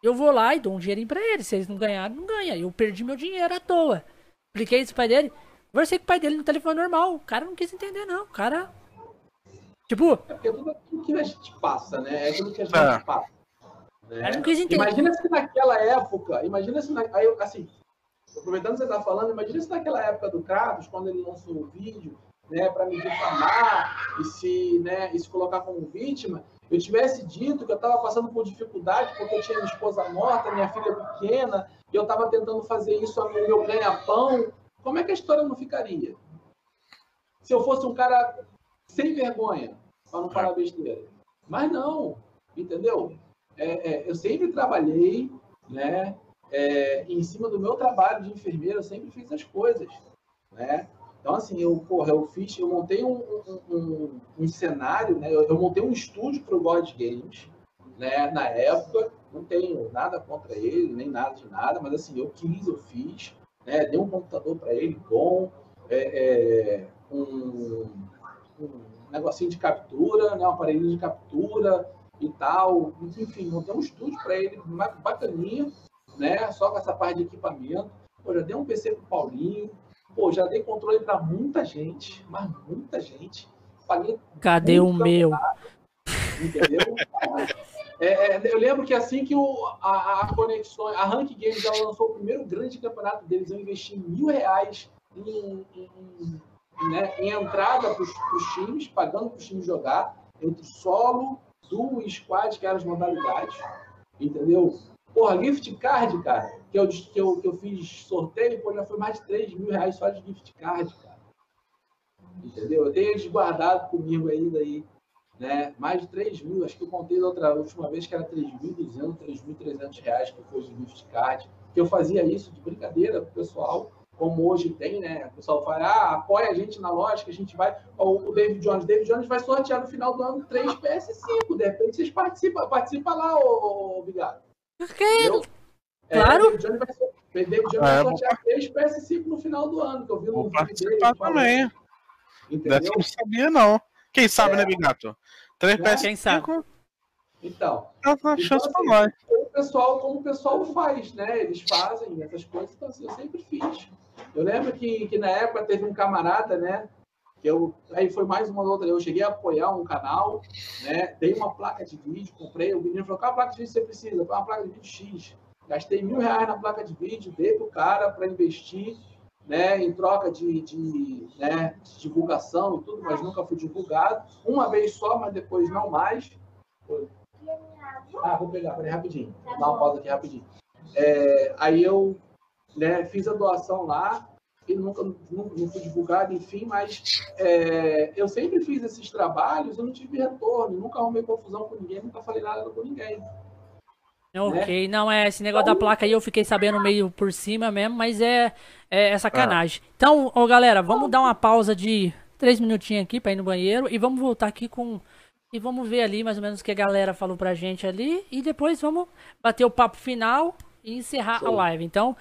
eu vou lá e dou um dinheirinho pra eles. Se eles não ganharem, não ganha. Eu perdi meu dinheiro à toa. Expliquei isso pro pai dele. Conversei com o pai dele no telefone normal. O cara não quis entender, não. O cara. Tipo. É porque tudo aquilo que a gente passa, né? É aquilo que a gente é. passa. Né? não quis entender. Imagina se naquela época. Imagina se. Na, aí, assim, aproveitando que você está falando, imagina se naquela época do Kratos, quando ele lançou o vídeo, né, para me difamar e se, né, e se colocar como vítima, eu tivesse dito que eu estava passando por dificuldade porque eu tinha minha esposa morta, minha filha pequena, e eu estava tentando fazer isso no meu ganha-pão, como é que a história não ficaria? Se eu fosse um cara sem vergonha, para não falar besteira. Mas não, entendeu? É, é, eu sempre trabalhei, né? É, em cima do meu trabalho de enfermeiro, eu sempre fiz as coisas, né? Então, assim, eu, porra, eu fiz, eu montei um, um, um, cenário, né? Eu, eu, montei um estúdio para o God Games, né? Na época, não tenho nada contra ele, nem nada de nada, mas assim, eu quis, eu fiz, né? Dei um computador para ele bom, é, é, um, um, negocinho de captura, né? um aparelho de captura e tal. Enfim, montei um estúdio para ele bacaninha, né? Só com essa parte de equipamento. Pô, já dei um PC pro Paulinho. Pô, já dei controle para muita gente, mas muita gente. Paguei Cadê o meu? Entendeu? É, é, eu lembro que assim que o, a, a Conexões, a Rank Games ela lançou o primeiro grande campeonato deles, eu investi mil reais em, em, né, em entrada para os times, pagando para os times jogar, entre solo, duo e squad, que eram as modalidades, entendeu? Porra, gift card, cara, que eu, que eu, que eu fiz sorteio, pô, já foi mais de 3 mil reais só de gift card, cara. Entendeu? Eu tenho eles guardado comigo ainda aí né? Mais de 3 mil, acho que eu contei da outra última vez que era 3.200, 3.300 reais que foi de gift card, que eu fazia isso de brincadeira pro pessoal, como hoje tem, né? O pessoal fala, ah, apoia a gente na loja, que a gente vai. O David Jones, David Jones vai sortear no final do ano 3 PS5. De repente vocês participam, participa lá, ô, ô. Entendeu? É, claro. David Jones vai, David Jones vai sortear 3 PS5 no final do ano, que eu vi no vídeo dele. também. Entendeu? Dessa não sabia, não. Quem sabe, né, é. né, Bigato? 3 PS5. Quem sabe? Então. É uma então, chance assim, pra nós. O pessoal, como o pessoal faz, né? Eles fazem essas coisas, então assim, eu sempre fiz. Eu lembro que, que na época teve um camarada, né? Que eu, aí foi mais uma outra. Eu cheguei a apoiar um canal, né? Dei uma placa de vídeo, comprei. O menino falou: qual placa de vídeo você precisa? Uma placa de vídeo X. Gastei mil reais na placa de vídeo, dei pro cara para investir né, em troca de, de, né, de divulgação e tudo, mas nunca fui divulgado. Uma vez só, mas depois não mais. Ah, vou pegar, peraí, rapidinho. Vou dar uma pausa aqui rapidinho. É, aí eu né, fiz a doação lá e nunca não, não fui divulgado, enfim, mas é, eu sempre fiz esses trabalhos, eu não tive retorno, nunca arrumei confusão com ninguém, nunca falei nada com ninguém. Ok, né? não é esse negócio da placa aí eu fiquei sabendo meio por cima mesmo, mas é, é, é sacanagem. Ah. Então, ó, galera, vamos dar uma pausa de três minutinhos aqui para ir no banheiro e vamos voltar aqui com e vamos ver ali mais ou menos o que a galera falou pra gente ali e depois vamos bater o papo final e encerrar Show. a live. Então,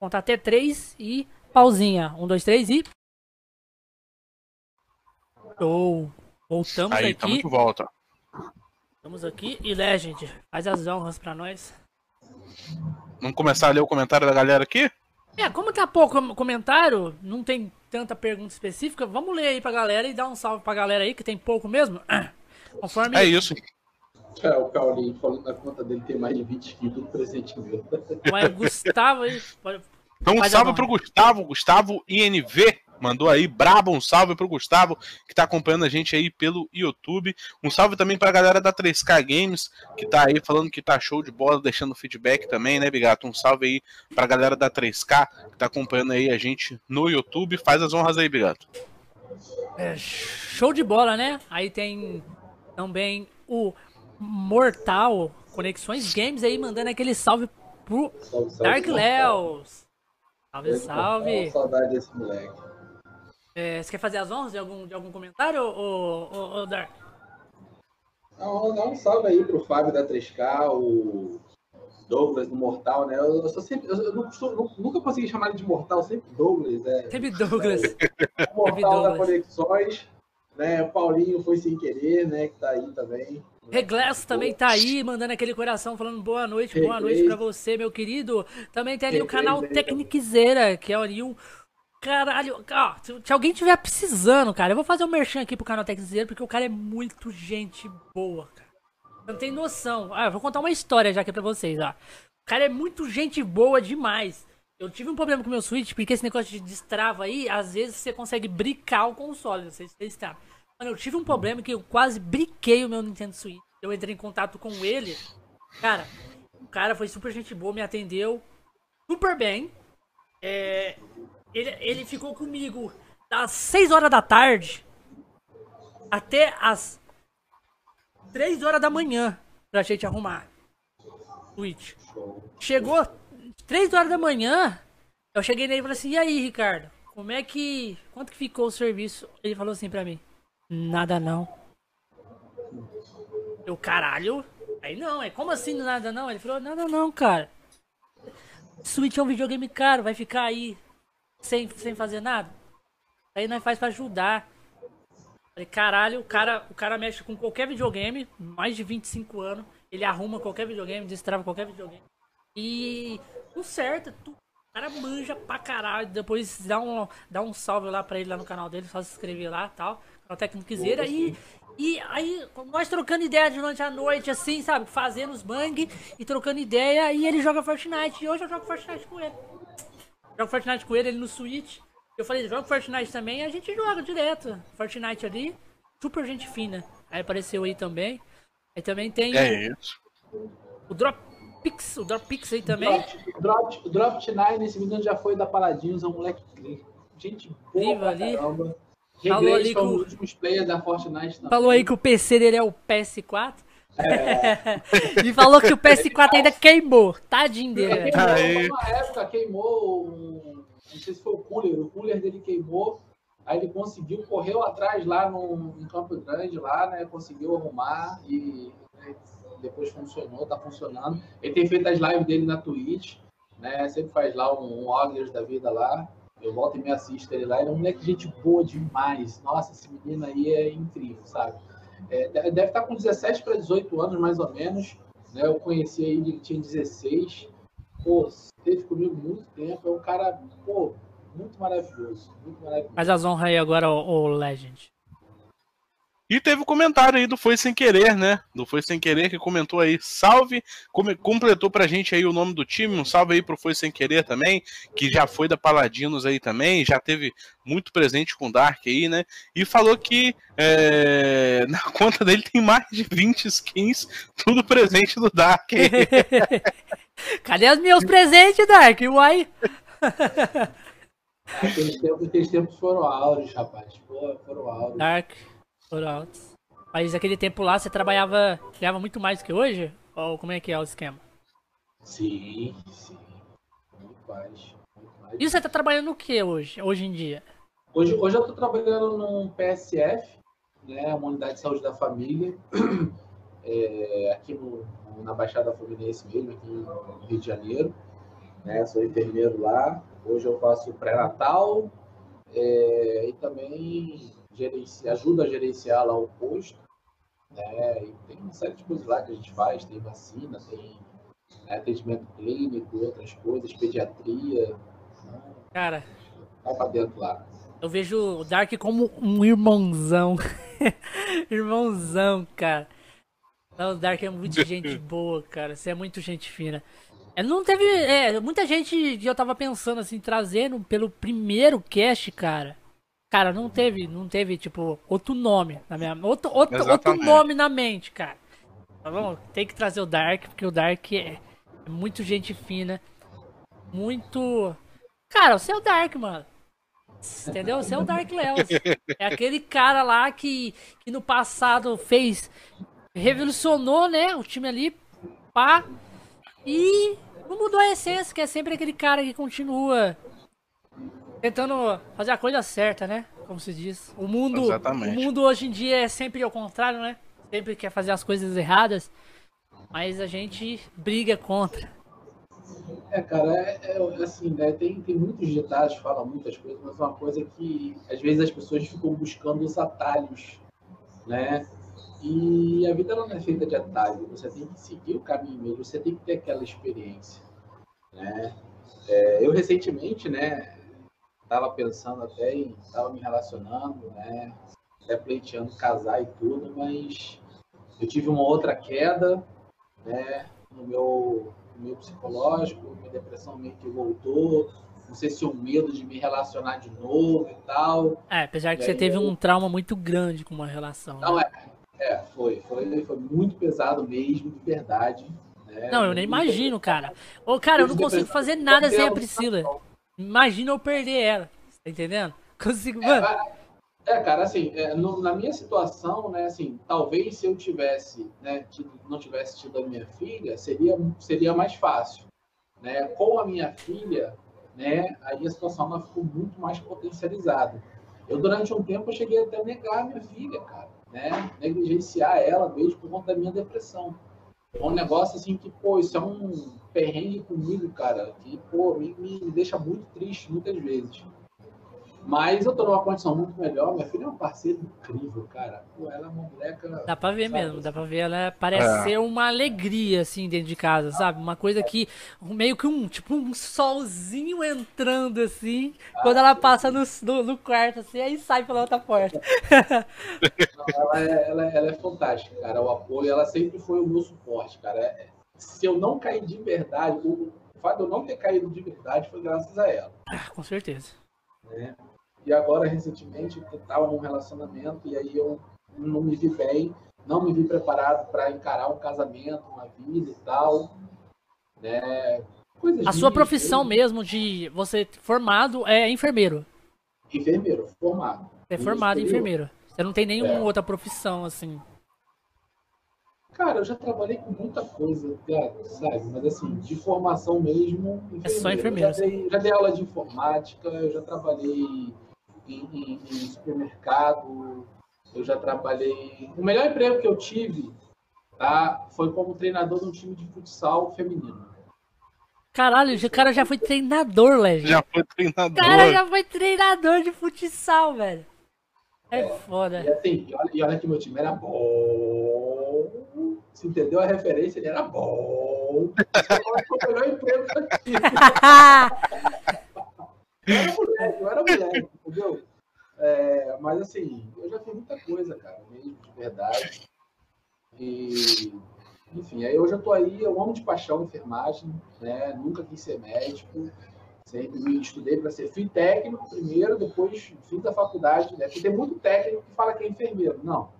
contar até três e pausinha. Um, dois, três e. Show! Voltamos aí, aqui. Tamo de volta. Estamos aqui e Legend, faz as honras pra nós. Vamos começar a ler o comentário da galera aqui? É, como tá pouco comentário, não tem tanta pergunta específica, vamos ler aí pra galera e dar um salve pra galera aí, que tem pouco mesmo. Conforme... É isso. É, o Paulinho falando na conta dele tem mais de 20 quilos do presente meu. Mas Gustavo aí. Então, um salve pro Gustavo, Gustavo INV. mandou aí. Brabo, um salve pro Gustavo, que tá acompanhando a gente aí pelo YouTube. Um salve também pra galera da 3K Games, que tá aí falando que tá show de bola, deixando feedback também, né, Bigato? Um salve aí pra galera da 3K, que tá acompanhando aí a gente no YouTube. Faz as honras aí, Bigato. É, show de bola, né? Aí tem também o Mortal Conexões Games aí mandando aquele salve pro salve, salve, Dark Leos. Salve, salve. Saudade desse moleque. É, você quer fazer as honras de algum, de algum comentário, ou, ou, ou Dark? Não, dá um salve aí pro Fábio da 3K, o Douglas do Mortal, né? Eu, eu sou sempre. Eu, não costumo, nunca consegui chamar ele de Mortal, sempre Douglas. É, sempre Douglas. É, Mortal da Conexões. Né, Paulinho foi sem querer, né? Que tá aí também. Reglesso também tá aí, mandando aquele coração, falando boa noite, boa noite pra você, meu querido. Também tem ali o canal Tecniquezeira, que é ali um. Caralho, ó, se, alguém tiver precisando, cara, eu vou fazer um merchan aqui pro canal Tecniquezeira, porque o cara é muito gente boa, cara. Não tem noção. Ah, eu vou contar uma história já aqui pra vocês, ó. O cara é muito gente boa demais. Eu tive um problema com o meu Switch, porque esse negócio de destrava aí, às vezes você consegue bricar o console, vocês sabem. Mano, eu tive um problema que eu quase briquei o meu Nintendo Switch. Eu entrei em contato com ele. Cara, o cara foi super gente boa, me atendeu super bem. É, ele, ele ficou comigo das 6 horas da tarde até as 3 horas da manhã pra gente arrumar. Switch. Chegou 3 horas da manhã, eu cheguei nele e falei assim, e aí, Ricardo? Como é que. Quanto que ficou o serviço? Ele falou assim pra mim. Nada não. Eu, caralho. Aí não, é como assim nada não? Ele falou, nada não, cara. Switch é um videogame caro, vai ficar aí sem, sem fazer nada. Aí nós faz pra ajudar. Falei, caralho, o cara, o cara mexe com qualquer videogame, mais de 25 anos. Ele arruma qualquer videogame, destrava qualquer videogame. E conserta, tu, o cara manja pra caralho. Depois dá um, dá um salve lá pra ele lá no canal dele, só se inscrever lá tal o técnico quiseira. E, e aí, nós trocando ideia durante a noite, assim, sabe? Fazendo os bang e trocando ideia. E ele joga Fortnite. E hoje eu jogo Fortnite com ele. Jogo Fortnite com ele, ele no Switch. Eu falei, joga Fortnite também. E a gente joga direto. Fortnite ali. Super gente fina. Aí apareceu aí também. Aí também tem é o, isso. o Dropix, o Dropix aí também. Drop, drop, drop Nine, esse menino já foi da Paladins, é um moleque gente boa ali. Caramba. Falou ali com os últimos players da Fortnite também. Falou aí que o PC dele é o PS4. É. e falou que o PS4 ainda queimou. Tadinho dele. Queimou, uma época queimou. Um, não sei se foi o cooler. O cooler dele queimou. Aí ele conseguiu, correu atrás lá no, em Campo Grande, lá, né? Conseguiu arrumar e né, depois funcionou, tá funcionando. Ele tem feito as lives dele na Twitch, né? Sempre faz lá um, um da vida lá. Eu volto e me assisto ele lá. Ele é um moleque de gente boa demais. Nossa, esse menino aí é incrível, sabe? É, deve estar com 17 para 18 anos, mais ou menos. Né? Eu conheci ele, ele tinha 16. Pô, esteve comigo muito tempo. É um cara, pô, muito maravilhoso. Muito maravilhoso. Mas as honras aí agora, o Legend. E teve o um comentário aí do Foi Sem Querer, né? Do Foi Sem Querer que comentou aí, salve, completou pra gente aí o nome do time, um salve aí pro Foi Sem Querer também, que já foi da Paladinos aí também, já teve muito presente com o Dark aí, né? E falou que é, na conta dele tem mais de 20 skins, tudo presente do Dark. Cadê os meus presentes, Dark? Uai! Aqueles tempos, aqueles tempos foram áureos, rapaz. Foram áureos. Dark. Por altos. Mas aquele tempo lá você trabalhava, ganhava muito mais que hoje? Ou como é que é o esquema? Sim, sim. Muito mais. Muito mais. E você tá trabalhando o que hoje, hoje em dia? Hoje, hoje eu tô trabalhando num PSF, né, uma unidade de saúde da família, é, aqui no, na Baixada Fluminense mesmo, aqui no Rio de Janeiro. Né, sou enfermeiro lá. Hoje eu faço pré-natal é, e também gerencia, ajuda a gerenciar lá o posto. Né? E tem uma série de coisas lá que a gente faz, tem vacina, tem né, atendimento clínico, outras coisas, pediatria. Né? Cara. Vai pra dentro lá. Eu vejo o Dark como um irmãozão. irmãozão, cara. o Dark é muito gente boa, cara. Você é muito gente fina. É, não teve. É, muita gente que eu tava pensando assim, trazendo pelo primeiro cast, cara. Cara, não teve, não teve, tipo, outro nome na minha. Outro, outro, outro nome na mente, cara. Tá bom? Tem que trazer o Dark, porque o Dark é, é muito gente fina. Muito. Cara, você é o Dark, mano. Entendeu? Você é o Dark Leos. É aquele cara lá que, que no passado fez. Revolucionou, né? O time ali. Pá. E não mudou a essência, que é sempre aquele cara que continua tentando fazer a coisa certa, né? Como se diz. O mundo, Exatamente. o mundo hoje em dia é sempre ao contrário, né? Sempre quer fazer as coisas erradas, mas a gente briga contra. É, cara, é, é, assim, né? Tem, tem muitos ditados, fala muitas coisas, mas uma coisa que às vezes as pessoas ficam buscando os atalhos, né? E a vida não é feita de atalho, você tem que seguir o caminho mesmo, você tem que ter aquela experiência, né? É, eu recentemente, né, estava pensando até em, estava me relacionando, né, até pleiteando casar e tudo, mas eu tive uma outra queda, né, no meu, no meu psicológico, minha depressão meio que voltou, não sei se o medo de me relacionar de novo e tal. É, apesar que você teve eu... um trauma muito grande com uma relação. Não, né? é, é, foi, foi, foi muito pesado mesmo, de verdade. Né? Não, eu nem imagino, cara. Ô, cara, eu não consigo fazer nada sem a Priscila. Imagina eu perder ela. Tá entendendo? Consigo, é, mano. É, cara, assim, é, no, na minha situação, né, assim, talvez se eu tivesse, né, tido, não tivesse tido a minha filha, seria, seria mais fácil, né? Com a minha filha, né, aí a situação ela ficou muito mais potencializada. Eu, durante um tempo, eu cheguei até a negar a minha filha, cara, né? Negligenciar ela mesmo por conta da minha depressão. É um negócio assim que, pô, isso é um perrengue comigo, cara, que, pô, me, me deixa muito triste muitas vezes. Mas eu tô numa condição muito melhor. Minha filha é uma parceira incrível, cara. Pô, ela é uma moleca. Dá pra ver sabe? mesmo, dá pra ver. Ela parece é. ser uma alegria, assim, dentro de casa, sabe? Uma coisa que. Meio que um. Tipo, um solzinho entrando, assim. Ah, quando ela passa no, no, no, quarto, assim, aí sai pela outra porta. Não, ela, é, ela, é, ela é fantástica, cara. O apoio, ela sempre foi o meu suporte, cara. É, se eu não cair de verdade, o, fato de eu não ter caído de verdade foi graças a ela. Ah, com certeza. Né? E agora, recentemente, eu estava num relacionamento e aí eu não me vi bem, não me vi preparado para encarar um casamento, uma vida e tal. Né? Coisas a sua profissão mesmo de você formado é enfermeiro? Enfermeiro, formado. É formado em enfermeiro. Você não tem nenhuma é. outra profissão assim? Cara, eu já trabalhei com muita coisa, sabe? Mas assim, de formação mesmo. Enfermeiro. É só enfermeiro. Já, dei, já dei aula de informática, eu já trabalhei em, em, supermercado, eu já trabalhei. O melhor emprego que eu tive tá, foi como treinador de um time de futsal feminino. Caralho, o cara já foi treinador, Legend. Já foi treinador. O cara já foi treinador de futsal, velho. É, é foda. E assim, e olha, e olha que meu time era bom. Você entendeu a referência? Ele era bom. Foi o melhor emprego que eu tive. Eu era moleque, eu era moleque, entendeu? É, mas assim, eu já fiz muita coisa, cara, mesmo, de verdade. E, enfim, aí hoje eu tô aí, eu amo de paixão enfermagem, né? Nunca quis ser médico, sempre me estudei para ser fui técnico primeiro, depois fiz a faculdade, né? Porque tem muito técnico que fala que é enfermeiro. Não.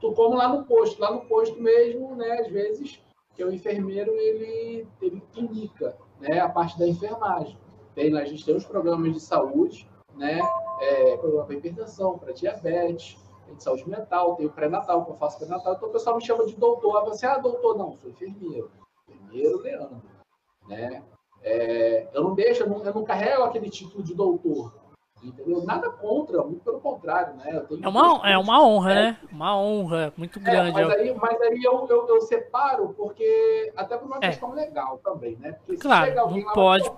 Tô como lá no posto, lá no posto mesmo, né? Às vezes, que o enfermeiro ele, ele clinica, né? A parte da enfermagem. Tem, a gente tem os programas de saúde, né? É, programa para hipertensão, para diabetes, tem de saúde mental, tem o pré-natal, que eu faço pré-natal. Então o pessoal me chama de doutor. Você, ah, doutor, não, sou enfermeiro. Enfermeiro Leandro. Né? É, eu não deixo, eu não, eu não carrego aquele título de doutor. Entendeu? Nada contra, muito pelo contrário, né? é, uma, é uma honra, né? Uma honra muito é, grande. É, mas, aí, mas aí eu, eu, eu, separo, porque até por uma é. questão legal também, né? Porque claro, chega alguém não lá, pode.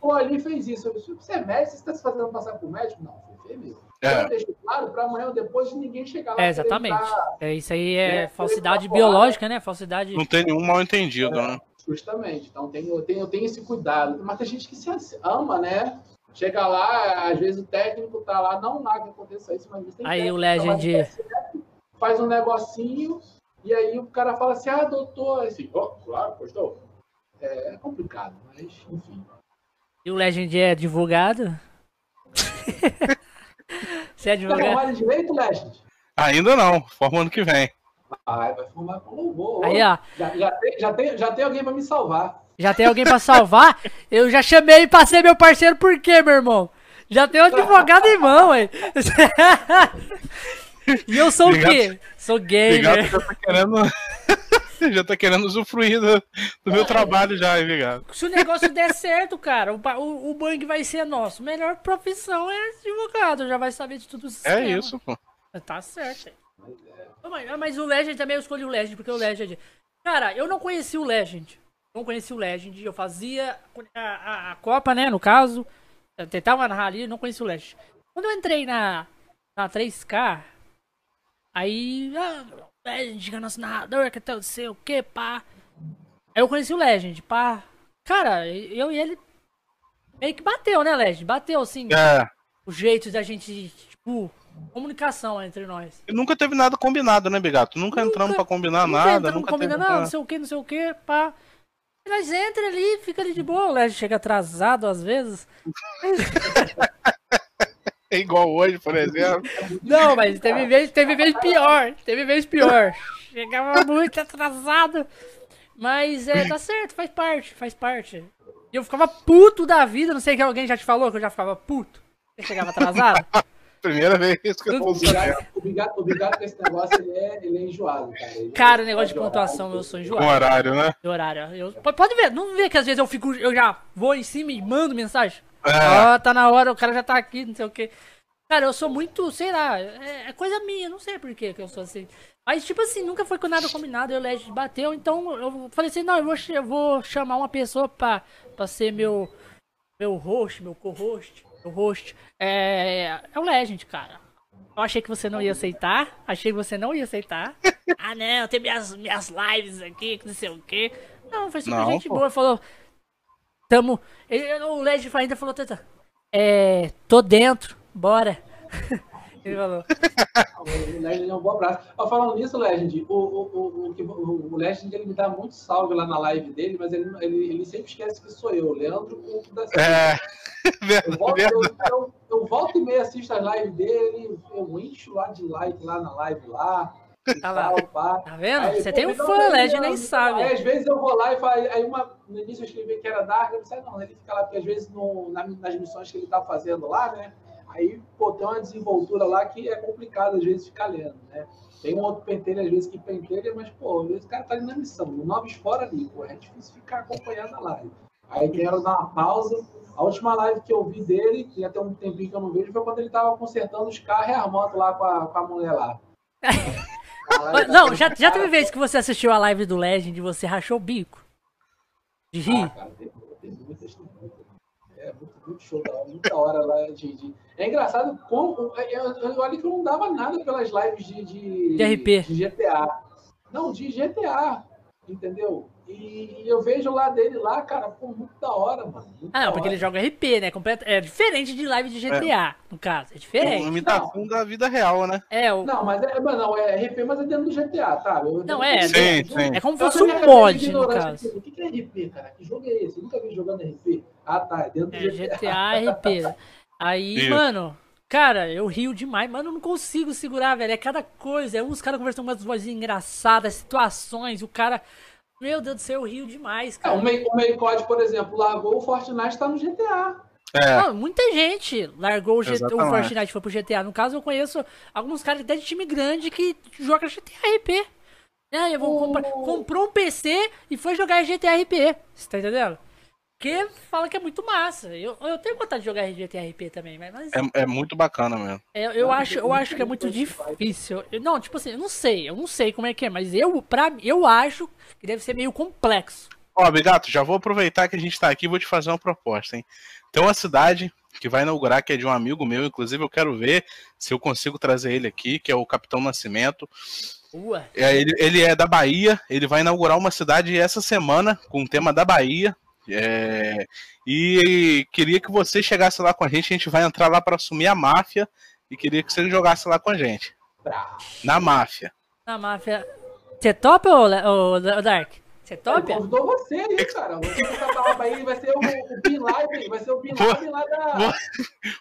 O ali fez isso. Você é médico, você está se fazendo passar por médico? Não, foi enfermeiro. É. Eu deixo claro para amanhã ou depois ninguém chegar lá. É, exatamente. É, isso aí é, é falsidade biológica, né? Falsidade. Não tem nenhum mal entendido, é, né? Justamente. Então tem, eu, tenho, eu tenho esse cuidado. Mas tem gente que se ama, né? Chega lá, às vezes o técnico tá lá, não lá que aconteça isso, mas tem Aí o Legend. Faz um negocinho, e aí o cara fala assim, ah, doutor, assim, oh, claro, gostou. É, é complicado, mas enfim. E o Legend é advogado? Você é Tá advogado? formado em direito, Legend? Ainda não, forma ano que vem. Vai, vai formar com louvor. Aí, ó. Já, já, tem, já, tem, já tem alguém pra me salvar. Já tem alguém pra salvar? Eu já chamei pra ser meu parceiro, por quê, meu irmão? Já tem um advogado em mão, ué. E eu sou o quê? Sou gamer. já tá querendo. já tá querendo usufruir do, do meu trabalho já, hein, Vigado? Se o negócio der certo, cara, o, o, o bang vai ser nosso. Melhor profissão é advogado, já vai saber de tudo o É isso, pô. Tá certo. Mas, mas o Legend também eu escolhi o Legend, porque o Legend. Cara, eu não conheci o Legend. Não conheci o Legend. Eu fazia a, a- a Copa, né? No caso. Eu tentava narrar ali, não conheci o Legend. Quando eu entrei na, na 3K, aí. Ah, Legend, que é nosso narrador, que não sei o que, pá. Aí eu conheci o Legend, pá. Cara, eu e ele. Meio que bateu, né, Legend? Bateu, assim, É. o jeito da gente, tipo, comunicação entre nós. E nunca teve nada combinado, né, Bigato? Nunca, entramos pra combinar Nunca nada, entramos nunca combinando, teve. não, não sei o que, não sei o que, pá. E nós entra ali, fica ali de boa, o Leste chega atrasado às vezes. É igual hoje, por exemplo. Não, mas teve vez, teve vez pior, teve vez pior. Chegava muito atrasado. Mas é, tá certo, faz parte, faz parte. E eu ficava puto da vida, não sei que alguém já te falou que eu já ficava puto. Você chegava atrasado? Primeira vez que eu tô O sabendo. Bigado, o Bigado, o Bigado com esse negócio, ele é, ele é enjoado, cara. Ele Cara, não negócio de pontuação, orar, eu sou Com enjoado. horário, né? De horário. Eu, pode- ver, não vê que às vezes eu fico, eu já vou em cima e mando mensagem. É. Ó, tá na hora, o cara já tá aqui, não sei o que. Cara, eu sou muito, sei lá, é, é coisa minha, não sei por que que eu sou assim. Mas, tipo assim, nunca foi com nada combinado, eu Legend bateu, então eu falei assim, não, eu vou, eu vou chamar uma pessoa pra, pra ser meu, meu host, meu co-host, meu host. É, é o Legend, cara. Eu achei que você não ia aceitar, achei que você não ia aceitar. ah, não, tem minhas, minhas lives aqui, que não sei o que. Não, foi super Não, gente pô. boa, falou, tamo... ele- o Legend ainda falou, tenta, é, tô dentro, bora. Ele falou. O Legend é um bom abraço. Ó, falando nisso, Legend, o, o, o, o, Legend ele me dá muito salve lá na live dele, mas ele, ele, ele sempre esquece que sou eu, Leandro Couto da Silva. É. Eu volto, eu, eu, eu volto e meia assisto as lives dele, eu encho lá de like lá na live lá. Tá lá. tal. Tá vendo? Aí, Você pô, tem um fã, Legend, nem sabe. Aí, às vezes eu vou lá e falo, aí uma, no início eu escrevi que era Dark, eu disse, ah, não, ele fica lá, porque às vezes no, na- nas missões que ele tá fazendo lá, né? Aí, pô, tem uma desenvoltura lá que é complicado às vezes ficar lendo, né? Tem um outro pentelho, às vezes, que pentelha, mas, pô, às vezes o cara tá ali na missão, no Noves fora ali, pô, é difícil ficar acompanhando a live. Aí quero dar uma pausa. A última live que eu vi dele, que tem um tempinho que eu não vejo, foi quando ele tava consertando os carros e as motos lá com a, com a mulher lá. A Não, já, já cara, teve vez que você assistiu a live do Legend e você rachou o bico? De Ah, rir? cara, tem, tem muitas, tem muitas. É muito, show da hora, muita hora lá de. de- É engraçado como. Olha que eu não dava nada pelas lives de. De, De RP. de GTA. Não, de GTA. Entendeu? E, e eu vejo lá dele lá, cara, pô, muito da hora, mano. muito Ah, não, porque hora. ele joga RP, né? Completo, é diferente de live de GTA, no caso. É É diferente. imitação da vida real, né? É, o, Não, mas é, mas não, é RP, mas é dentro do GTA, tá? Eu- Não, é, eu- Sim, eu- sim. é como se fosse um mod, no caso. tipo, O que que é RP, cara? Que jogo é esse? Eu nunca vi jogando RP. Ah, tá, é dentro do É, GTA RP. Aí, Isso. mano, cara, eu rio demais, mano, eu não consigo segurar, velho. É cada coisa. É uns caras conversando com umas vozinhas engraçadas, situações, o cara. Meu Deus do céu, eu rio demais, É, cara. o May- o Maycode, por exemplo, largou o Fortnite, tá no GTA. É. Não, muita gente largou o, G- o. Fortnite e foi pro GTA. No caso, eu conheço alguns caras até de time grande que joga GTA RP. É, eu vou comprar- comprou um PC e foi jogar GTA RP. Você tá entendendo? Porque fala que é muito massa. Eu, eu tenho vontade de jogar GTA RP também, mas, mas É, é muito bacana mesmo. é, eu, acho, eu acho que é muito difícil. Eu- não, tipo assim, eu não sei, eu não sei como é que é, mas eu, pra, eu acho que deve ser meio complexo. Ó, Bigato, já vou aproveitar que a gente tá aqui e vou te fazer uma proposta, hein? Tem uma cidade que vai inaugurar, que é de um amigo meu, inclusive eu quero ver se eu consigo trazer ele aqui, que é o Capitão Nascimento. Ua. É, ele, ele é da Bahia, ele vai inaugurar uma cidade essa semana com o tema da Bahia. É, e queria que você chegasse lá com a gente, a gente vai entrar lá para assumir a máfia e queria que você jogasse lá com a gente. Pra... Na máfia. Na máfia. Você topa, ô, Le- ô, ô, Dark? Você topa? Ele convidou você aí, cara. Você com essa barba aí vai ser o, o Bin Laden, vai ser o Bin Laden lá da.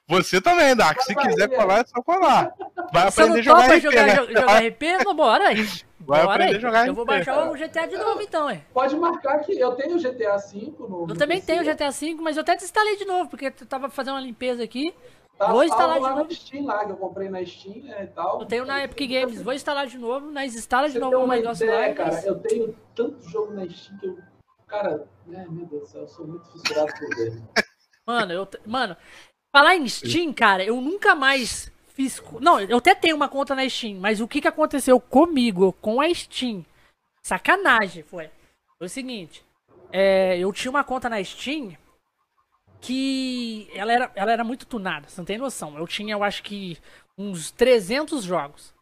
Você também, Dark. Se quiser colar, é só colar. Vai Você não aprender a jogar topa RP, jogar, né? jo- jogar RP? Não, bora aí. Vai Bora aprender aí. a jogar Eu vou RP, baixar cara. o GTA de novo então, é. Pode marcar que eu tenho o GTA V no. Eu no também PC. tenho o GTA V, mas eu até desinstalei de novo, porque eu tava fazendo uma limpeza aqui. Tá Vou instalar de novo. no Steam lá, que eu comprei na Steam né, e tal. Eu tenho na Epic Games, vou instalar de novo, mas instala de novo o negócio lá. ideia, cara, eu tenho tanto jogo na Steam que eu. Cara, né, meu Deus do céu, eu sou muito fissurado por ele. Mano, eu, mano, falar em Steam, cara, eu nunca mais fiz. Não, eu até tenho uma conta na Steam, mas o que que aconteceu comigo, com a Steam? Sacanagem foi. Foi o seguinte, é, eu tinha uma conta na Steam que ela era, ela era muito tunada, você não tem noção. Eu tinha, eu acho que, uns 300 jogos.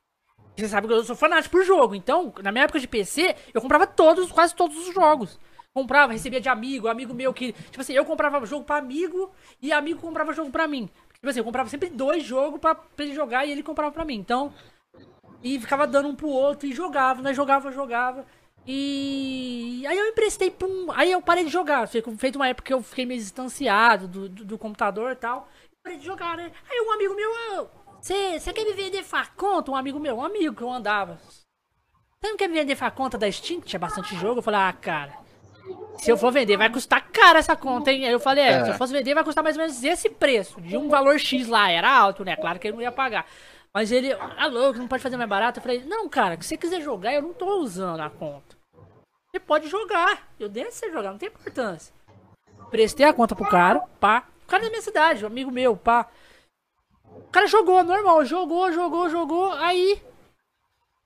Você sabe que eu sou fanático por jogo, então, na minha época de PC, eu comprava todos, quase todos os jogos. Comprava, recebia de amigo, amigo meu que. Tipo assim, eu comprava jogo pra amigo e amigo comprava jogo pra mim. Tipo assim, eu comprava sempre dois jogos pra, pra ele jogar e ele comprava pra mim. Então. E ficava dando um pro outro e jogava, né? Jogava, jogava. E aí eu emprestei pra um. Aí eu parei de jogar. Feito uma época que eu fiquei meio distanciado do, do, do computador e tal. Parei de jogar, né? Aí um amigo meu, você quer me vender faconta? Um amigo meu, um amigo que eu andava. Você não quer me vender faconta da Steam? Tinha bastante jogo. Eu falei, ah, cara. Se eu for vender, vai custar caro essa conta, hein? Aí eu falei, é, É. se eu fosse vender, vai custar mais ou menos esse preço. De um valor X lá. Era alto, né? Claro que ele não ia pagar. Mas ele, ah, louco, não pode fazer mais barato. Eu falei, não, cara, se você quiser jogar, eu não tô usando a conta. Você pode jogar. Eu deixo você jogar, não tem importância. Prestei a conta pro cara, pá. O cara da minha cidade, um amigo meu, pá. O cara jogou, normal, jogou, jogou, jogou. Aí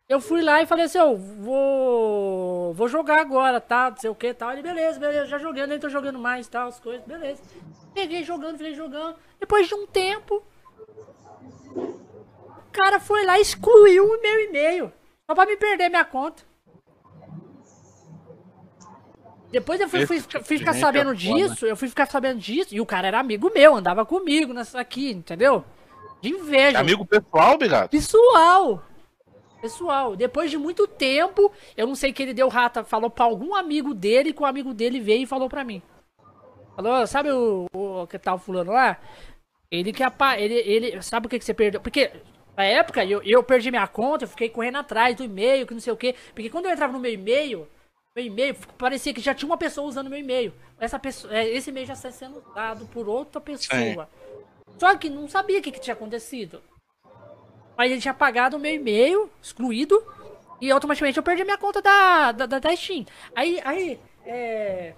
eu fui lá e falei assim, eu vou. Vou jogar agora, tá? Não sei o que tal. Ele, beleza, beleza, já joguei, nem tô jogando mais, tal, as coisas, beleza. Peguei jogando, fiquei jogando. Depois de um tempo, cara foi lá e excluiu o meu e-mail. Só pra me perder minha conta. Depois eu fui, fui, fui ficar é sabendo foda. disso, eu fui ficar sabendo disso, e o cara era amigo meu, andava comigo nessa aqui, entendeu? De inveja. Amigo pessoal, Bigato? Pessoal. Pessoal, depois de muito tempo, eu não sei que ele deu rata, falou pra algum amigo dele, que o amigo dele veio e falou pra mim. Falou, sabe o, o que tal fulano lá? Ele que apa, ele, ele, sabe o que, que você perdeu? Porque na época eu, eu perdi minha conta, eu fiquei correndo atrás do e-mail, que não sei o quê. Porque quando eu entrava no meu e-mail, meu e-mail parecia que já tinha uma pessoa usando meu e-mail. Essa pessoa, é, esse e-mail já está sendo dado por outra pessoa. Só que não sabia o que, que tinha acontecido. Mas ele tinha apagado o meu e-mail, excluído, e automaticamente eu perdi minha conta da, da, da, da Steam. Aí, aí, é...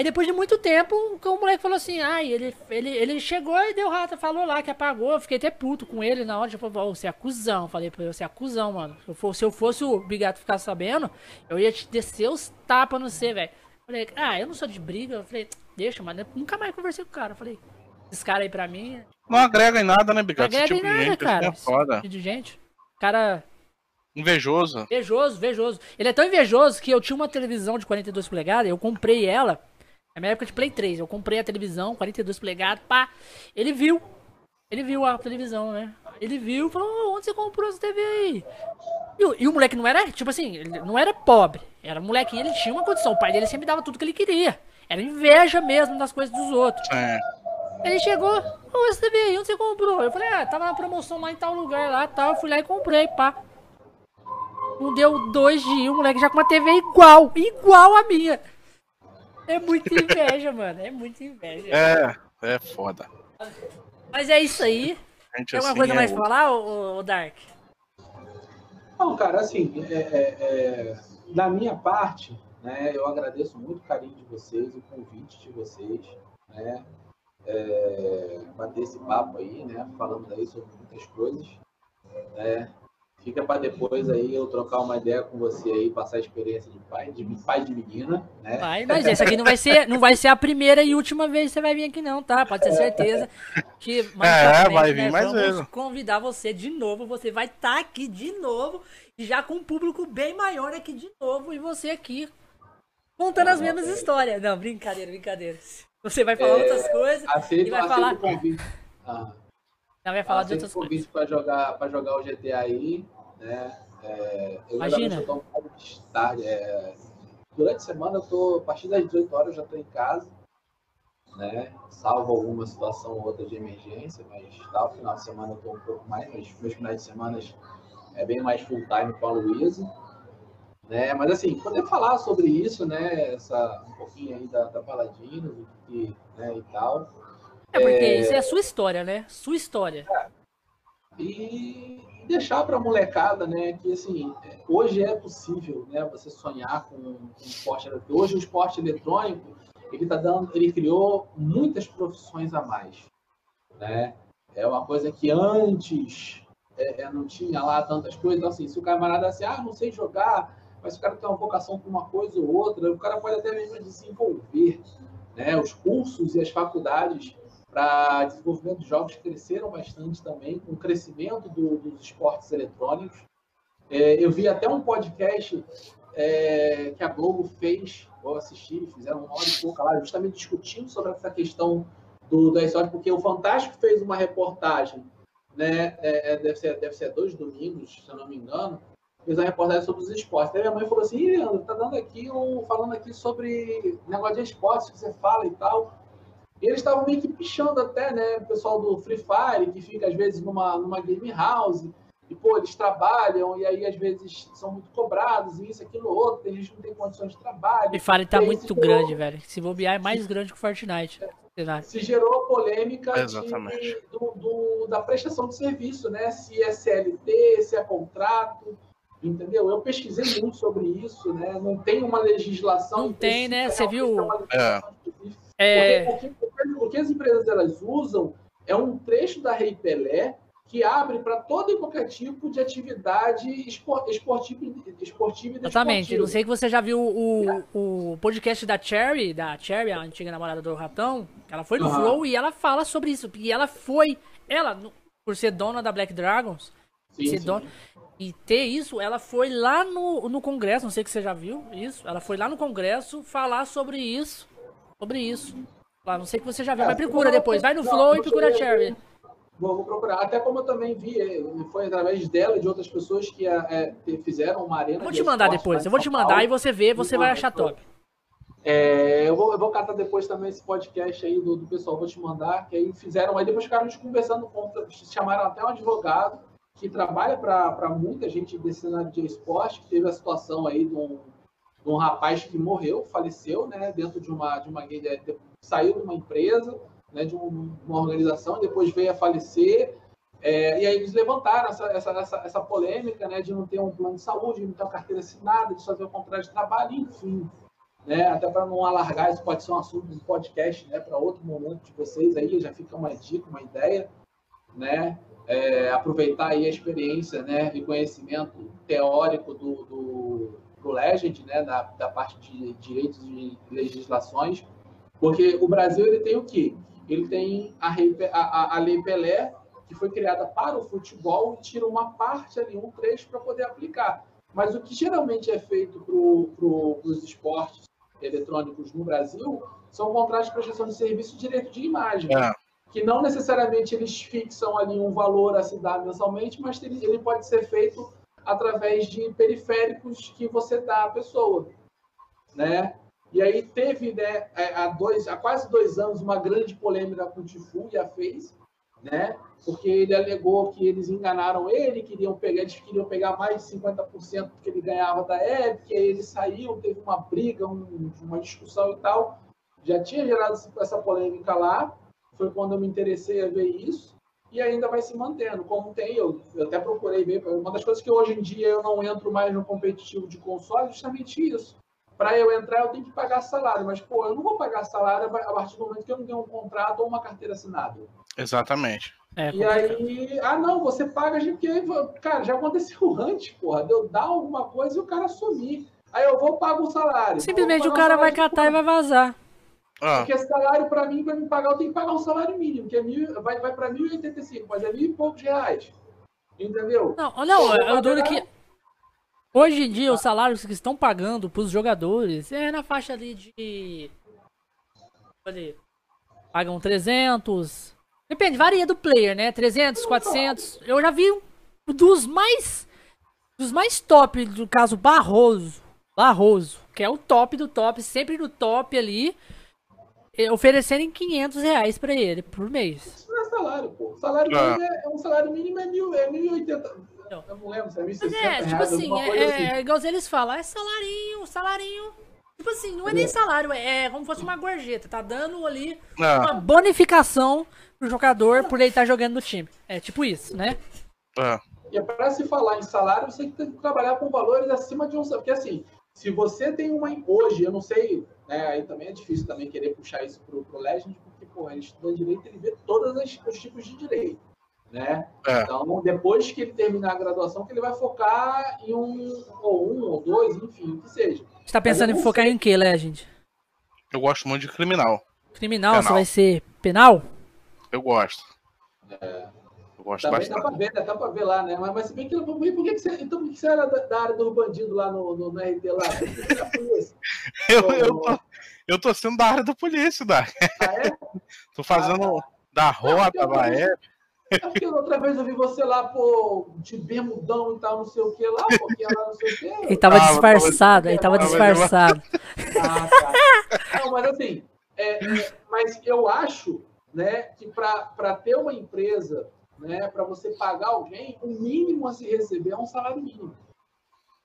Aí depois de muito tempo, o moleque falou assim, ai, ele, ele, ele chegou e deu rata, falou lá que apagou, eu fiquei até puto com ele na hora, tipo, "Ô, você é acusão, falei pra ele, você é acusão, mano. Se eu, for, se eu fosse o Bigato ficar sabendo, eu ia te descer os tapas no C, velho. Falei, ah, eu não sou de briga, eu falei, deixa, mano, eu nunca mais conversei com o cara, eu falei, esses caras aí pra mim, Não agrega em nada, né, não Bigato? Esse agrega em tipo de nada, gente cara. é foda. Tipo de gente. Cara, Invejoso. Invejoso, invejoso. Ele é tão invejoso que eu tinha uma televisão de 42 polegadas, eu comprei ela. Na minha época de Play 3, eu comprei a televisão, 42 polegadas, pá. Ele viu. Ele viu a televisão, né? Ele viu e falou, "Ô, onde você comprou essa TV aí? E, o- e o moleque não era, tipo assim, ele não era pobre. Era um molequinho, ele tinha uma condição. O pai dele sempre dava tudo que ele queria. Era inveja mesmo das coisas dos outros. É. Ele chegou, ô, essa TV aí, onde você comprou? Eu falei, ah, tava na promoção lá em tal lugar lá, tal. Eu fui lá e comprei, pá. Não deu dois dias, o moleque já com uma TV igual, igual a minha. É muita inveja, mano, é muita inveja. É, é foda. Mas é isso aí. Gente Tem alguma assim coisa é mais o- pra falar, ô, ô, Dark? Não, cara, assim, é, é, é, da minha parte, né, eu agradeço muito o carinho de vocês, o convite de vocês, né, é, bater esse papo aí, né, falando aí sobre muitas coisas, né, fica para depois aí eu trocar uma ideia com você aí, passar a experiência de pai, de pai de menina, né, Vai, mas essa aqui não vai ser, não vai ser a primeira e última vez que você vai vir aqui não, tá? Pode ter certeza que mais É, frente, vai vir né, mais vamos vezes. convidar você de novo, você vai estar aqui de novo e já com um público bem maior aqui de novo e você aqui contando as mesmas histórias. Não, brincadeira, brincadeira. Você vai falar É, outras coisas aceito, e vai falar, o convite. Ah. Não vai falar de Aceito outras coisas. convite para jogar, para jogar o GTA aí, né? É, eu Imagina. eu tomo mais tarde, é, durante a semana eu tô, a partir das 18 horas eu já estou em casa, né? Salvo alguma situação ou outra de emergência, mas tá, o final de semana eu estou um pouco mais, mas meus finais de semana é bem mais full time com a Luísa. Né? Mas assim, poder falar sobre isso, né? Essa, um pouquinho aí da, da Paladinos e, né, e tal. É porque é... isso é a sua história, né? Sua história. É. E deixar para a molecada, né, que assim, hoje é possível, né, você sonhar com um esporte eletrônico. Hoje o esporte eletrônico, ele tá dando, ele criou muitas profissões a mais, né? É uma coisa que antes é, é, não tinha lá tantas coisas. Então, assim, se o camarada assim, ah, não sei jogar, mas o cara tem uma vocação para uma coisa ou outra, o cara pode até mesmo desenvolver. Né? Os cursos e as faculdades para desenvolvimento de jogos cresceram bastante também, com o crescimento do, dos esportes eletrônicos. É, eu vi até um podcast é, que a Globo fez, vou assistir, fizeram uma hora e pouca lá, justamente discutindo sobre essa questão do, história, porque o Fantástico fez uma reportagem, né, é, é deve, ser, deve ser dois domingos, se eu não me engano, fez uma reportagem sobre os esportes. Daí minha mãe falou assim, Leandro, tá dando aqui um, falando aqui sobre negócio de esportes que você fala e tal. E eles estavam meio que pichando até, né? O pessoal do Free Fire, que fica às vezes numa, numa game house, e pô, eles trabalham, e aí às vezes são muito cobrados, e isso, aquilo, outro, tem gente que não tem condições de trabalho. Free Fire tá muito gerou... grande, velho. Se bobear é mais grande que o Fortnite. É. Se gerou polêmica de, do, do, da prestação de serviço, né? Se é CLT, se é contrato entendeu? Eu pesquisei muito sobre isso, né? Não tem uma legislação. Não tem, né? Você viu? É. É... Porque, porque, o que as empresas elas usam é um trecho da Rei Pelé que abre para todo e qualquer tipo de atividade esportiva, esportiva e Exatamente. Não sei que você já viu o, é. o podcast da Cherry, da Cherry, a antiga namorada do Ratão. Ela foi no uhum. Flow e ela fala sobre isso. E ela foi, ela, por ser dona da Black Dragons, sim, ser sim. Dona, e ter isso, ela foi lá no, no Congresso, não sei que você já viu isso. Ela foi lá no Congresso falar sobre isso sobre isso. Lá, não sei que você já viu, é, mas procura depois. Vai no não, Flow e procura a Cherry. Vou, vou, procurar. Até como eu também vi, é, foi através dela e de outras pessoas que é, fizeram uma arena. Eu vou te mandar depois. Eu vou te mandar e você vê, você vai achar top. É, eu, vou, eu vou catar depois também esse podcast aí do, do pessoal, vou te mandar, que aí fizeram, aí depois ficaram conversando com, chamaram até um advogado que trabalha para muita gente desse cenário de esporte, que teve a situação aí de um, um rapaz que morreu, faleceu, né, dentro de uma de uma saiu de uma empresa, né, de uma organização, depois veio a falecer. É, e aí eles levantaram essa, essa, essa, essa, polêmica, né, de não ter um plano de saúde, de não ter uma carteira assinada, de ter um contrato de trabalho, enfim. Né, até para não alargar, isso pode ser um assunto de podcast, né, para outro momento de vocês aí, já fica uma dica, uma ideia, né, é, aproveitar aí a experiência, né, e conhecimento teórico do, do o Legend, né, da, da parte de direitos e legislações, porque o Brasil ele tem o quê? Ele tem a, a, a Lei Pelé, que foi criada para o futebol, e tira uma parte ali, um trecho, para poder aplicar. Mas o que geralmente é feito para pro, os esportes eletrônicos no Brasil são contratos de prestação de serviço de direito de imagem. É. Que não necessariamente eles fixam ali um valor a se dar mensalmente, mas ele pode ser feito através de periféricos que você dá à pessoa, né? E aí teve, né, é, há, dois, há quase dois anos, uma grande polêmica com o Tifu e a fez, né? Porque ele alegou que eles enganaram ele, queriam pegar, eles queriam pegar mais de 50% do que ele ganhava da Epic, aí ele saiu, teve uma briga, um, uma discussão e tal. Já tinha gerado essa polêmica lá, foi quando eu me interessei a ver isso e ainda vai se mantendo. Como tem, eu, eu, até procurei ver, uma das coisas que hoje em dia eu não entro mais no competitivo de console é justamente isso. Para eu entrar, eu tenho que pagar salário, mas, pô, eu não vou pagar salário a partir do momento que eu não tenho um contrato ou uma carteira assinada. Exatamente. É, e aí, ah, não, você paga, porque, cara, já aconteceu antes, porra, de eu dar alguma coisa e o cara sumir. Aí eu vou pagar o salário. Simplesmente o cara vai catar e vai vazar. Ah. Porque salário, para mim, para me pagar, eu tenho que pagar um salário mínimo, que é mil, vai, vai para 1.085, mas é mil e poucos reais. Entendeu? Não, não, eu, eu duro que. Hoje em dia, os salários que estão pagando para os jogadores é na faixa ali de. Ali, pagam 300. Depende, varia do player, né? 300, 400. Eu já vi dos mais. Dos mais top, do caso Barroso. Barroso que é o top do top, sempre no top ali, oferecerem 500 reais pra ele por mês. Isso não é salário, pô. O salário ah. dele é, é, um salário mínimo é, mil, é 1.080. Eu não lembro se é 1.600 é, tipo reais, assim, é, assim. é igual eles falam, é salarinho, salarinho. Tipo assim, não é nem salário, é como se fosse uma gorjeta. Tá dando ali ah. uma bonificação pro jogador por ele estar tá jogando no time. É tipo isso, né? Ah. E é para se falar em salário, você tem que trabalhar com valores acima de um. Porque assim, se você tem uma. Hoje, eu não sei, né, aí também é difícil também querer puxar isso pro, pro Legend, porque, pô, ele estuda direito, ele vê todos os tipos de direito. Né? É. Então, depois que ele terminar a graduação, que ele vai focar em um, ou um, ou dois, enfim, o que seja. Você tá pensando em focar sei. em que, Legend? Eu gosto muito de criminal. Criminal, penal. você vai ser penal? Eu gosto. É. Eu gosto Também bastante. dá pra ver, dá pra ver lá, né? Mas, mas se bem que. Por que, que você. Então, por que você era da, da área do bandido lá no, no, no RT lá? eu, eu, tô, eu tô sendo da área da polícia, da. Ah, é? tô fazendo ah, tá. da rota, da é. É porque outra vez eu vi você lá, pô, de bermudão e tal, não sei o que lá, pô, que lá, não sei o que. Ele tava ah, disfarçado, ele tava disfarçado. Ah, tá. Não, mas assim, é, é, mas eu acho, né, que para ter uma empresa né, para você pagar alguém, o mínimo a se receber é um salário mínimo.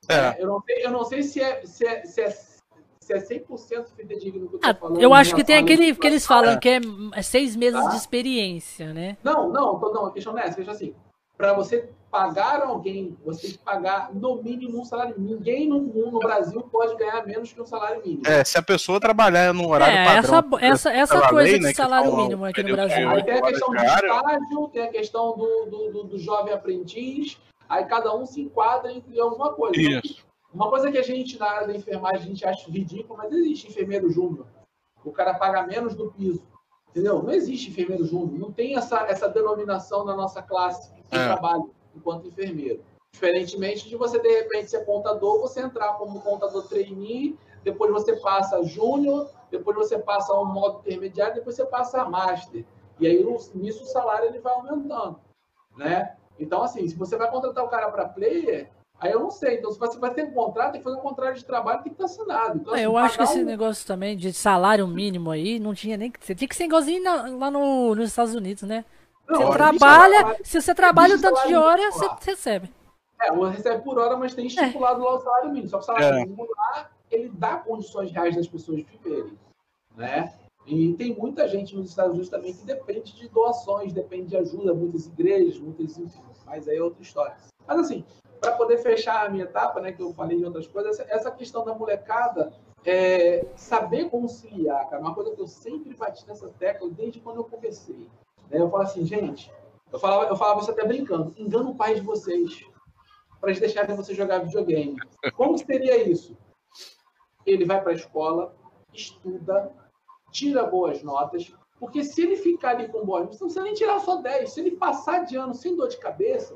É. é eu, não sei, eu não sei se é, se é, se é, se é 100% fidedigno que eu tô ah, falando. Eu acho que tem aquele que eles falam que é, é seis meses tá? de experiência, né? Não, não, não, a questão é essa, questão assim, para você pagar alguém, você tem que pagar no mínimo um salário mínimo. Ninguém no mundo, no Brasil, pode ganhar menos que um salário mínimo. É, se a pessoa trabalhar no horário é, padrão. Essa, essa, essa coisa lei, de né, salário mínimo aqui no Brasil. Aí tem a questão do estágio, tem a questão do, do, do, do, jovem aprendiz, aí cada um se enquadra em alguma coisa. Isso. Uma coisa que a gente, na área da enfermagem, a gente acha ridículo, mas existe enfermeiro júnior. O cara paga menos do piso. Entendeu? Não existe enfermeiro júnior. Não tem essa, essa denominação na nossa classe de é. trabalho enquanto enfermeiro. Diferentemente de você, de repente, ser contador, você entrar como contador trainee, depois você passa júnior, depois você passa um modo intermediário, depois você passa a master. E aí, nisso, o salário ele vai aumentando. Né? Então, assim, se você vai contratar o cara para player, aí eu não sei. Então, se você vai ter um contrato, tem que fazer um contrato de trabalho, tem que estar assinado. Então, assim, eu acho que esse um... negócio também de salário mínimo aí, não tinha nem que. Você tinha que ser igualzinho lá no, nos Estados Unidos, né? Não, você trabalha, se você trabalha um tanto de hora, você recebe. É, você recebe por hora, mas tem estipulado é. lá o salário mínimo. Só que o salário é. mínimo lá, ele dá condições reais das pessoas viverem, né? E tem muita gente nos Estados Unidos também que depende de doações, depende de ajuda, muitas igrejas, muitas, enfim, mas aí é outra história. Mas assim, para poder fechar a minha etapa, né, que eu falei de outras coisas, essa questão da molecada, é, saber conciliar, cara, uma coisa que eu sempre bati nessa tecla desde quando eu comecei. Né? Eu falo assim, gente, eu falava, eu falava isso até brincando, engana o pai de vocês para eles deixarem você jogar videogame. Como seria isso? Ele vai para a escola, estuda, tira boas notas, porque se ele ficar ali com boas notas, não precisa nem tirar só 10, se ele passar de ano sem dor de cabeça,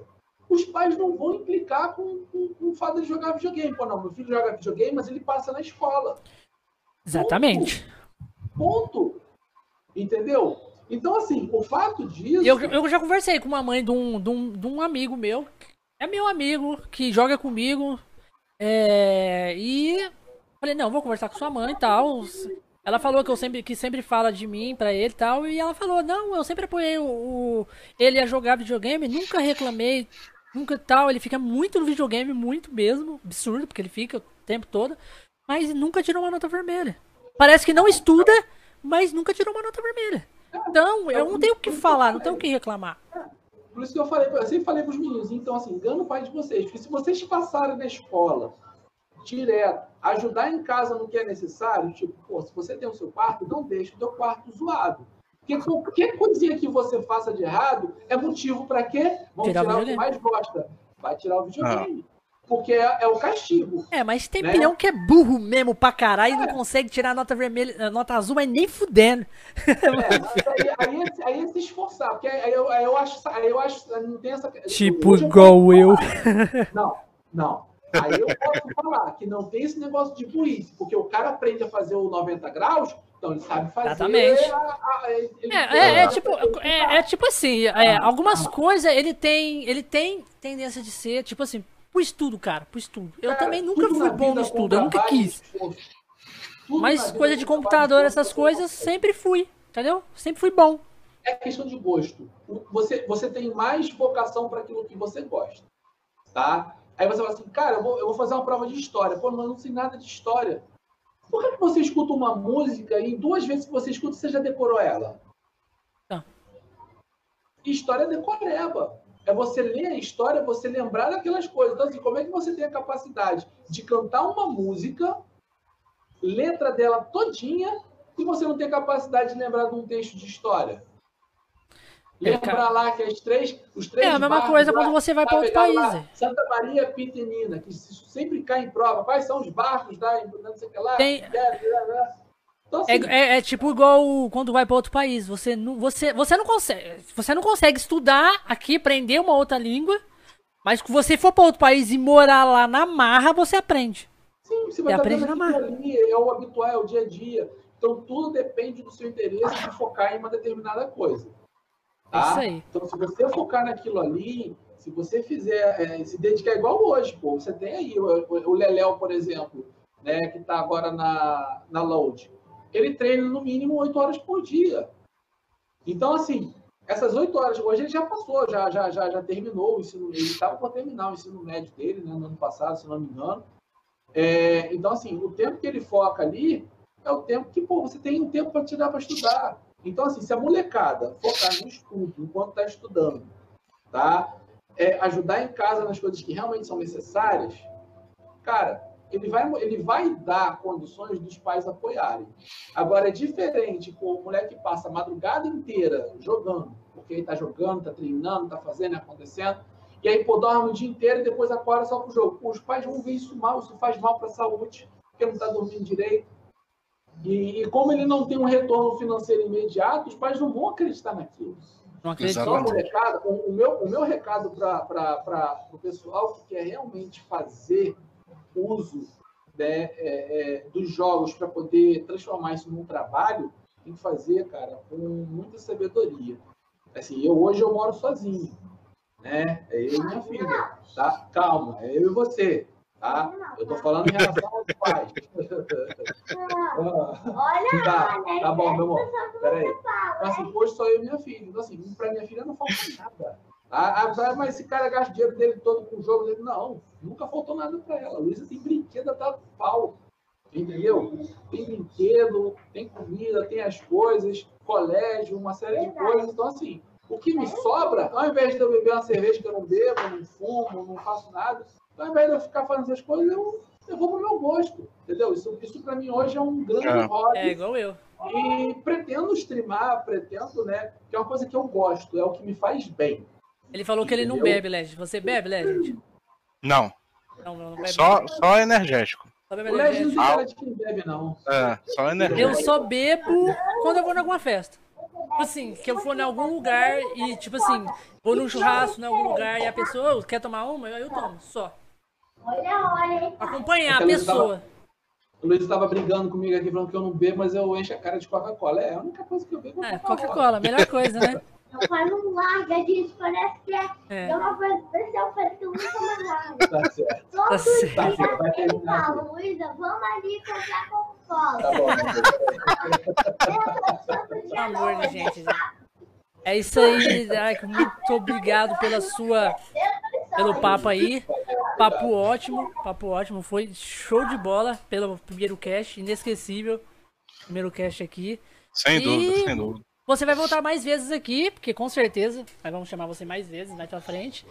os pais não vão implicar com, com, com o fato de jogar videogame. Pô, não, meu filho joga videogame, mas ele passa na escola. Exatamente. Ponto. Ponto. Entendeu? Então, assim, o fato disso. Eu, eu já conversei com uma mãe de um, de, um, de um amigo meu. É meu amigo, que joga comigo. É, e falei, não, vou conversar com sua mãe e tal. Ela falou que eu sempre que sempre fala de mim para ele e tal. E ela falou, não, eu sempre apoiei o, o, ele a jogar videogame, nunca reclamei, nunca tal. Ele fica muito no videogame, muito mesmo. Absurdo, porque ele fica o tempo todo. Mas nunca tirou uma nota vermelha. Parece que não estuda, mas nunca tirou uma nota vermelha. Então, eu não tenho o que falar, não tenho o que reclamar. Por isso que eu falei, eu sempre falei para os meninos, então assim, engana o pai de vocês, porque se vocês passarem na escola direto, ajudar em casa no que é necessário, tipo, pô, se você tem o seu quarto, não deixe o seu quarto zoado. Porque qualquer coisinha que você faça de errado é motivo para quê? Vamos tirar, tirar o que mais gosta. Vai tirar o videogame. Ah porque é, é, o castigo. É, mas tem né? que é burro mesmo pra caralho é. e não consegue tirar a nota vermelha, nota azul, mas nem fudendo. É, aí, aí, aí, é se esforçar, porque aí eu, aí eu acho, eu acho, não tem essa. Tipo igual eu. Não, não. Aí eu posso falar que não tem esse negócio de burrice, porque o cara aprende a fazer o 90 graus, então ele sabe fazer. Exatamente. A, a, ele, é, é, é, tipo, é, é, tipo assim, é, algumas coisas ele tem, ele tem tendência de ser, tipo assim, pro estudo, cara, pro estudo. Eu Cara, também nunca fui bom no estudo, eu nunca quis. na Mas coisa de computador, essas coisas, sempre fui, entendeu? Sempre fui bom. É questão de gosto. Você, você tem mais vocação para aquilo que você gosta. Tá? Aí você fala assim, cara, eu vou, eu vou fazer uma prova de história. Pô, mas eu não sei nada de história. Por que, que você escuta uma música e duas vezes que você escuta, você já decorou ela? Tá. História é decoreba. É você ler a história, você lembrar daquelas coisas. Então, assim, como é que você tem a capacidade de cantar uma música, letra dela todinha, e você não tem a capacidade de lembrar de um texto de história? É, Lembrar lá que as três, os três É a mesma coisa lá, quando você vai tá pra outro país. lá, é. Santa Maria Pequenina, que sempre cai em prova. Quais são os barcos da não sei o que lá? Tem- Então, assim, É, é- é tipo igual quando vai pra outro país. Você não, você, você não consegue. Você não consegue estudar aqui, aprender uma outra língua. Mas se você for pra outro país e morar lá na marra, você aprende. sim, você vai estar aprende vendo na aquilo ali, é o habitual, é o dia a dia. Então, tudo depende do seu interesse de focar em uma determinada coisa. É Tá? isso aí. Então, se você focar naquilo ali, se você fizer, é, se dedicar igual hoje, pô, você tem aí o, o, o Leléo, por exemplo, né, que está agora na, na Load. Ele treina no mínimo oito horas por dia. Então, assim, essas oito horas, hoje ele já passou, já, já, já, já terminou o ensino, ele estava para terminar o ensino médio dele, né, no ano passado, se não me engano. É, então, assim, o tempo que ele foca ali é o tempo que, pô, você tem um tempo para tirar para estudar. Então, assim, se a molecada focar no estudo enquanto está estudando, tá? É, ajudar em casa nas coisas que realmente são necessárias, cara, ele vai, ele vai dar condições dos pais apoiarem. Agora, é diferente com o moleque que passa a madrugada inteira jogando, porque ele está jogando, está treinando, está fazendo, acontecendo, e aí, pô, dorme o dia inteiro e depois acorda só pro jogo. Pô, os pais vão ver isso mal, isso faz mal para a saúde, porque não está dormindo direito. E, e como ele não tem um retorno financeiro imediato, os pais não vão acreditar naquilo. Não acredito. Só a Exatamente. molecada, o, o meu, o meu recado para o pessoal que quer realmente fazer uso né, é, é, dos jogos para poder transformar isso num trabalho, tem que fazer, cara, com muita sabedoria. Assim, eu hoje eu moro sozinho, né? É eu e minha filha, tá? Calma, é eu e você, tá? Eu tô falando em relação aos pais. Olha, Tá, tá bom, meu amor. Peraí. Então, assim, hoje só eu e minha filha. Então, assim, para minha filha não falta nada. Ah, mas esse cara gasta o dinheiro dele todo com jogo. Não, nunca faltou nada para ela. A Luísa tem brinquedo até pau. Entendeu? Tem brinquedo, tem comida, tem as coisas, colégio, uma série de coisas. Então, assim, o que me sobra, ao invés de eu beber uma cerveja que eu não bebo, não fumo, não faço nada, ao invés de eu ficar fazendo essas coisas, eu, eu vou pro meu gosto. Entendeu? Isso, isso para mim hoje é um grande É. hobby. É igual eu. E pretendo streamar, pretendo, né? Que é uma coisa que eu gosto, é o que me faz bem. Ele falou que ele não bebe, Legend. Você bebe, Legend? Não, Não, não, não bebe. só, só energético. Só bebe O Legend não energético. bebe, não. É, só energético. Eu só bebo quando eu vou em alguma festa. Tipo assim, que eu for em algum lugar e, tipo assim, vou num churrasco em algum lugar e a pessoa "Ô, quer tomar uma, eu tomo, só. Olha, olha, hein? Acompanhar a Aquela pessoa. O Luiz estava brigando comigo aqui, falando que eu não bebo, mas eu encho a cara de Coca-Cola. É a única coisa que eu bebo É, Coca-Cola, melhor coisa, né? Não faz um larga disso, parece que é, É. é uma coisa especial, parece que eu nunca mais largo. Tá certo. Todo Tá certo. Tá dia eu terminar falo, Luísa, vamos ali comprar Coca-Cola. Tá bom. Pelo amor de gente. É isso aí. Muito obrigado pela sua. Pelo papo aí. Papo ótimo. Papo ótimo. Foi show de bola pelo primeiro cast. Inesquecível. Primeiro cast aqui. Sem E- dúvida, sem dúvida. Você vai voltar mais vezes aqui, porque com certeza nós vamos chamar você mais vezes mais pra frente.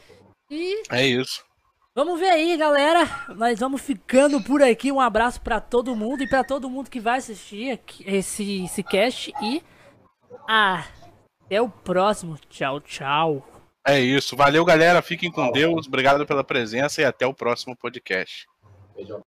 E É isso. vamos ver aí, galera. Nós vamos ficando por aqui. Um abraço pra todo mundo e pra todo mundo que vai assistir esse, esse cast. E até o próximo. Tchau, tchau. É isso. Valeu, galera. Fiquem com Deus. Obrigado pela presença e até o próximo podcast. Beijão.